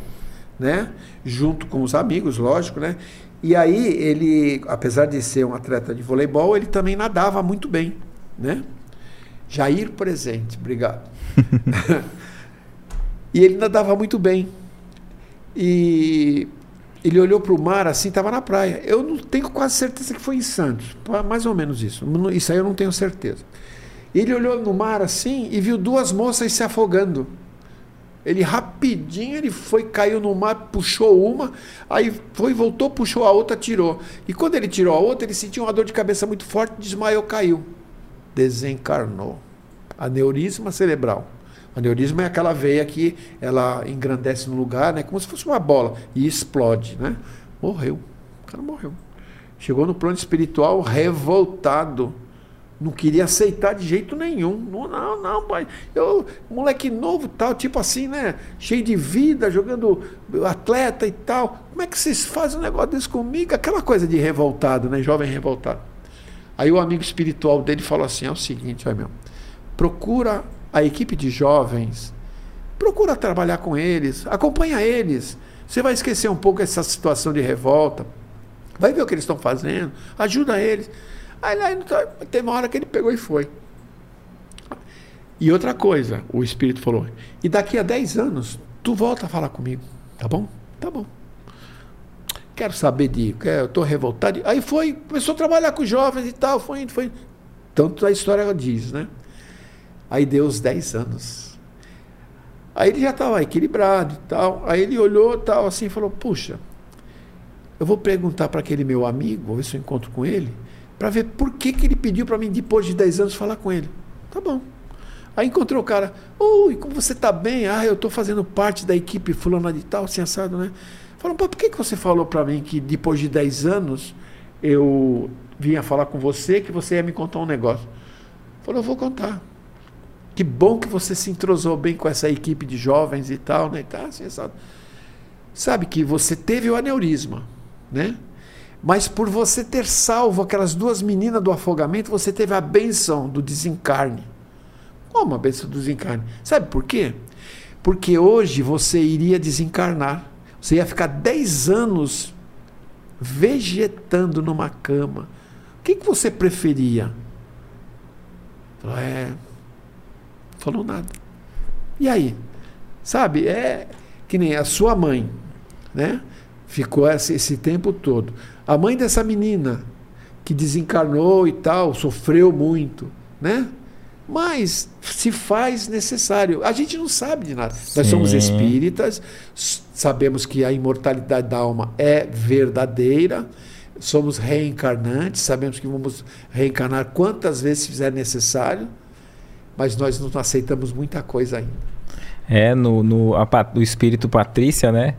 né? Junto com os amigos, lógico, né? E aí ele, apesar de ser um atleta de voleibol, ele também nadava muito bem, né? Jair presente, obrigado. e ele nadava muito bem. E ele olhou para o mar assim, estava na praia. Eu não tenho quase certeza que foi em Santos, mais ou menos isso. Isso aí eu não tenho certeza. Ele olhou no mar assim e viu duas moças se afogando. Ele rapidinho ele foi, caiu no mar, puxou uma, aí foi, voltou, puxou a outra, tirou. E quando ele tirou a outra, ele sentiu uma dor de cabeça muito forte, desmaiou, caiu. Desencarnou. Aneurisma cerebral. Aneurisma é aquela veia que ela engrandece no lugar, né? Como se fosse uma bola e explode, né? Morreu. O cara morreu. Chegou no plano espiritual revoltado. Não queria aceitar de jeito nenhum. Não, não, não, pai. Eu, moleque novo, tal, tipo assim, né? Cheio de vida, jogando atleta e tal. Como é que vocês fazem um negócio desse comigo? Aquela coisa de revoltado, né? Jovem revoltado. Aí o amigo espiritual dele falou assim: é o seguinte, meu, procura a equipe de jovens, procura trabalhar com eles, acompanha eles. Você vai esquecer um pouco essa situação de revolta. Vai ver o que eles estão fazendo, ajuda eles. Aí, aí tem uma hora que ele pegou e foi. E outra coisa, o Espírito falou: e daqui a 10 anos, tu volta a falar comigo, tá bom? Tá bom. Quero saber de. Eu estou revoltado. Aí foi, começou a trabalhar com jovens e tal, foi foi. Tanto a história diz, né? Aí deu os 10 anos. Aí ele já estava equilibrado e tal. Aí ele olhou tal assim e falou: Puxa, eu vou perguntar para aquele meu amigo, vou ver se eu encontro com ele, para ver por que, que ele pediu para mim, depois de 10 anos, falar com ele. Tá bom. Aí encontrou o cara, oi, como você está bem? Ah, eu estou fazendo parte da equipe fulana de tal, assim assado, né? Falou, por que, que você falou para mim que depois de 10 anos eu vinha falar com você, que você ia me contar um negócio? Falou, eu vou contar. Que bom que você se entrosou bem com essa equipe de jovens e tal, né? tá, assim, sabe? sabe que você teve o aneurisma, né? Mas por você ter salvo aquelas duas meninas do afogamento, você teve a benção do desencarne. Como a benção do desencarne? Sabe por quê? Porque hoje você iria desencarnar. Você ia ficar 10 anos vegetando numa cama. O que, que você preferia? É, Falou nada. E aí? Sabe, é que nem a sua mãe, né? Ficou esse, esse tempo todo. A mãe dessa menina que desencarnou e tal, sofreu muito, né? Mas se faz necessário. A gente não sabe de nada. Sim. Nós somos espíritas, sabemos que a imortalidade da alma é verdadeira, somos reencarnantes, sabemos que vamos reencarnar quantas vezes fizer necessário, mas nós não aceitamos muita coisa ainda. É, no, no a, o espírito Patrícia, né?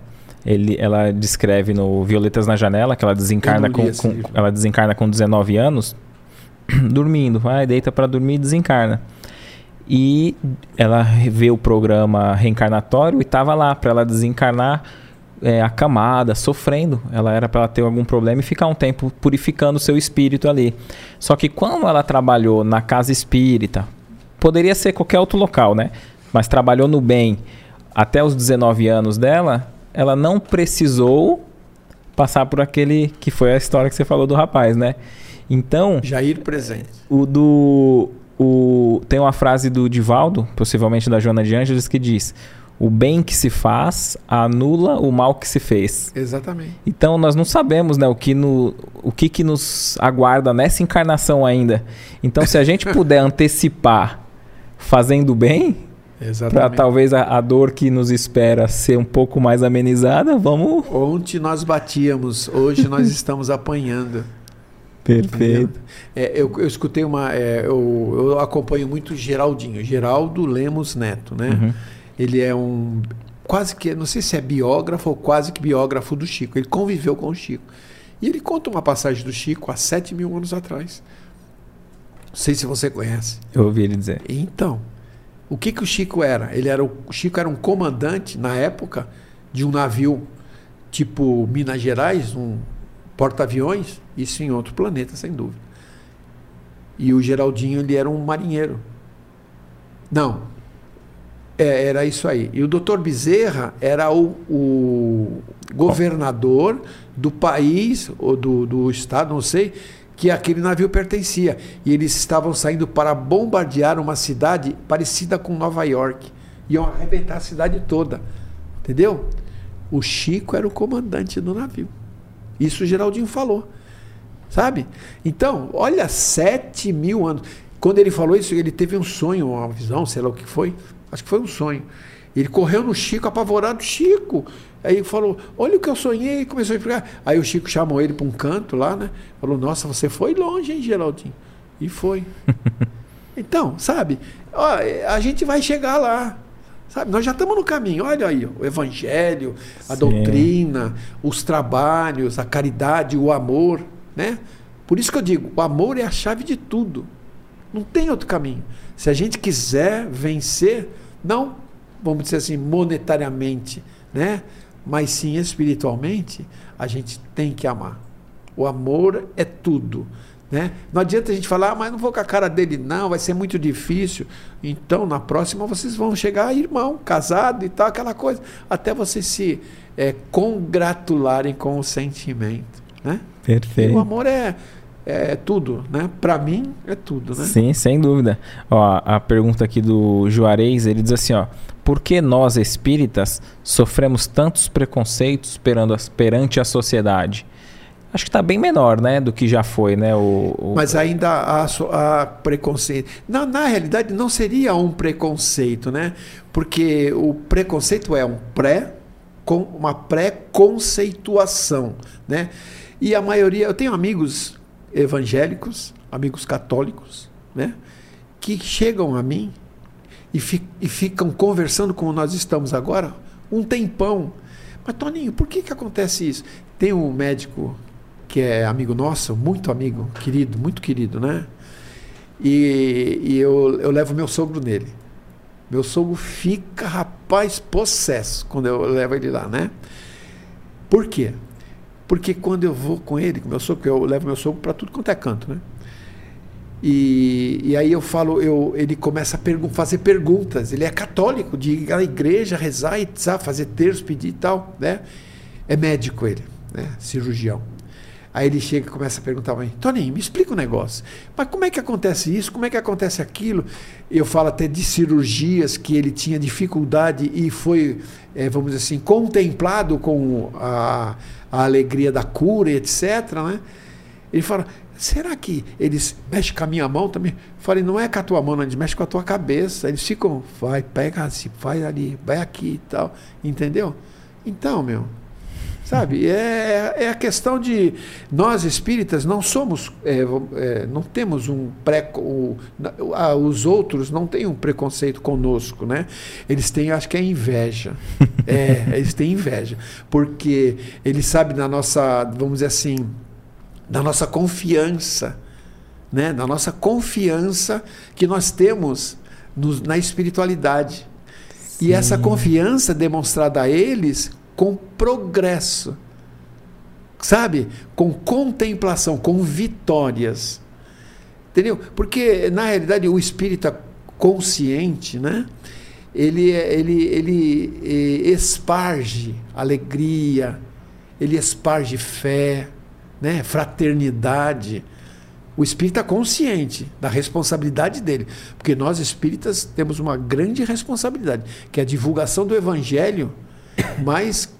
Ele, ela descreve no Violetas na Janela que ela desencarna com, com ela desencarna com 19 anos, dormindo, vai, deita para dormir e desencarna. E ela vê o programa reencarnatório e estava lá para ela desencarnar é, acamada, sofrendo. Ela era para ter algum problema e ficar um tempo purificando o seu espírito ali. Só que quando ela trabalhou na casa espírita, poderia ser qualquer outro local, né? Mas trabalhou no bem até os 19 anos dela, ela não precisou passar por aquele que foi a história que você falou do rapaz, né? Então. Jair presente. O do. O, tem uma frase do Divaldo, possivelmente da Joana de Ângeles, que diz: O bem que se faz anula o mal que se fez. Exatamente. Então nós não sabemos né, o, que no, o que, que nos aguarda nessa encarnação ainda. Então, se a gente puder antecipar fazendo bem, para talvez a, a, dor que nos espera ser um pouco mais amenizada, vamos. Ontem nós batíamos, hoje nós estamos apanhando. Perfeito. É, eu, eu, escutei uma. É, eu, eu, acompanho muito Geraldinho, Geraldo Lemos Neto, né? Uhum. Ele é um. Quase que. Não sei se é biógrafo ou quase que biógrafo do Chico. Ele conviveu com o Chico. E ele conta uma passagem do Chico há 7 mil anos atrás. Não sei se você conhece. Eu ouvi ele dizer. Então, o que, que o Chico era? Ele era o, o Chico era um comandante na época de um navio tipo Minas Gerais, um porta-aviões, isso em outro planeta, sem dúvida. E o Geraldinho ele era um marinheiro. Não, é, era isso aí. E o doutor Bezerra era o, o governador do país, ou do, do estado, não sei, que aquele navio pertencia. E eles estavam saindo para bombardear uma cidade parecida com Nova York. Iam arrebentar a cidade toda. Entendeu? O Chico era o comandante do navio. Isso o Geraldinho falou. Sabe? Então, olha, sete mil anos. Quando ele falou isso, ele teve um sonho, uma visão, sei lá o que foi. Acho que foi um sonho. Ele correu no Chico, apavorado. Chico, Aí falou: Olha o que eu sonhei. E começou a explicar. Aí o Chico chamou ele para um canto lá, né? Falou: Nossa, você foi longe, hein, Geraldinho? E foi. então, sabe? Ó, a gente vai chegar lá. Sabe? Nós já estamos no caminho. Olha aí, o evangelho, a Sim. doutrina, os trabalhos, a caridade, o amor, né? Por isso que eu digo, o amor é a chave de tudo. Não tem outro caminho. Se a gente quiser vencer, não, vamos dizer assim, monetariamente, né? Mas sim espiritualmente, a gente tem que amar. O amor é tudo. Né? Não adianta a gente falar, ah, mas não vou com a cara dele, não, vai ser muito difícil. Então, na próxima, vocês vão chegar irmão, casado e tal, aquela coisa, até vocês se é, congratularem com o sentimento. Né? Perfeito. E o amor é, é tudo, né? Para mim é tudo, né? Sim, sem dúvida. Ó, a pergunta aqui do Juarez, ele diz assim, ó: por que nós espíritas sofremos tantos preconceitos perante a sociedade? Acho que está bem menor, né, do que já foi, né? O, o... Mas ainda há, há preconceito. Na, na realidade, não seria um preconceito, né? Porque o preconceito é um pré, com uma pré-conceituação, né? E a maioria, eu tenho amigos evangélicos, amigos católicos, né? Que chegam a mim e, fi, e ficam conversando como nós estamos agora um tempão. Mas, Toninho, por que, que acontece isso? Tem um médico que é amigo nosso, muito amigo, querido, muito querido, né? E, e eu, eu levo meu sogro nele. Meu sogro fica, rapaz, possesso quando eu levo ele lá, né? Por quê? Porque quando eu vou com ele, com meu sogro, eu levo meu sogro para tudo quanto é canto, né? E, e aí eu falo, eu, ele começa a pergu fazer perguntas. Ele é católico, de ir à igreja, rezar e sabe, fazer terço, pedir e tal, né? É médico ele, né? Cirurgião. Aí ele chega e começa a perguntar para mim, Toninho, me explica o um negócio. Mas como é que acontece isso? Como é que acontece aquilo? Eu falo até de cirurgias que ele tinha dificuldade e foi, é, vamos dizer assim, contemplado com a, a alegria da cura, etc. Né? Ele fala, será que eles mexem com a minha mão também? Eu falei, não é com a tua mão, não, eles mexem com a tua cabeça. Eles ficam, vai, pega assim, vai ali, vai aqui e tal. Entendeu? Então, meu, Sabe? É, é a questão de nós espíritas não somos, é, é, não temos um pré, o, os outros não têm um preconceito conosco, né? Eles têm, acho que é inveja. é, eles têm inveja, porque eles sabem da nossa, vamos dizer assim, da nossa confiança, né? Da nossa confiança que nós temos no, na espiritualidade. Sim. E essa confiança demonstrada a eles com progresso, sabe? Com contemplação, com vitórias. Entendeu? Porque, na realidade, o espírita consciente, né? Ele, ele, ele eh, esparge alegria, ele esparge fé, né? fraternidade. O espírita consciente da responsabilidade dele. Porque nós espíritas temos uma grande responsabilidade, que é a divulgação do evangelho mas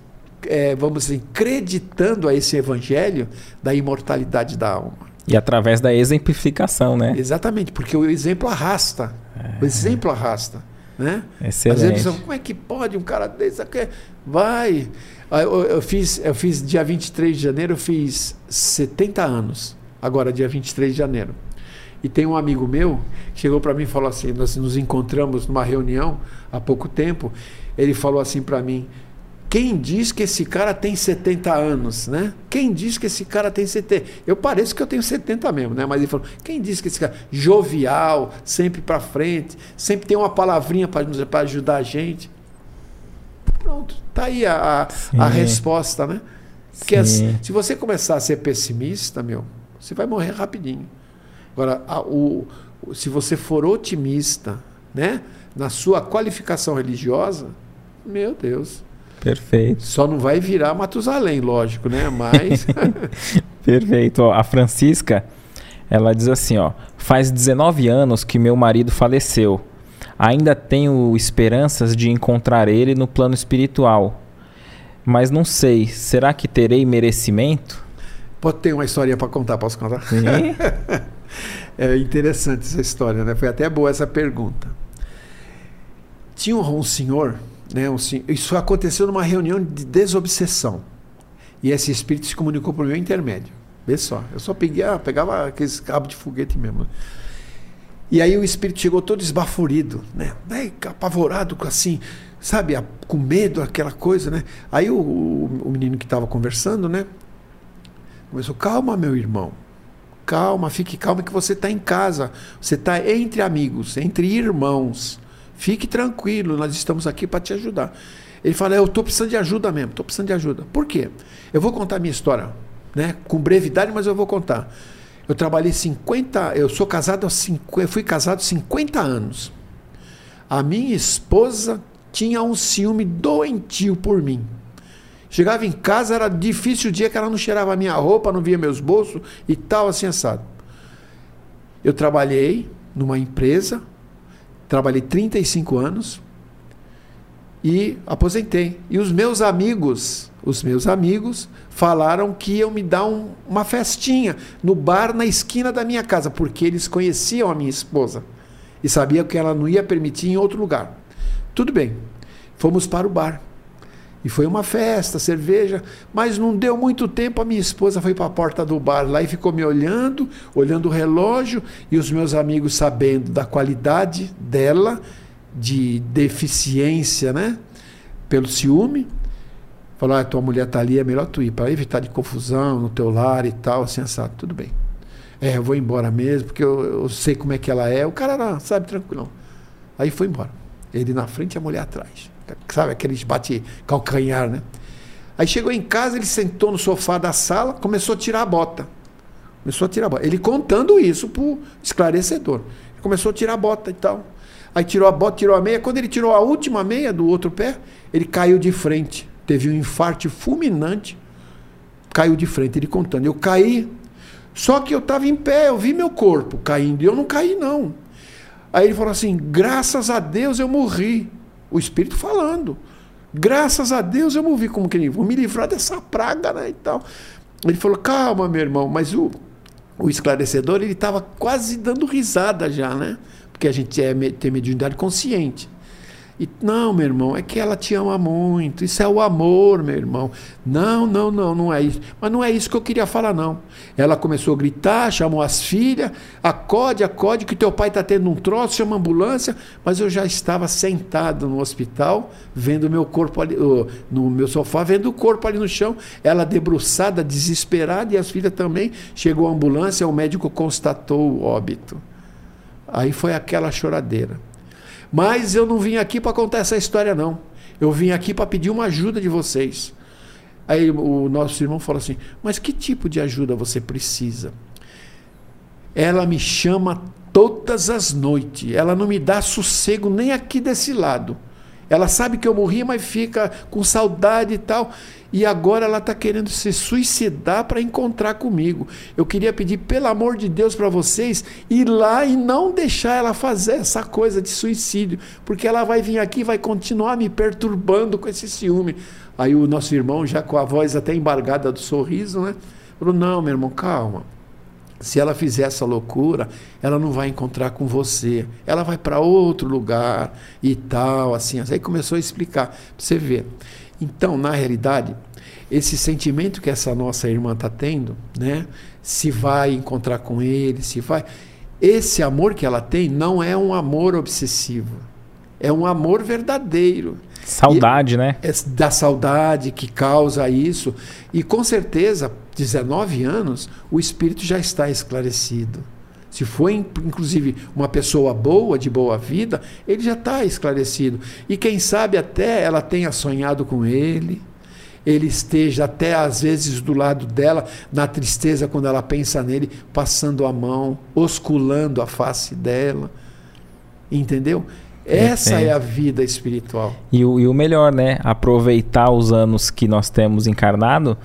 é, vamos dizer, acreditando a esse evangelho da imortalidade da alma. E através da exemplificação, né? Exatamente, porque o exemplo arrasta. É. O exemplo arrasta. Né? Excelente. Às vezes, como é que pode um cara desse aqui? Vai. Eu, eu, fiz, eu fiz dia 23 de janeiro, eu fiz 70 anos. Agora, dia 23 de janeiro. E tem um amigo meu que chegou para mim e falou assim: nós nos encontramos numa reunião há pouco tempo. Ele falou assim para mim: quem diz que esse cara tem 70 anos, né? Quem diz que esse cara tem 70? Eu pareço que eu tenho 70 mesmo, né? Mas ele falou: quem diz que esse cara jovial, sempre para frente, sempre tem uma palavrinha para ajudar a gente? Pronto, tá aí a, a, a resposta, né? Porque se você começar a ser pessimista, meu, você vai morrer rapidinho. Agora, a, o, se você for otimista, né, na sua qualificação religiosa, meu Deus, Perfeito. Só não vai virar Matusalém, lógico, né? Mas. Perfeito. Ó, a Francisca, ela diz assim: ó, faz 19 anos que meu marido faleceu. Ainda tenho esperanças de encontrar ele no plano espiritual. Mas não sei, será que terei merecimento? Pode ter uma história para contar, posso contar? Sim. é interessante essa história, né? Foi até boa essa pergunta. Tinha um senhor né, um, isso aconteceu numa reunião de desobsessão. E esse espírito se comunicou por meu intermédio. Vê só. Eu só peguei, ah, pegava aqueles cabos de foguete mesmo. E aí o espírito chegou todo esbaforido, né? Aí, apavorado, assim, sabe, com medo, aquela coisa, né? Aí o, o, o menino que estava conversando, né? Começou, calma, meu irmão. Calma, fique calma que você está em casa. Você está entre amigos, entre irmãos. Fique tranquilo, nós estamos aqui para te ajudar. Ele fala: Eu estou precisando de ajuda mesmo, estou precisando de ajuda. Por quê? Eu vou contar a minha história, né? com brevidade, mas eu vou contar. Eu trabalhei 50, eu sou casado, eu fui casado 50 anos. A minha esposa tinha um ciúme doentio por mim. Chegava em casa, era difícil o dia que ela não cheirava a minha roupa, não via meus bolsos e tal, assim assado. Eu trabalhei numa empresa Trabalhei 35 anos e aposentei. E os meus amigos, os meus amigos falaram que iam me dar um, uma festinha no bar na esquina da minha casa, porque eles conheciam a minha esposa e sabiam que ela não ia permitir em outro lugar. Tudo bem. Fomos para o bar. E foi uma festa, cerveja, mas não deu muito tempo. A minha esposa foi para a porta do bar lá e ficou me olhando, olhando o relógio, e os meus amigos, sabendo da qualidade dela, de deficiência, né? Pelo ciúme, falou: ah, tua mulher está ali, é melhor tu ir, para evitar de confusão no teu lar e tal, assim, assado. Tudo bem. É, eu vou embora mesmo, porque eu, eu sei como é que ela é. O cara era, sabe, tranquilão. Aí foi embora. Ele na frente e a mulher atrás sabe, aqueles bate calcanhar, né? Aí chegou em casa, ele sentou no sofá da sala, começou a tirar a bota. Começou a tirar a bota. Ele contando isso pro esclarecedor. Começou a tirar a bota e tal. Aí tirou a bota, tirou a meia. Quando ele tirou a última meia do outro pé, ele caiu de frente. Teve um infarto fulminante. Caiu de frente, ele contando. Eu caí. Só que eu estava em pé, eu vi meu corpo caindo. E eu não caí, não. Aí ele falou assim: graças a Deus eu morri. O Espírito falando. Graças a Deus eu vi como que ele vou me livrar dessa praga, né? E tal. Ele falou: calma, meu irmão, mas o, o esclarecedor, ele estava quase dando risada já, né? Porque a gente é, tem mediunidade consciente. E, não, meu irmão, é que ela te ama muito. Isso é o amor, meu irmão. Não, não, não, não é isso. Mas não é isso que eu queria falar, não. Ela começou a gritar, chamou as filhas, acode, acode, que teu pai está tendo um troço, chama a ambulância. Mas eu já estava sentado no hospital, vendo meu corpo ali, no meu sofá, vendo o corpo ali no chão. Ela debruçada, desesperada, e as filhas também. Chegou a ambulância, o médico constatou o óbito. Aí foi aquela choradeira. Mas eu não vim aqui para contar essa história, não. Eu vim aqui para pedir uma ajuda de vocês. Aí o nosso irmão falou assim: Mas que tipo de ajuda você precisa? Ela me chama todas as noites. Ela não me dá sossego nem aqui desse lado. Ela sabe que eu morri, mas fica com saudade e tal. E agora ela está querendo se suicidar para encontrar comigo. Eu queria pedir, pelo amor de Deus, para vocês ir lá e não deixar ela fazer essa coisa de suicídio, porque ela vai vir aqui e vai continuar me perturbando com esse ciúme. Aí o nosso irmão, já com a voz até embargada do sorriso, né? Falou: Não, meu irmão, calma. Se ela fizer essa loucura, ela não vai encontrar com você. Ela vai para outro lugar e tal, assim. Aí começou a explicar para você ver. Então, na realidade, esse sentimento que essa nossa irmã está tendo, né? Se vai encontrar com ele, se vai. Esse amor que ela tem não é um amor obsessivo. É um amor verdadeiro. Saudade, e né? É da saudade que causa isso. E com certeza, 19 anos, o espírito já está esclarecido. Se foi, inclusive, uma pessoa boa, de boa vida, ele já está esclarecido. E quem sabe até ela tenha sonhado com ele, ele esteja até às vezes do lado dela, na tristeza, quando ela pensa nele, passando a mão, osculando a face dela. Entendeu? Essa é a vida espiritual. E o, e o melhor, né? Aproveitar os anos que nós temos encarnado,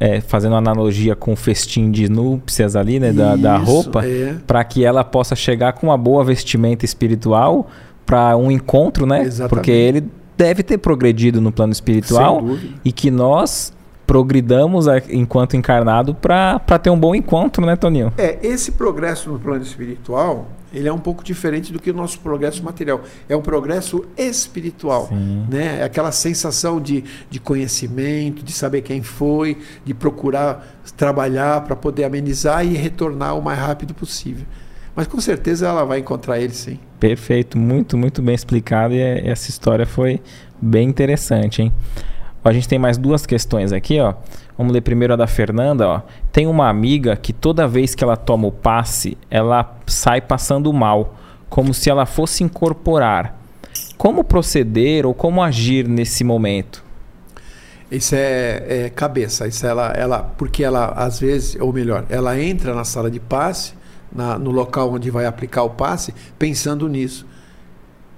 é, fazendo analogia com o festim de núpcias ali, né? Da, Isso, da roupa, é. para que ela possa chegar com uma boa vestimenta espiritual para um encontro, né? Exatamente. Porque ele deve ter progredido no plano espiritual e que nós progridamos enquanto encarnado para ter um bom encontro, né, Toninho? É, esse progresso no plano espiritual ele é um pouco diferente do que o nosso progresso material. É um progresso espiritual. Né? É aquela sensação de, de conhecimento, de saber quem foi, de procurar trabalhar para poder amenizar e retornar o mais rápido possível. Mas com certeza ela vai encontrar ele sim. Perfeito, muito, muito bem explicado e essa história foi bem interessante, hein? A gente tem mais duas questões aqui, ó. Vamos ler primeiro a da Fernanda, ó. Tem uma amiga que toda vez que ela toma o passe, ela sai passando mal, como se ela fosse incorporar. Como proceder ou como agir nesse momento? Isso é, é, cabeça. Isso ela, ela, porque ela às vezes, ou melhor, ela entra na sala de passe, na, no local onde vai aplicar o passe, pensando nisso.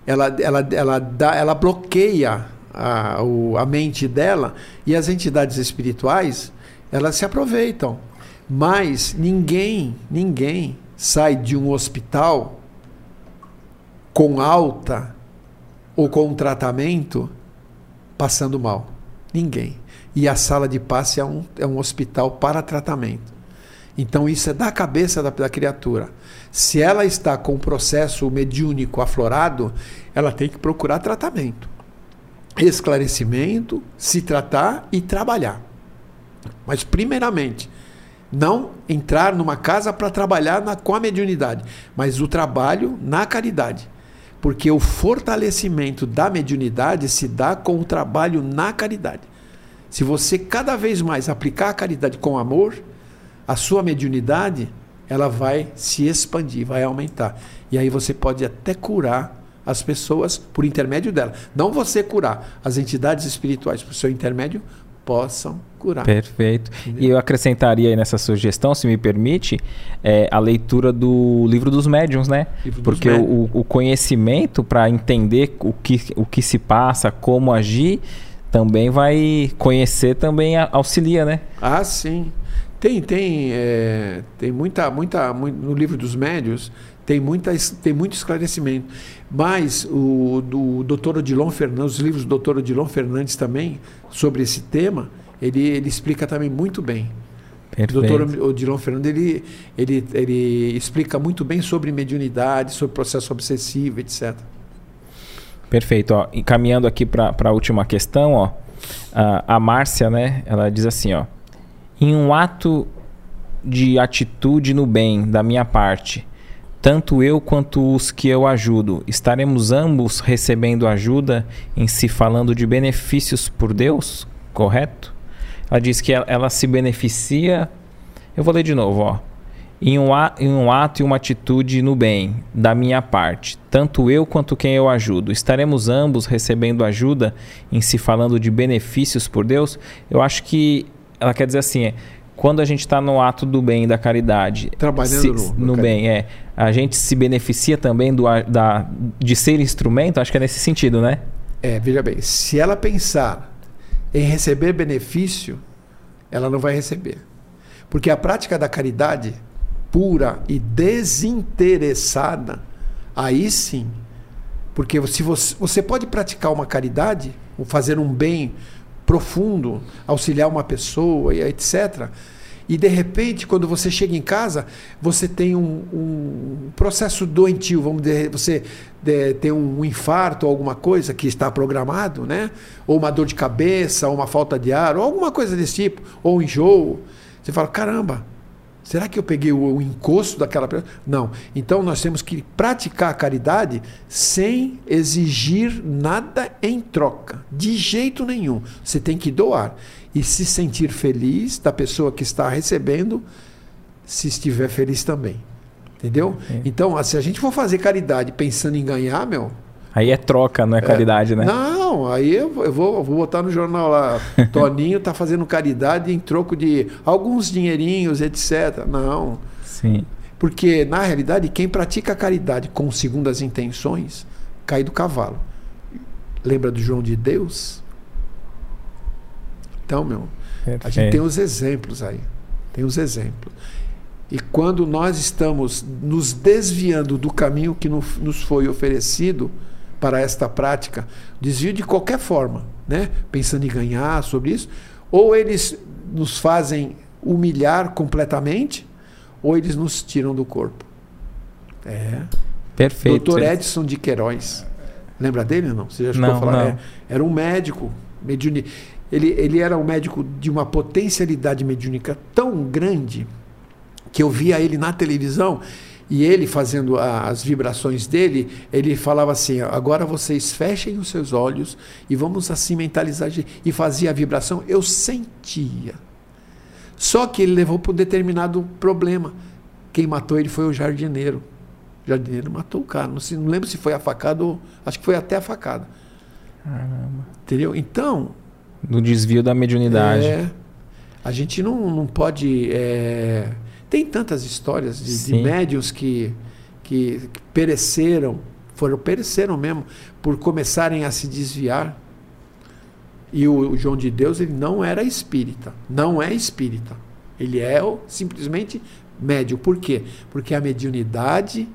Ela, ela, ela, dá, ela bloqueia a, o, a mente dela e as entidades espirituais elas se aproveitam. Mas ninguém, ninguém sai de um hospital com alta ou com um tratamento passando mal. Ninguém. E a sala de passe é um, é um hospital para tratamento. Então isso é da cabeça da, da criatura. Se ela está com o processo mediúnico aflorado, ela tem que procurar tratamento esclarecimento, se tratar e trabalhar. Mas, primeiramente, não entrar numa casa para trabalhar na, com a mediunidade, mas o trabalho na caridade. Porque o fortalecimento da mediunidade se dá com o trabalho na caridade. Se você cada vez mais aplicar a caridade com amor, a sua mediunidade ela vai se expandir, vai aumentar. E aí você pode até curar as pessoas por intermédio dela. Não você curar, as entidades espirituais por seu intermédio possam curar. Perfeito. Entendeu? E eu acrescentaria aí nessa sugestão, se me permite, é, a leitura do livro dos médiuns, né? Livro Porque o, o, conhecimento para entender o que, o que se passa, como agir, também vai conhecer, também auxilia, né? Ah, sim. Tem, tem, é, tem muita, muita, muito, no livro dos médios tem, muita, tem muito esclarecimento. Mas o do Dr. Odilon Fernandes, os livros do Dr. Odilon Fernandes também, sobre esse tema, ele, ele explica também muito bem. Perfeito. O doutor Odilon Fernando ele, ele, ele explica muito bem sobre mediunidade, sobre processo obsessivo, etc. Perfeito. Ó. E caminhando aqui para a última questão, ó, a, a Márcia, né, ela diz assim, ó, em um ato de atitude no bem da minha parte, tanto eu quanto os que eu ajudo, estaremos ambos recebendo ajuda em se falando de benefícios por Deus, correto? Ela diz que ela, ela se beneficia. Eu vou ler de novo, ó. Em um, em um ato e uma atitude no bem, da minha parte, tanto eu quanto quem eu ajudo, estaremos ambos recebendo ajuda em se falando de benefícios por Deus? Eu acho que ela quer dizer assim: é, quando a gente está no ato do bem, da caridade, trabalhando se, no, no bem, é, a gente se beneficia também do, da, de ser instrumento. Acho que é nesse sentido, né? É, veja bem, se ela pensar em receber benefício, ela não vai receber. Porque a prática da caridade pura e desinteressada, aí sim. Porque se você, você pode praticar uma caridade, ou fazer um bem profundo, auxiliar uma pessoa, etc. E de repente, quando você chega em casa, você tem um, um processo doentio, vamos dizer, você de, tem um infarto ou alguma coisa que está programado, né? Ou uma dor de cabeça, ou uma falta de ar, ou alguma coisa desse tipo, ou um enjoo. Você fala, caramba, Será que eu peguei o, o encosto daquela pessoa? Não. Então nós temos que praticar a caridade sem exigir nada em troca. De jeito nenhum. Você tem que doar. E se sentir feliz da pessoa que está recebendo, se estiver feliz também. Entendeu? É. Então, se a gente for fazer caridade pensando em ganhar, meu, Aí é troca, não é, é caridade, né? Não, aí eu, eu vou, vou botar no jornal lá. Toninho está fazendo caridade em troco de alguns dinheirinhos, etc. Não. Sim. Porque, na realidade, quem pratica caridade com segundas intenções cai do cavalo. Lembra do João de Deus? Então, meu, Perfeito. a gente tem os exemplos aí. Tem os exemplos. E quando nós estamos nos desviando do caminho que nos foi oferecido, para esta prática, desvio de qualquer forma, né? pensando em ganhar sobre isso, ou eles nos fazem humilhar completamente, ou eles nos tiram do corpo. É. Perfeito. Doutor Edson de Queiroz. Lembra dele ou não? Você já escutou falar? É, era um médico. Mediuni... Ele, ele era um médico de uma potencialidade mediúnica tão grande que eu via ele na televisão e ele fazendo as vibrações dele, ele falava assim: agora vocês fechem os seus olhos e vamos assim mentalizar. E fazia a vibração, eu sentia. Só que ele levou para um determinado problema. Quem matou ele foi o jardineiro. O jardineiro matou o cara. Não, sei, não lembro se foi a facada ou. Acho que foi até a facada. Caramba. Entendeu? Então. No desvio da mediunidade. É, a gente não, não pode. É, tem tantas histórias de, de médios que, que, que pereceram, foram pereceram mesmo, por começarem a se desviar. E o, o, João de Deus ele não era espírita, não é espírita. Ele é o, simplesmente médio. Por quê? Porque a mediunidade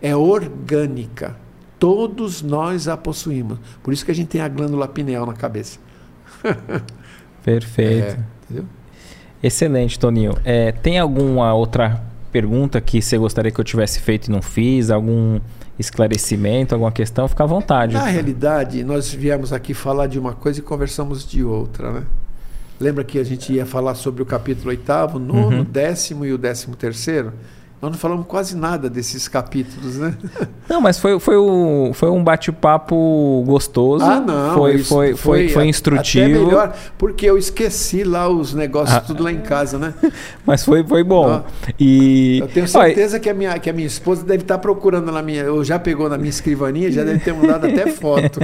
é orgânica. Todos nós a possuímos. Por isso que a gente tem a glândula pineal na cabeça. Perfeito. É, entendeu? Excelente, Toninho. É, tem alguma outra pergunta que você gostaria que eu tivesse feito e não fiz? Algum esclarecimento, alguma questão? Fica à vontade. Na realidade, nós viemos aqui falar de uma coisa e conversamos de outra, né? Lembra que a gente ia falar sobre o capítulo oitavo, nono, uhum. décimo e o décimo terceiro? Nós não falamos quase nada desses capítulos, né? Não, mas foi, foi, o, foi um bate-papo gostoso. Ah, não. Foi, foi, foi, foi, instrutivo. Até melhor, porque eu esqueci lá os negócios ah, tudo lá em casa, né? Mas foi, foi bom. E... Eu tenho certeza Olha... que, a minha, que a minha esposa deve estar procurando na minha. Ou já pegou na minha escrivaninha, já deve ter mandado até foto.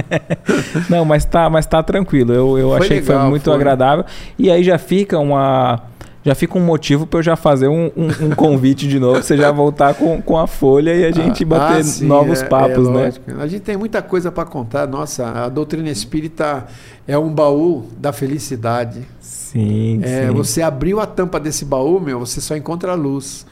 Não, mas tá, mas tá tranquilo. Eu, eu achei legal, que foi muito agradável. E aí já fica uma já fica um motivo para eu já fazer um, um, um, convite de novo, você já voltar com, com a folha e a gente ah, bater ah, sim, novos é, papos, é né? A gente tem muita coisa para contar. Nossa, a doutrina espírita é um baú da felicidade. Sim, é, sim. Você abriu a tampa desse baú, meu, você só encontra a luz.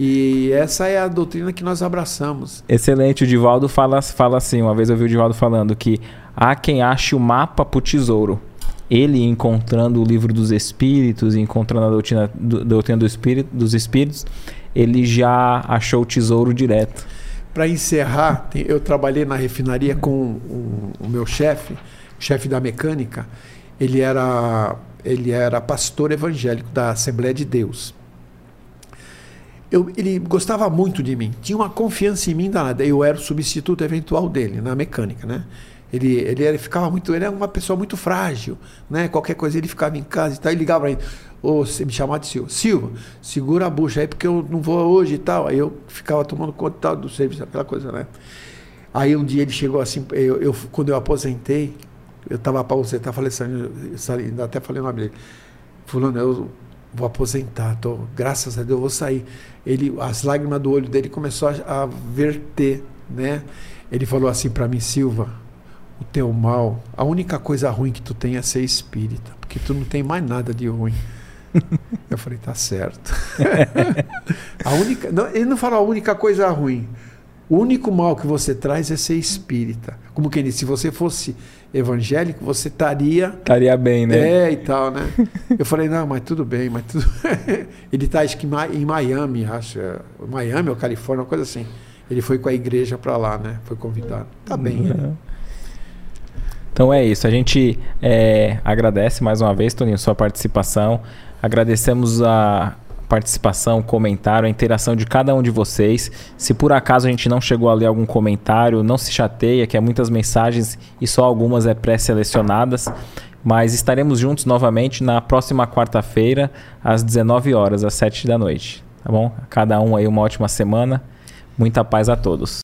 E essa é a doutrina que nós abraçamos. Excelente. O Divaldo fala, fala assim, uma vez eu vi o Divaldo falando que há quem ache o mapa para o tesouro. Ele encontrando o livro dos Espíritos, encontrando a doutrina, do, doutrina do espírito, dos Espíritos, ele já achou o tesouro direto. Para encerrar, eu trabalhei na refinaria com o, o meu chefe, chefe da mecânica. Ele era, ele era pastor evangélico da Assembleia de Deus. Eu, ele gostava muito de mim, tinha uma confiança em mim danada. Eu era o substituto eventual dele na mecânica, né? Ele, ele, ele ficava muito, ele era uma pessoa muito frágil, né? Qualquer coisa ele ficava em casa e tal, e ligava para ele, ou oh, me chamava de Silva, Silva, segura a bucha aí porque eu não vou hoje e tal. Aí eu ficava tomando conta tal, do serviço, aquela coisa, né? Aí um dia ele chegou assim, eu, eu quando eu aposentei, eu estava aposentar, falei assim, até falei o nome dele, fulano, eu vou aposentar, tô, graças a Deus eu vou sair. Ele, as lágrimas do olho dele começou a, a verter, né? Ele falou assim para mim, Silva, o teu mal, a única coisa ruim que tu tem é ser espírita, porque tu não tem mais nada de ruim. Eu falei, tá certo. a única, não, ele não falou a única coisa ruim. O único mal que você traz é ser espírita. Como que ele se você fosse evangélico, você estaria. Estaria bem, né? É, e tal, né? Eu falei, não, mas tudo bem, mas tudo. ele está acho que em Miami, acho. É, Miami ou Califórnia, uma coisa assim. Ele foi com a igreja para lá, né? Foi convidado. Tá bem, uhum. Ele. Então é isso. A gente é, agradece mais uma vez, Toninho, sua participação. Agradecemos a participação, comentário, a interação de cada um de vocês. Se por acaso a gente não chegou a ler algum comentário, não se chateia, que é muitas mensagens e só algumas é pré-selecionadas. Mas estaremos juntos novamente na próxima quarta-feira, às 19 horas, às 7 da noite. Tá bom? Cada um aí uma ótima semana. Muita paz a todos.